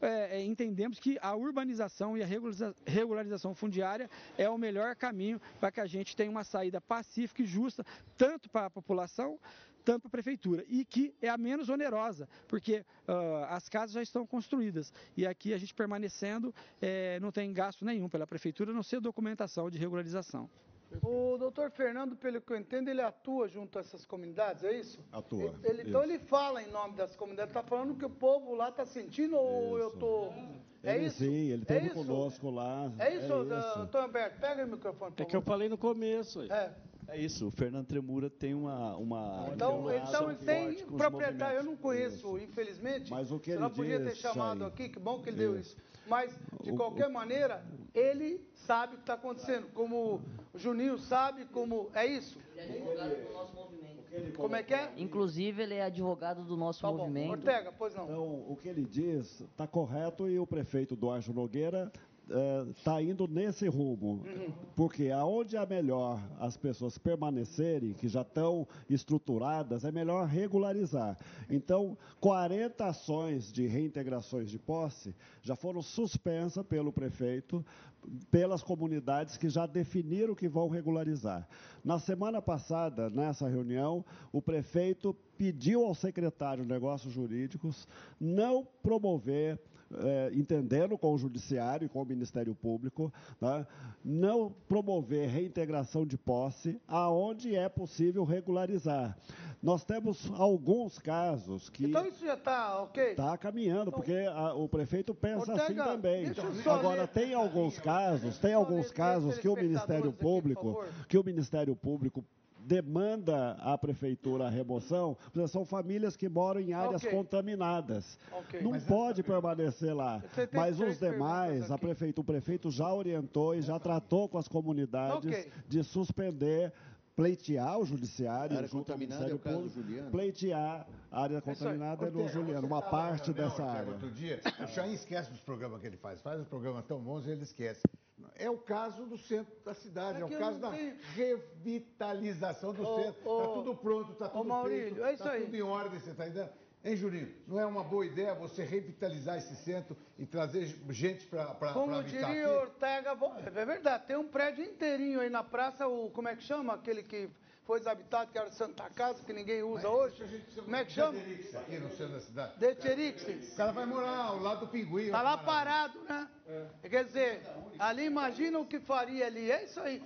é, é, entendemos que a urbanização e a regularização fundiária é o melhor caminho para que a gente tenha uma saída pacífica e justa, tanto para a população, tanto para a prefeitura, e que é a menos onerosa, porque uh, as casas já estão construídas. E aqui a gente permanecendo é, não tem gasto nenhum pela prefeitura, a não ser documentação de regularização. O doutor Fernando, pelo que eu entendo, ele atua junto a essas comunidades, é isso? Atua. Ele, então ele fala em nome das comunidades, está falando que o povo lá está sentindo ou eu estou. É ele, isso? Sim, ele esteve é conosco lá. É isso, é doutor Alberto? Pega o microfone. É que eu falei no começo. É. É isso, o Fernando Tremura tem uma. uma então, então ele tem proprietário, eu não conheço, isso. infelizmente. Mas o que ele não podia ter chamado aqui, que bom que ele isso. deu isso. Mas, de qualquer o, maneira, ele sabe o que está acontecendo. Como o Juninho sabe, como. É isso? Ele é advogado do nosso movimento. Como é que é? Inclusive, ele é advogado do nosso tá movimento. Bom. Ortega, pois não. Então, o que ele diz está correto e o prefeito Duarte Nogueira está é, indo nesse rumo. Porque aonde é melhor as pessoas permanecerem, que já estão estruturadas, é melhor regularizar. Então, 40 ações de reintegrações de posse já foram suspensas pelo prefeito, pelas comunidades que já definiram que vão regularizar. Na semana passada, nessa reunião, o prefeito pediu ao secretário de Negócios Jurídicos não promover é, entendendo com o Judiciário e com o Ministério Público, né, não promover reintegração de posse aonde é possível regularizar. Nós temos alguns casos que. Então isso já está ok? Está caminhando, porque a, o prefeito pensa Ortega, assim também. Agora, tem alguns casos, tem alguns casos que o Ministério Público, que o Ministério Público demanda à prefeitura a remoção, são famílias que moram em áreas okay. contaminadas. Okay. Não Mas pode essa... permanecer lá. Mas os demais, a prefeitura, o prefeito já orientou e já tratou com as comunidades okay. de suspender pleitear o judiciário, a área contaminada é o caso público, Juliano. pleitear a área contaminada é no Juliano, uma parte dessa área. Outro dia, o Chain esquece dos programas que ele faz, faz os programas tão bons e ele esquece. É o caso do centro da cidade, é, é o caso da tenho... revitalização do centro. Está tudo pronto, está tudo Maurílio, feito, é isso tá aí. tudo em ordem, você está entendendo? Hein, Juninho? Não é uma boa ideia você revitalizar esse centro e trazer gente para habitar Como diria aqui? Ortega, é verdade, tem um prédio inteirinho aí na praça, o, como é que chama? Aquele que foi desabitado, que era Santa Casa, que ninguém usa Mas hoje. Como é que chama? aqui no centro da cidade. O cara vai morar ao lado do pinguim. Está lá parado, né? É. Quer dizer, ali imagina o que faria ali. É isso aí.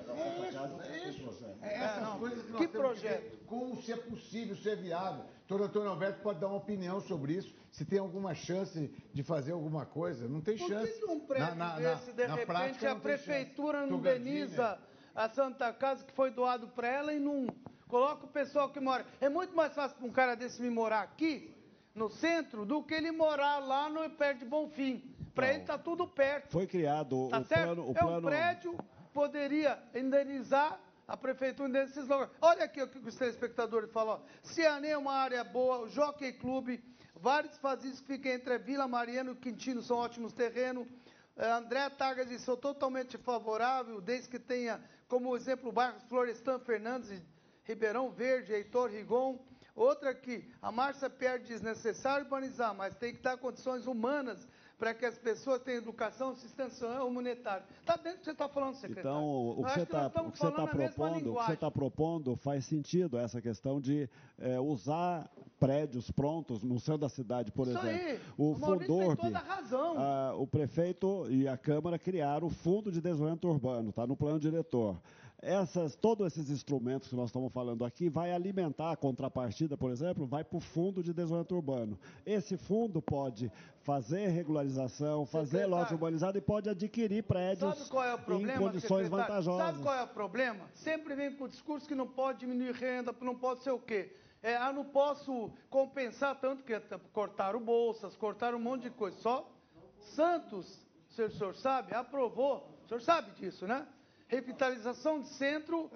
É isso. É essas é, coisas que nós que projeto? Que como se é possível ser viável. O doutor Alberto pode dar uma opinião sobre isso, se tem alguma chance de fazer alguma coisa. Não tem Por chance. Por que, um prédio na, na, desse, de na repente, prática, a prefeitura não indeniza a Santa Casa que foi doado para ela e não coloca o pessoal que mora. É muito mais fácil para um cara desse me morar aqui, no centro, do que ele morar lá no perto de Bonfim. Para ele está tudo perto. Foi criado tá o certo? plano... O é um prédio, poderia indenizar a prefeitura desses lugares. Olha aqui o que os telespectadores falam. Cianê é uma área boa, o Jockey Clube, vários fazios que ficam entre Vila Mariana e Quintino são ótimos terrenos. É, André Tagas disse, sou totalmente favorável, desde que tenha como exemplo o bairro Florestan Fernandes, Ribeirão Verde, Heitor Rigon. Outra aqui, a Márcia Pierre diz, necessário urbanizar, mas tem que dar condições humanas para que as pessoas tenham educação, assistência monetária. Está dentro do que você está falando, secretário. Então, o que você está tá propondo, o que você está propondo faz sentido essa questão de é, usar prédios prontos no centro da cidade, por Isso exemplo. Aí. O, o Fundorb, toda a razão. A, o prefeito e a Câmara criaram o Fundo de Desenvolvimento Urbano, está no plano diretor essas, todos esses instrumentos que nós estamos falando aqui vai alimentar a contrapartida, por exemplo, vai para o Fundo de Desenvolvimento Urbano. Esse fundo pode fazer regularização, fazer loja urbanizada e pode adquirir prédios é em condições vantajosas. Sabe qual é o problema? Sempre vem com o discurso que não pode diminuir renda, não pode ser o quê? É, ah, não posso compensar tanto que cortaram bolsas, cortaram um monte de coisa. Só Santos, o senhor, o senhor sabe, aprovou, o senhor sabe disso, né? Revitalização de centro,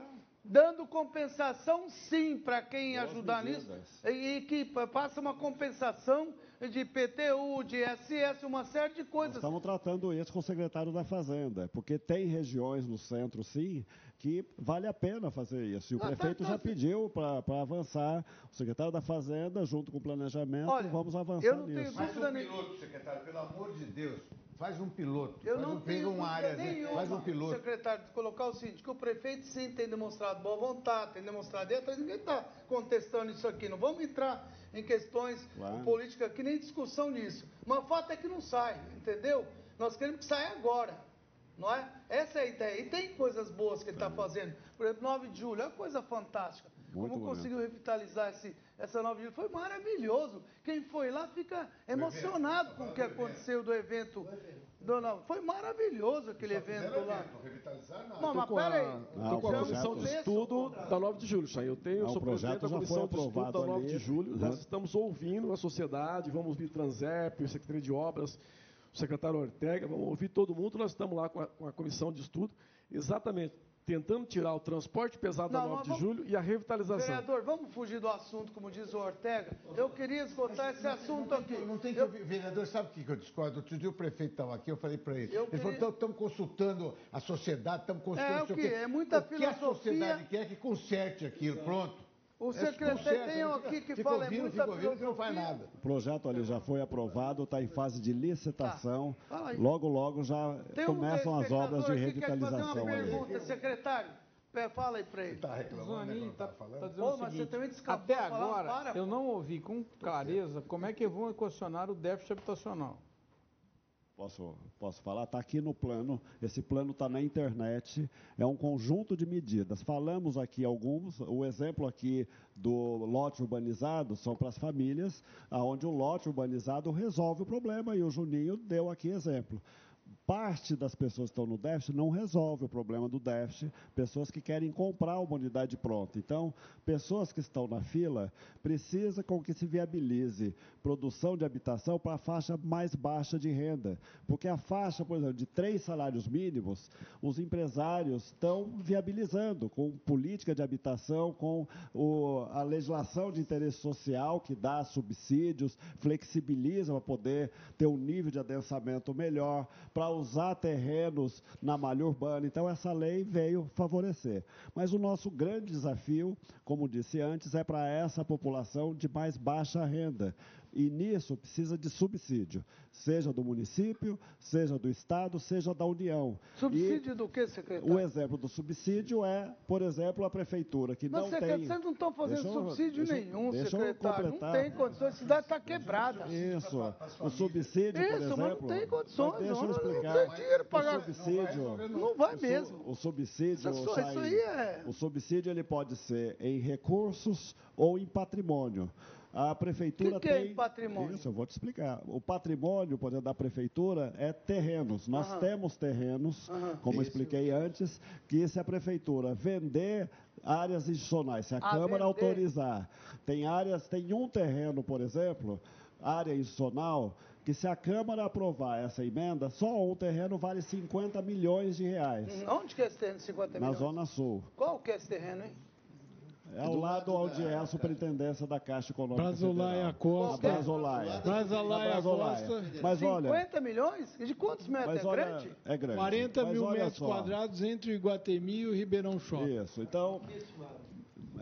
dando compensação sim para quem Boas ajudar medidas. nisso, e que passa uma compensação de PTU, de SS, uma série de coisas. Nós estamos tratando isso com o secretário da Fazenda, porque tem regiões no centro, sim, que vale a pena fazer isso. E o ah, tá, prefeito tá, tá, já pediu para avançar. O secretário da Fazenda, junto com o planejamento, Olha, vamos avançar eu não nisso. Tenho dúvida Mas um piloto, secretário, pelo amor de Deus. Faz um piloto. Eu faz não um, tenho uma área, nenhuma, faz um piloto. secretário, de colocar o seguinte, que o prefeito sim tem demonstrado boa vontade, tem demonstrado atrás, ninguém está contestando isso aqui. Não vamos entrar em questões claro. políticas aqui, nem discussão nisso. Mas o fato é que não sai, entendeu? Nós queremos que saia agora. Não é? Essa é a ideia. E tem coisas boas que ele está fazendo. Por exemplo, 9 de julho, é uma coisa fantástica. Muito Como conseguiu revitalizar esse, essa 9 de julho? Foi maravilhoso. Quem foi lá fica emocionado com o que aconteceu do evento. Do, não, foi maravilhoso aquele evento lá. Revitalizar, não, mas peraí. Estou com a comissão de estudo da 9 de julho, Chay. Eu tenho, não, sou presidente da comissão de estudo da 9 ali. de julho. Uhum. Nós estamos ouvindo a sociedade, vamos ouvir Transep, o Secretaria de Obras, o secretário Ortega, vamos ouvir todo mundo. Nós estamos lá com a, com a comissão de estudo, exatamente tentando tirar o transporte pesado não, da 9 de vamos, julho e a revitalização. Vereador, vamos fugir do assunto, como diz o Ortega. Eu queria esgotar esse assunto aqui. Não tem que, eu... vereador, sabe o que eu discordo? Outro dia o prefeito estava aqui, eu falei para ele. Eu ele queria... falou, estamos consultando a sociedade, estamos consultando... É o que? É muita o filosofia... que a sociedade quer que conserte aquilo, pronto. O secretário tem um aqui que fala ouvindo, é muita ouvindo, que não faz nada. O projeto ali já foi aprovado, está em fase de licitação. Tá. Logo, logo já tem começam um as obras de revitalização. Quer fazer uma pergunta, secretário. Fala aí para ele. Tá reclamando, Zanin, tá, tá, tá dizendo Pô, o seguinte, até agora para, eu não ouvi com clareza como é que vão equacionar o déficit habitacional. Posso, posso falar? Está aqui no plano, esse plano está na internet, é um conjunto de medidas. Falamos aqui alguns, o exemplo aqui do lote urbanizado são para as famílias, onde o lote urbanizado resolve o problema, e o Juninho deu aqui exemplo parte das pessoas que estão no déficit não resolve o problema do déficit, pessoas que querem comprar uma unidade pronta. Então, pessoas que estão na fila, precisa com que se viabilize produção de habitação para a faixa mais baixa de renda. Porque a faixa, por exemplo, de três salários mínimos, os empresários estão viabilizando com política de habitação, com o, a legislação de interesse social que dá subsídios, flexibiliza para poder ter um nível de adensamento melhor, para usar terrenos na malha urbana. Então, essa lei veio favorecer. Mas o nosso grande desafio, como disse antes, é para essa população de mais baixa renda. E nisso precisa de subsídio, seja do município, seja do Estado, seja da União. Subsídio e do que, secretário? O exemplo do subsídio é, por exemplo, a prefeitura, que Mas, não tem... Vocês não estão fazendo deixa subsídio deixa, nenhum, deixa secretário. Não tem condições, a cidade está quebrada. Isso, o subsídio, Isso, por exemplo... mas não tem condições, deixa eu não, explicar. não tem dinheiro para pagar. O subsídio... Não vai mesmo. O subsídio, Isso, Chay, isso aí é... O subsídio ele pode ser em recursos ou em patrimônio. A prefeitura que que tem. é patrimônio? Isso, eu vou te explicar. O patrimônio, por exemplo, da prefeitura é terrenos. Nós Aham. temos terrenos, Aham. como Isso. expliquei antes, que se a prefeitura vender áreas adicionais, se a Ah, Câmara vender. autorizar, tem áreas, tem um terreno, por exemplo, área adicional, que se a Câmara aprovar essa emenda, só um terreno vale 50 milhões de reais. Onde que é esse terreno de 50 Na milhões? Zona Sul. Qual que é esse terreno, hein? É ao lado onde é a superintendência da Caixa Econômica Brazolaia. Costa. Brazolaia. Brazolaia. Costa. Mas olha, 50 milhões? E de quantos metros? mas é olha, grande? é grande. 40 Mas mil metros só. quadrados entre o Iguatemi e o Ribeirão Shopping. Isso, então...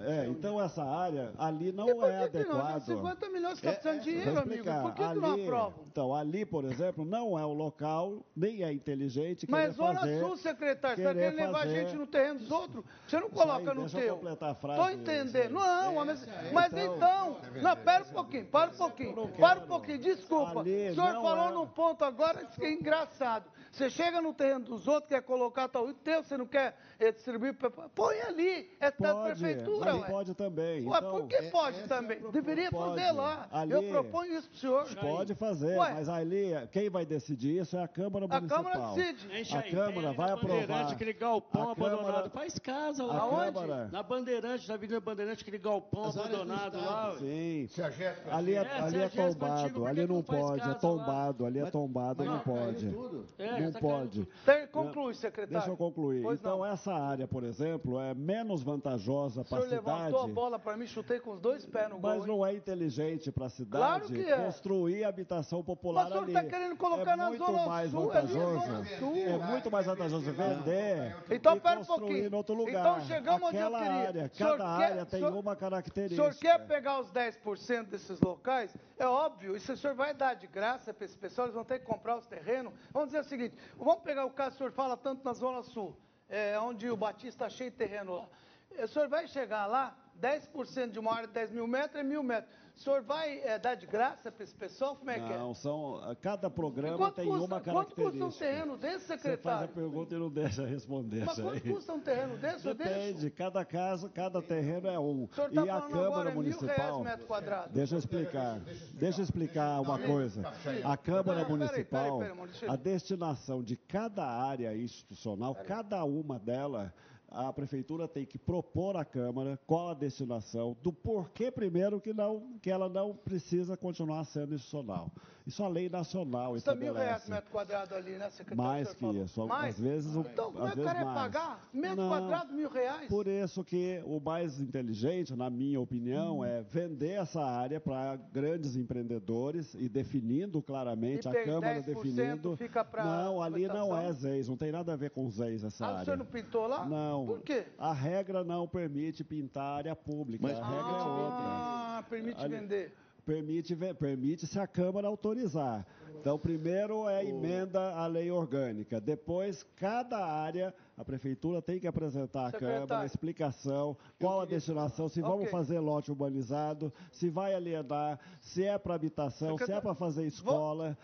É, então essa área ali não E por é que que não? adequado. 50 milhões está precisando de dinheiro, amigo. Por que, que ali, não aprovam? Então, ali, por exemplo, não é o local, nem é inteligente Mas fazer, Sul, secretário, você querendo levar fazer- gente no terreno dos outros? Você não coloca aí, no deixa eu teu. completar a frase, Estou entendendo. Não, mas, mas então, Então- Não, pera um pouquinho, para um pouquinho. Para um pouquinho, desculpa. Ali o senhor falou é. num ponto agora que é engraçado. Você chega no terreno dos outros, quer colocar tal, o teu, você não quer eh, distribuir. Põe ali, é da prefeitura. Ué. pode também. Ué, então, por que pode também? Deveria Pode. fazer lá. Ali- Eu proponho isso para o senhor. Pode fazer, Ué, mas ali, quem vai decidir isso é a Câmara A Municipal. Câmara decide. Hein, A Jair? Câmara vai na aprovar. Bandeirante, aquele galpão A abandonado. Câmara- Faz casa a lá. Câmara- Na Bandeirante, na Avenida Bandeirante, aquele galpão As abandonado lá. Sim. A Ali é, É, ali se é a tombado, ali não pode, é tombado, ali é tombado, não pode. É, Não pode. Conclui, secretário. Deixa eu concluir. Então, essa área, por exemplo, é menos vantajosa para a cidade. Levantou a bola para mim, chutei com os dois pés no Mas gol. hein? não é inteligente para a cidade Claro que é. construir habitação popular Mas o senhor ali. está querendo colocar é na Zona mais Sul, ali é vantajoso. Zona Sul. É muito mais vantajoso vender Então, e pera um pouquinho. em outro lugar. Então, chegamos onde eu Aquela queria. área, O cada quer- área tem o senhor- uma O característica. senhor quer pegar os 10% desses locais? É óbvio, isso o senhor vai dar de graça para esse pessoal, eles vão ter que comprar os terrenos. Vamos dizer o seguinte, vamos pegar o caso que o senhor fala tanto na Zona Sul, é, onde o Batista está cheio de terreno lá. O senhor vai chegar lá, 10% de uma área de 10 mil metros é mil metros. O senhor vai é, dar de graça para esse pessoal? Como é que é? Não, são, cada programa Quanto tem custa- uma quanto característica. custa um terreno desse, Você faz a secretário? pergunta e não deixa responder. Mas quanto custa um terreno desse? Depende, cada casa, cada terreno é um. O senhor está e a Câmara agora é mil reais Municipal. metro quadrado. Deixa eu explicar. Deixa eu explicar uma coisa. A Câmara Não, peraí, Municipal, peraí, peraí, eu- a destinação de cada área institucional, cada uma delas, a prefeitura tem que propor à Câmara qual a destinação, do porquê primeiro que, não, que ela não precisa continuar sendo institucional. Isso a lei nacional Custa mil reais metro quadrado ali, né, secretário? Mais que falou. isso. Mais? Às vezes, o- Então, como às é que o vezes cara ia pagar? Metro Não. quadrado, mil reais? Por isso que o mais inteligente, na minha opinião, é vender essa área para grandes empreendedores e definindo claramente, E a Câmara 10% definindo. fica pra não, ali não é ZEIS, não tem nada a ver com ZEIS essa Ah, o área. senhor não pintou lá? Não. Por quê? A regra não permite pintar área pública, Mas a regra é outra. Ah, permite Ali- vender. Permite, permite se a Câmara autorizar. Então, primeiro é emenda à lei orgânica. Depois, cada área, a Prefeitura tem que apresentar à Secretário, Câmara a explicação, qual a destinação, se vamos Ok. fazer lote urbanizado, se vai alienar, se é para habitação, se é Secretário, para fazer escola,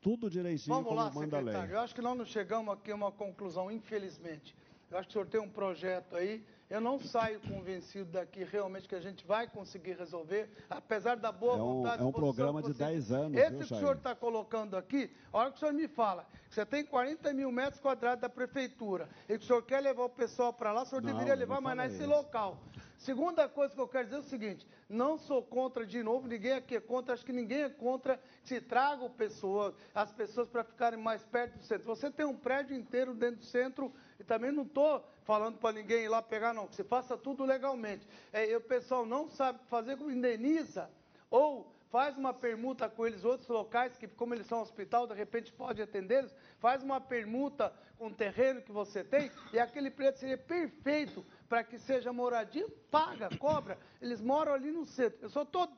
tudo direitinho Vamos como lá, manda a lei. secretário. Eu acho que nós não chegamos aqui a uma conclusão, infelizmente. Eu acho que o senhor tem um projeto aí Eu não saio convencido daqui realmente que a gente vai conseguir resolver, apesar da boa é um, vontade. É um programa de 10 anos. Esse viu, que o senhor está colocando aqui, a hora que o senhor me fala que você tem 40 mil metros quadrados da prefeitura e que o senhor quer levar o pessoal para lá, o senhor Não, deveria levar mais nesse local. Segunda coisa que eu quero dizer é o seguinte: não sou contra, de novo, ninguém aqui é contra, acho que ninguém é contra que se traga as pessoas para ficarem mais perto do centro. Você tem um prédio inteiro dentro do centro, e também não estou falando para ninguém ir lá pegar, não, que você faça tudo legalmente. É, o pessoal não sabe fazer, indeniza, ou faz uma permuta com eles, outros locais, que como eles são hospital, de repente pode atendê-los, faz uma permuta com o terreno que você tem, e aquele preço seria perfeito para que seja moradia, paga, cobra. Eles moram ali no centro. Eu só estou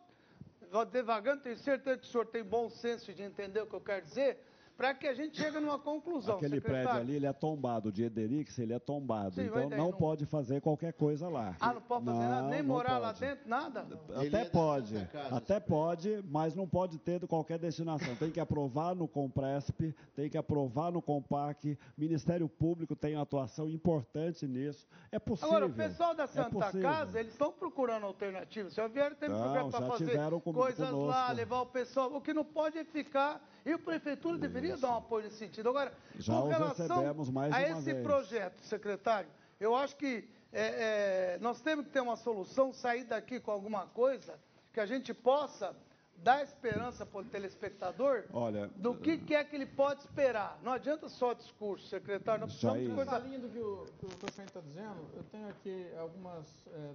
devagando, tenho certeza que o senhor tem bom senso de entender o que eu quero dizer, para que a gente chegue numa conclusão. Aquele secretário. prédio ali, ele é tombado, de Ederix, ele é tombado. Sim, então daí não não- pode fazer qualquer coisa lá. Ah, não pode fazer Não, nada? Nem morar lá pode. dentro? Nada? Até pode, até pode, mas não pode ter de qualquer destinação. Tem que aprovar no Compresp, tem que aprovar no Compac. Ministério Público tem atuação importante nisso. É possível. Agora, o pessoal da é Santa possível. Casa, eles estão procurando alternativas. Já vieram ter Não, programa para já fazer coisas conosco. lá, levar o pessoal. O que não pode é ficar. E a prefeitura deveria dar um apoio nesse sentido. Agora, Já com relação a esse vez. projeto, secretário, eu acho que é, é, nós temos que ter uma solução, sair daqui com alguma coisa que a gente possa dar esperança para o telespectador Olha, do que, que é que ele pode esperar. Não adianta só discurso, secretário. Nós precisamos de coisa Nessa linha do que o, que o prefeito está dizendo, eu tenho aqui algumas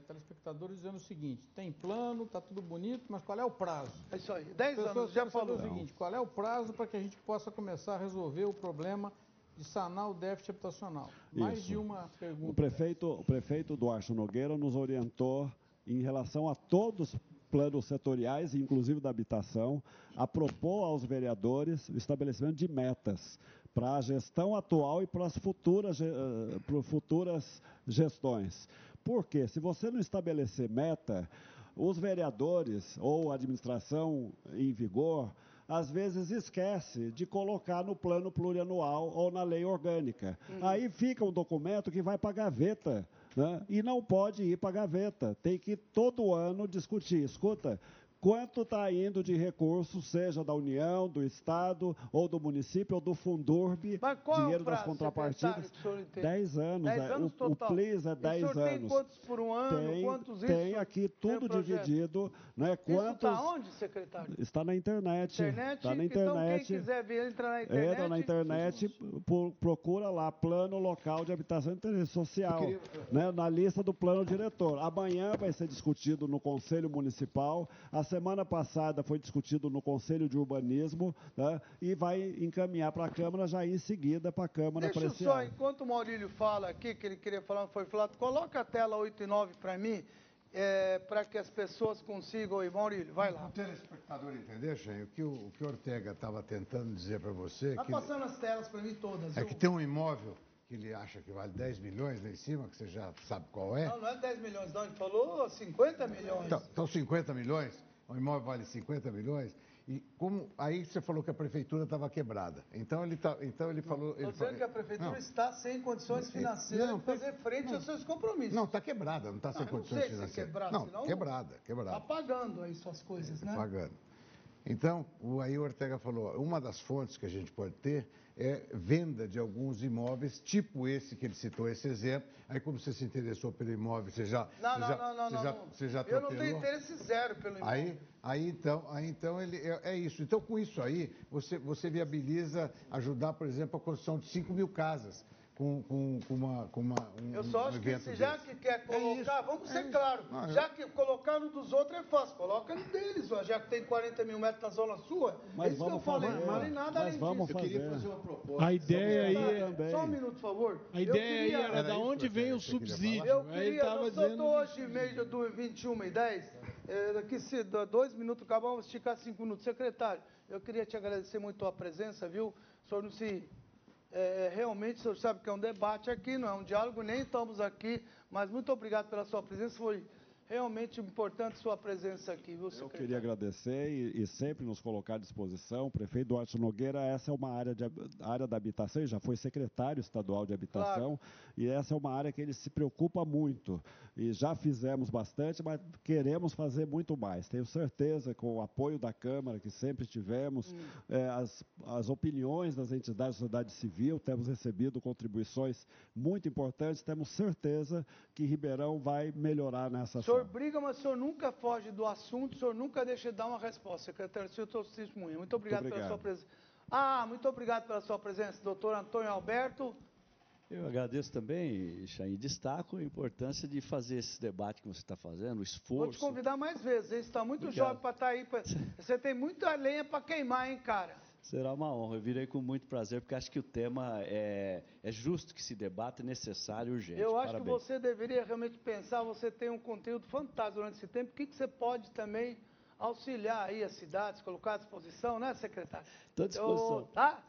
telespectadores dizendo o seguinte: tem plano, está tudo bonito, mas qual é o prazo? É isso aí. 10 Pessoas anos, já falou. o seguinte: qual é o prazo para que a gente possa começar a resolver o problema de sanar o déficit habitacional? Mais Isso. de uma pergunta. O prefeito, o prefeito Duarte Nogueira nos orientou em relação a todos os planos setoriais, inclusive da habitação, a propor aos vereadores o estabelecimento de metas para a gestão atual e para as futuras, eh, para futuras gestões. Porque se você não estabelecer meta, os vereadores ou a administração em vigor às vezes esquece de colocar no plano plurianual ou na lei orgânica. Aí fica um documento que vai para a gaveta, né? e não pode ir para a gaveta. Tem que todo ano discutir. Escuta, quanto está indo de recursos, seja da União, do Estado, ou do município, ou do Fundurb, é dinheiro das contrapartidas. secretário, que o senhor entende? 10 anos. 10 é, anos o, total. o PLIS é 10 senhor tem anos. quantos por um ano? Tem, quantos isso? tem aqui tudo projeto? dividido. Né? Isso Quantos, está onde, secretário? Está na internet. Internet? Está na Então, internet. quem quiser ver, entra na internet. Entra na internet, pro- procura lá, Plano Local de Habitação e Interesse Social, Eu né, na lista do plano diretor. Amanhã vai ser discutido no Conselho Municipal, a semana passada foi discutido no Conselho de Urbanismo, né, e vai encaminhar para a Câmara já em seguida para a Câmara Deixa eu apreciar. só, enquanto o Maurílio fala aqui, que ele queria falar, foi falado, coloca a tela 8 e 9 para mim, é, para que as pessoas consigam. Oi, Maurílio, vai lá. O telespectador entender, Chenho, o que o, o que Ortega estava tentando dizer para você Está passando as telas para mim todas. é viu? que tem um imóvel que ele acha que vale 10 milhões lá em cima, que você já sabe qual é. Não, não é 10 milhões, não. Ele falou 50 milhões. Então, então 50 milhões, o imóvel vale 50 milhões. E como aí você falou que a prefeitura estava quebrada. Então ele tá, então ele falou, Estou dizendo que a prefeitura Não. está sem condições financeiras Não, de fazer frente aos seus compromissos. Não, está quebrada, não está sem Ah, eu não condições sei se é financeiras. quebrada, não, senão- quebrada, quebrada. Está pagando aí suas coisas, né? pagando. Então, o, aí o Ortega falou, uma das fontes que a gente pode ter é venda de alguns imóveis, tipo esse que ele citou, esse exemplo. Aí, como você se interessou pelo imóvel, você já... Não, você não, já, não, não, você não, já, não. Você já Eu não tenho interesse zero pelo imóvel. Aí, aí então, aí então ele é, é isso. Então, com isso aí, você, você viabiliza ajudar, por exemplo, a construção de 5 mil casas com, com, com uma, com uma, um, Eu só um acho que evento se já desse. que quer colocar, vamos ser é isso. claros, Não, eu- já que colocar no dos outros é fácil, coloca no deles, ó, já que tem 40 mil metros na zona sua. Mas é isso que eu vamos falei, fazer, não falei nada mas além vamos disso. fazer. A ideia aí é... Só um minuto, por favor. A ideia Eu aí queria- era da onde vem o subsídio. Eu queria, estava nós dizendo... dizendo... hoje, meio do 21 e 10, é, daqui se dois minutos acabar, vamos esticar cinco minutos. Secretário, eu queria te agradecer muito a presença, viu? O senhor não se... é, realmente, o senhor sabe que é um debate aqui, não é um diálogo, nem estamos aqui, mas muito obrigado pela sua presença, foi realmente importante sua presença aqui, viu, secretário? Eu queria agradecer e, e, sempre nos colocar à disposição. prefeito Duarte Nogueira, essa é uma área, de, área da habitação, ele já foi secretário estadual de habitação, claro. e essa é uma área que ele se preocupa muito. E já fizemos bastante, mas queremos fazer muito mais. Tenho certeza, com o apoio da Câmara, que sempre tivemos, hum. é, as, as opiniões das entidades da sociedade civil, temos recebido contribuições muito importantes, temos certeza que Ribeirão vai melhorar nessa ação senhor briga, mas o senhor nunca foge do assunto, o senhor nunca deixa de dar uma resposta. Secretário, eu estou testemunha. Muito obrigado, muito obrigado pela sua presença. Ah, muito obrigado pela sua presença, doutor Antônio Alberto. Eu agradeço também, Chain, destaco a importância de fazer esse debate que você está fazendo, o esforço. Vou te convidar mais vezes, você está muito Obrigado. jovem para estar tá aí. Pra... Você tem muita lenha para queimar, hein, cara? Será uma honra. Eu virei com muito prazer, porque acho que o tema é, é justo que se debata, é necessário e urgente. Eu acho Parabéns. que você deveria realmente pensar, você tem um conteúdo fantástico durante esse tempo, o que, que você pode também auxiliar aí as cidades, colocar à disposição, né, secretário? Estou à disposição. Eu, tá?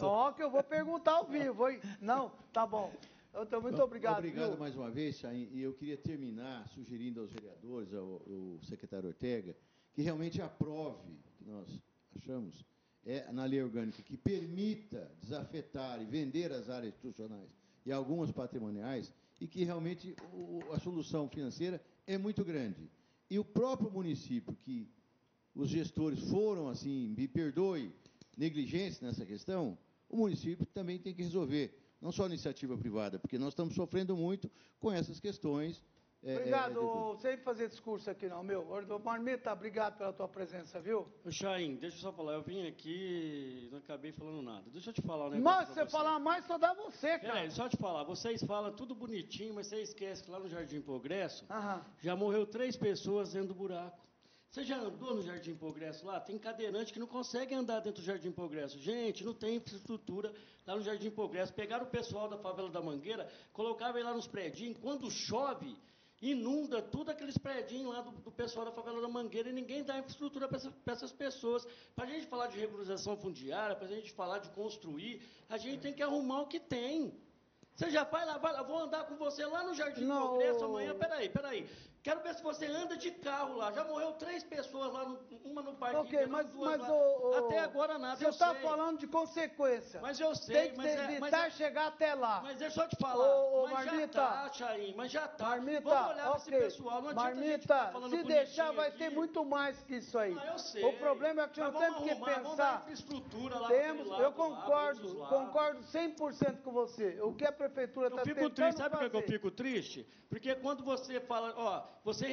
Ó, que eu vou perguntar ao vivo, hein? Não, tá bom. Então, muito obrigado. Obrigado viu? mais uma vez, Chain, e eu queria terminar sugerindo aos vereadores, ao, ao secretário Ortega, que realmente aprove, que nós achamos, é, na lei orgânica que permita desafetar e vender as áreas institucionais e algumas patrimoniais e que realmente o, a solução financeira é muito grande. E o próprio município, que os gestores foram, assim, me perdoe, negligentes nessa questão, o município também tem que resolver, não só a iniciativa privada, porque nós estamos sofrendo muito com essas questões é, obrigado, é, é sem fazer discurso aqui não, meu. Marmita, obrigado pela tua presença, viu? Ô, Chain, deixa eu só falar, eu vim aqui e não acabei falando nada. Deixa eu te falar um negócio. Mas se você falar mais, só dá você, cara. Peraí, só te falar, vocês falam tudo bonitinho, mas você esquece que lá no Jardim Progresso Aham. já morreu três pessoas dentro do buraco. Você já andou no Jardim Progresso lá? Tem cadeirante que não consegue andar dentro do Jardim Progresso. Gente, não tem infraestrutura lá no Jardim Progresso. Pegaram o pessoal da favela da Mangueira, colocavam ele lá nos prédios. Quando chove, inunda tudo aqueles prédios lá do, do, pessoal da favela da Mangueira e ninguém dá infraestrutura para essa, essas pessoas. Para a gente falar de regularização fundiária, para a gente falar de construir, a gente tem que arrumar o que tem. Você já vai lá, vai lá, vou andar com você lá no Jardim Não. Progresso amanhã. Peraí, peraí. Quero ver se você anda de carro lá. Já morreu três pessoas lá, no, uma no parque. Ok, mas, mas o, Até agora nada. Você está falando de consequência. Mas eu sei. Tem que mas evitar é, mas é, chegar até lá. Mas deixa eu te falar. Ô, mas Marmita, já tá, mas já tá. Marmita, Vamos olhar okay. esse pessoal. Não Marmita, se deixar vai ter muito mais que isso aí. Ah, eu sei. O problema é que nós temos que pensar. infraestrutura lá temos, eu concordo, lá, concordo 100% com você. O que a prefeitura está tentando triste. Sabe por que eu fico triste? Porque quando você fala, ó, você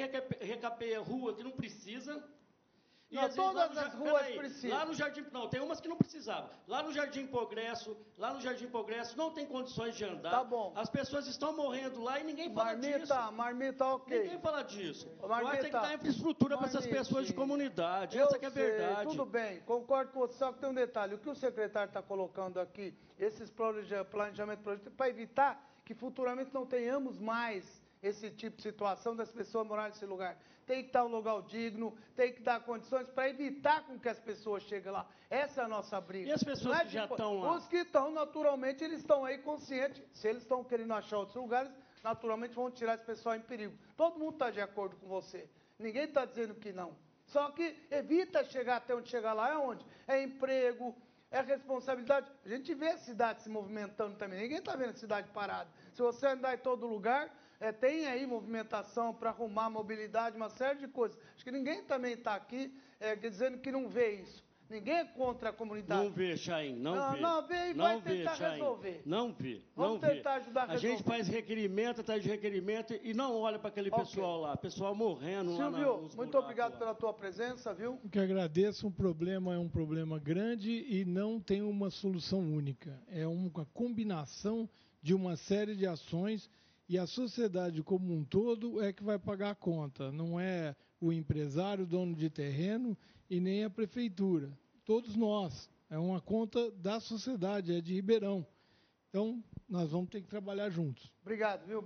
recapeia rua que não precisa. E não, todas as ruas aí, precisam. Lá no Jardim, não, tem umas que não precisavam. Lá no Jardim Progresso, lá no Jardim Progresso não tem condições de andar. Tá bom. As pessoas estão morrendo lá e ninguém fala marmita, disso. Marmita, marmita, ok. Ninguém fala disso. Marmita, tem que dar infraestrutura para essas pessoas de comunidade. Eu Essa é a verdade. Tudo bem, concordo com você, só que tem um detalhe. O que o secretário está colocando aqui, esses planejamento para evitar que futuramente não tenhamos mais esse tipo de situação das pessoas morarem nesse lugar. Tem que estar um lugar digno, tem que dar condições para evitar com que as pessoas cheguem lá. Essa é a nossa briga. E as pessoas é que já estão lá? Os que estão, naturalmente, eles estão aí conscientes. Se eles estão querendo achar outros lugares, naturalmente vão tirar esse pessoal em perigo. Todo mundo está de acordo com você. Ninguém está dizendo que não. Só que evita chegar até onde chegar lá. É onde? É emprego, é responsabilidade. A gente vê a cidade se movimentando também. Ninguém está vendo a cidade parada. Se você andar em todo lugar, é, tem aí movimentação para arrumar mobilidade, uma série de coisas. Acho que ninguém também está aqui é, dizendo que não vê isso. Ninguém é contra a comunidade. Não vê, Chain, não, não vê. Não vê e não vai vê, tentar Chain. resolver. Não vê, Vamos não tentar vê. ajudar a resolver. A gente faz requerimento, atrás de requerimento e não olha para aquele okay. pessoal lá, pessoal morrendo Silvio, lá Silvio, muito obrigado lá. pela tua presença, viu? O que agradeço, um problema é um problema grande e não tem uma solução única. É uma combinação de uma série de ações e a sociedade como um todo é que vai pagar a conta, não é o empresário, dono de terreno e nem a prefeitura. Todos nós. É uma conta da sociedade, é de Ribeirão. Então, nós vamos ter que trabalhar juntos. Obrigado, viu?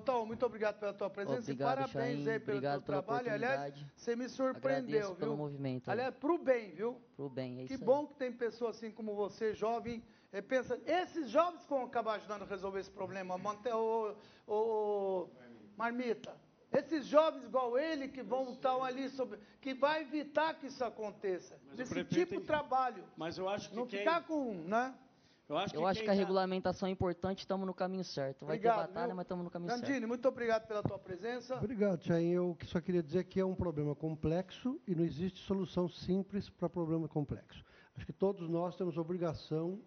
Então, muito obrigado pela tua presença obrigado, e parabéns Chain, aí pelo teu trabalho. Aliás, você me surpreendeu, Agradeço viu? Pelo movimento. Aliás, para o bem, viu? Para o bem, é Que isso bom aí. que tem pessoas assim como você, jovem, é, pensa, esses jovens vão acabar ajudando a resolver esse problema. Mante, o, o, o, marmita. Esses jovens igual ele que vão estar ali sobre. que vai evitar que isso aconteça. Mas Esse tipo de trabalho. Mas eu acho que. Não quem... ficar com. né? Eu acho que, eu acho que a tá... regulamentação é importante, estamos no caminho certo. Vai obrigado, ter batalha, viu? mas estamos no caminho certo. Gandini, muito obrigado pela tua presença. Obrigado, Chain. Eu só queria dizer que é um problema complexo e não existe solução simples para problema complexo. Acho que todos nós temos obrigação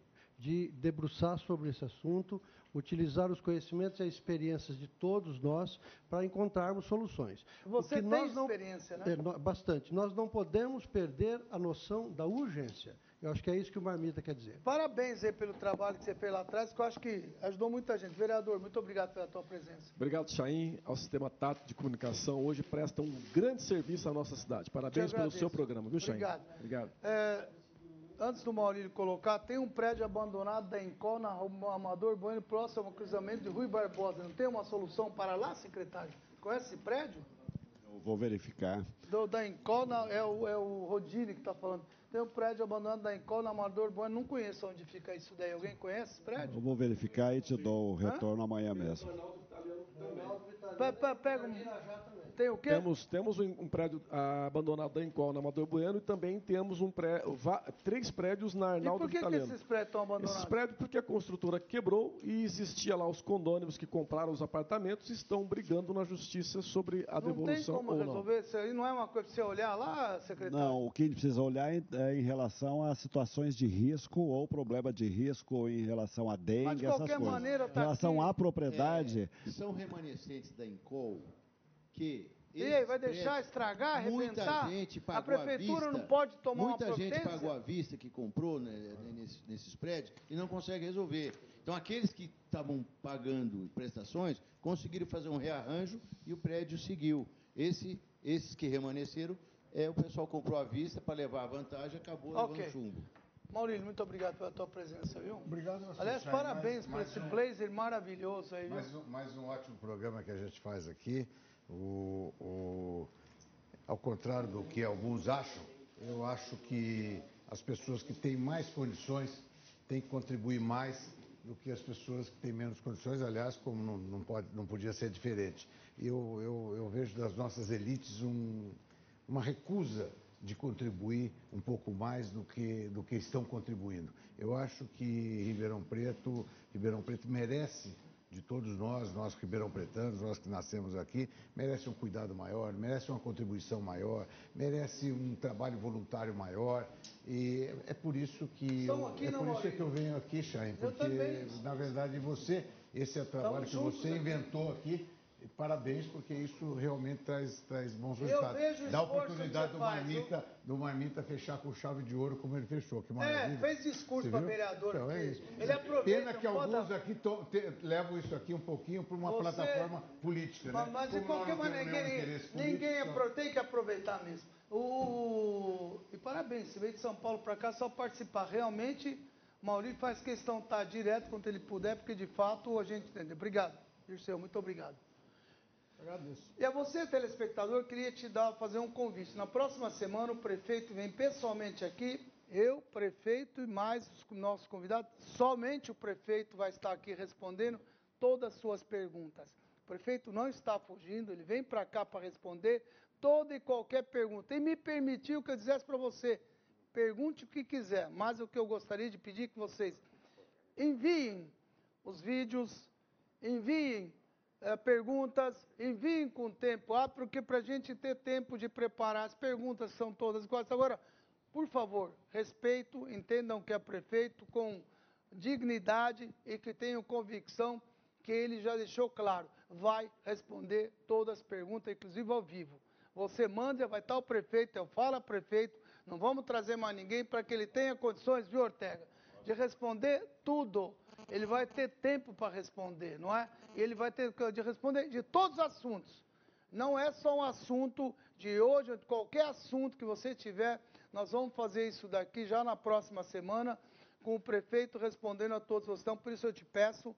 de debruçar sobre esse assunto, utilizar os conhecimentos e as experiências de todos nós para encontrarmos soluções. Você tem nós não, experiência, né? É, bastante. Nós não podemos perder a noção da urgência. Eu acho que é isso que o Marmita quer dizer. Parabéns aí pelo trabalho que você fez lá atrás, que eu acho que ajudou muita gente. Vereador, muito obrigado pela tua presença. Obrigado, Chaim, ao Sistema Tato de Comunicação. Hoje presta um grande serviço à nossa cidade. Parabéns pelo seu programa, viu, Chaim? Obrigado. Obrigado. É, antes do Maurílio colocar, tem um prédio abandonado da Encol na Amador Bueno, próximo ao cruzamento de Rui Barbosa. Não tem uma solução para lá, secretário? Conhece esse prédio? Eu vou verificar. Do, da Encol, é o, é o Rodine que está falando. Tem um prédio abandonado da Encol, na Amador Bueno. Não conheço onde fica isso daí. Alguém conhece esse prédio? Eu vou verificar e te dou o retorno Hã? amanhã mesmo. Pega, pega um... Tem o quê? Temos, temos um, um prédio ah, abandonado da Encol, na Amador Bueno, e também temos um pré, três prédios na Arnaldo E por que, que esses prédios estão abandonados? Esses prédios porque a construtora quebrou e existia lá os condôminos que compraram os apartamentos e estão brigando na justiça sobre a não devolução ou não. Não tem como resolver isso aí? Não é uma coisa para você olhar lá, secretário? Não, o que a gente precisa olhar é em relação a situações de risco ou problema de risco em relação a dengue, Mas de essas coisas. Maneira, tá em relação aqui, à propriedade... É, são remanescentes da Encol que e aí, vai deixar estragar, arrebentar? Muita gente pagou a prefeitura à vista, não pode tomar muita uma gente pagou à vista que comprou né, nesses, nesses prédios e não consegue resolver. Então, aqueles que estavam pagando prestações conseguiram fazer um rearranjo e o prédio seguiu. Esse, esses que remanesceram, é, o pessoal comprou à vista para levar a vantagem acabou okay. levando chumbo. Maurílio, muito obrigado pela tua presença, viu? Obrigado a. Aliás, parabéns mais, por esse um, blazer maravilhoso aí, mais um, mais um ótimo programa que a gente faz aqui. O, o, ao contrário do que alguns acham, eu acho que as pessoas que têm mais condições têm que contribuir mais do que as pessoas que têm menos condições, aliás, como não, não, pode, não podia ser diferente. Eu, eu, eu vejo das nossas elites um, uma recusa de contribuir um pouco mais do que, do que estão contribuindo. Eu acho que Ribeirão Preto, Ribeirão Preto merece de todos nós, nós ribeirão pretanos, nós que nascemos aqui, merece um cuidado maior, merece uma contribuição maior, merece um trabalho voluntário maior. E é por isso que eu, aqui, é por isso que eu venho aqui, Chain, porque na verdade você, esse é o trabalho que você inventou aqui parabéns, porque isso realmente traz, traz bons resultados. Dá a oportunidade do Marmita, do Marmita fechar com chave de ouro como ele fechou. Que maravilha. É, fez discurso para vereador. Então, é isso. Ele aproveita. Pena que alguns aqui to, te, levam isso aqui um pouquinho para uma Você, plataforma política. Mas, né? mas de qualquer maneira, ninguém, ninguém então... tem que aproveitar mesmo. O, e parabéns, você veio de São Paulo para cá só participar. Realmente, Maurício faz questão de estar direto quando ele puder, porque de fato a gente entende. Obrigado, Dirceu, muito obrigado. Agradeço. E a você, telespectador, queria te dar, fazer um convite. Na próxima semana, o prefeito vem pessoalmente aqui, eu, prefeito e mais os nossos convidados. Somente o prefeito vai estar aqui respondendo todas as suas perguntas. O prefeito não está fugindo, ele vem para cá para responder toda e qualquer pergunta. E me permitiu que eu dissesse para você: pergunte o que quiser, mas o que eu gostaria de pedir é que vocês enviem os vídeos, enviem é, perguntas, enviem com tempo ah, porque para a gente ter tempo de preparar, as perguntas são todas iguais. Agora, por favor, respeito, entendam que é prefeito com dignidade e que tenham convicção que ele já deixou claro, vai responder todas as perguntas, inclusive ao vivo. Você manda, vai estar o prefeito, eu falo prefeito, não vamos trazer mais ninguém para que ele tenha condições, viu, Ortega, de responder tudo ele vai ter tempo para responder, não é? Ele vai ter de responder de todos os assuntos. Não é só um assunto de hoje, qualquer assunto que você tiver, nós vamos fazer isso daqui já na próxima semana, com o prefeito respondendo a todos vocês. Então, por isso eu te peço,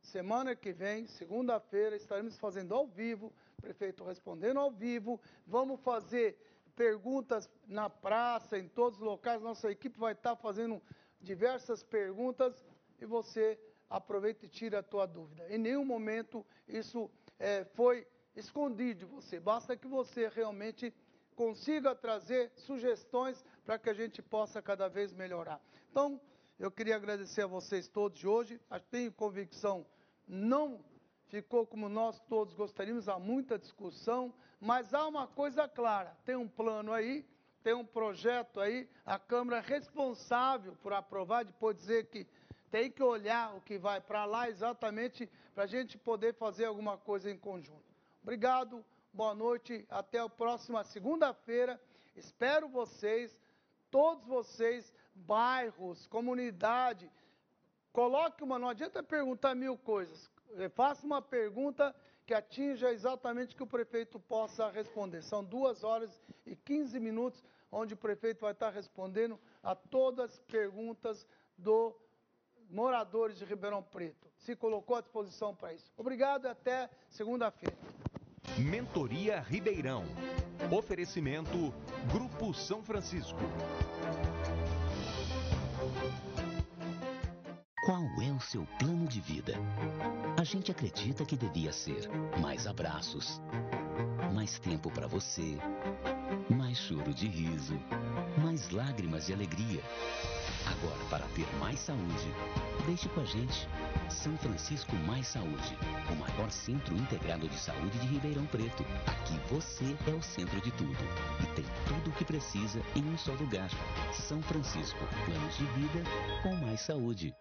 semana que vem, segunda-feira, estaremos fazendo ao vivo, prefeito respondendo ao vivo, vamos fazer perguntas na praça, em todos os locais, nossa equipe vai estar fazendo diversas perguntas e você aproveita e tira a tua dúvida. Em nenhum momento isso é, foi escondido de você. Basta que você realmente consiga trazer sugestões para que a gente possa cada vez melhorar. Então, eu queria agradecer a vocês todos de hoje. Tenho convicção, não ficou como nós todos gostaríamos, há muita discussão, mas há uma coisa clara: tem um plano aí, tem um projeto aí, a Câmara é responsável por aprovar, depois dizer que tem que olhar o que vai para lá exatamente para a gente poder fazer alguma coisa em conjunto. Obrigado boa noite, até a próxima segunda-feira. Espero vocês, todos vocês, bairros, comunidade. Coloque uma, não adianta perguntar mil coisas. Eh, faça uma pergunta que atinja exatamente que o prefeito possa responder. São duas horas e 15 minutos, onde o prefeito vai estar respondendo a todas as perguntas do moradores de Ribeirão Preto. Se colocou à disposição para isso. Obrigado e até segunda-feira. Mentoria Ribeirão. Oferecimento Grupo São Francisco. Qual é o seu plano de vida? A gente acredita que devia ser mais abraços, mais tempo para você, mais choro de riso, mais lágrimas de alegria. Agora, para ter mais saúde, deixe com a gente. São Francisco Mais Saúde, o maior centro integrado de saúde de Ribeirão Preto. Aqui você é o centro de tudo e tem tudo o que precisa em um só lugar. São Francisco, planos de vida com mais saúde.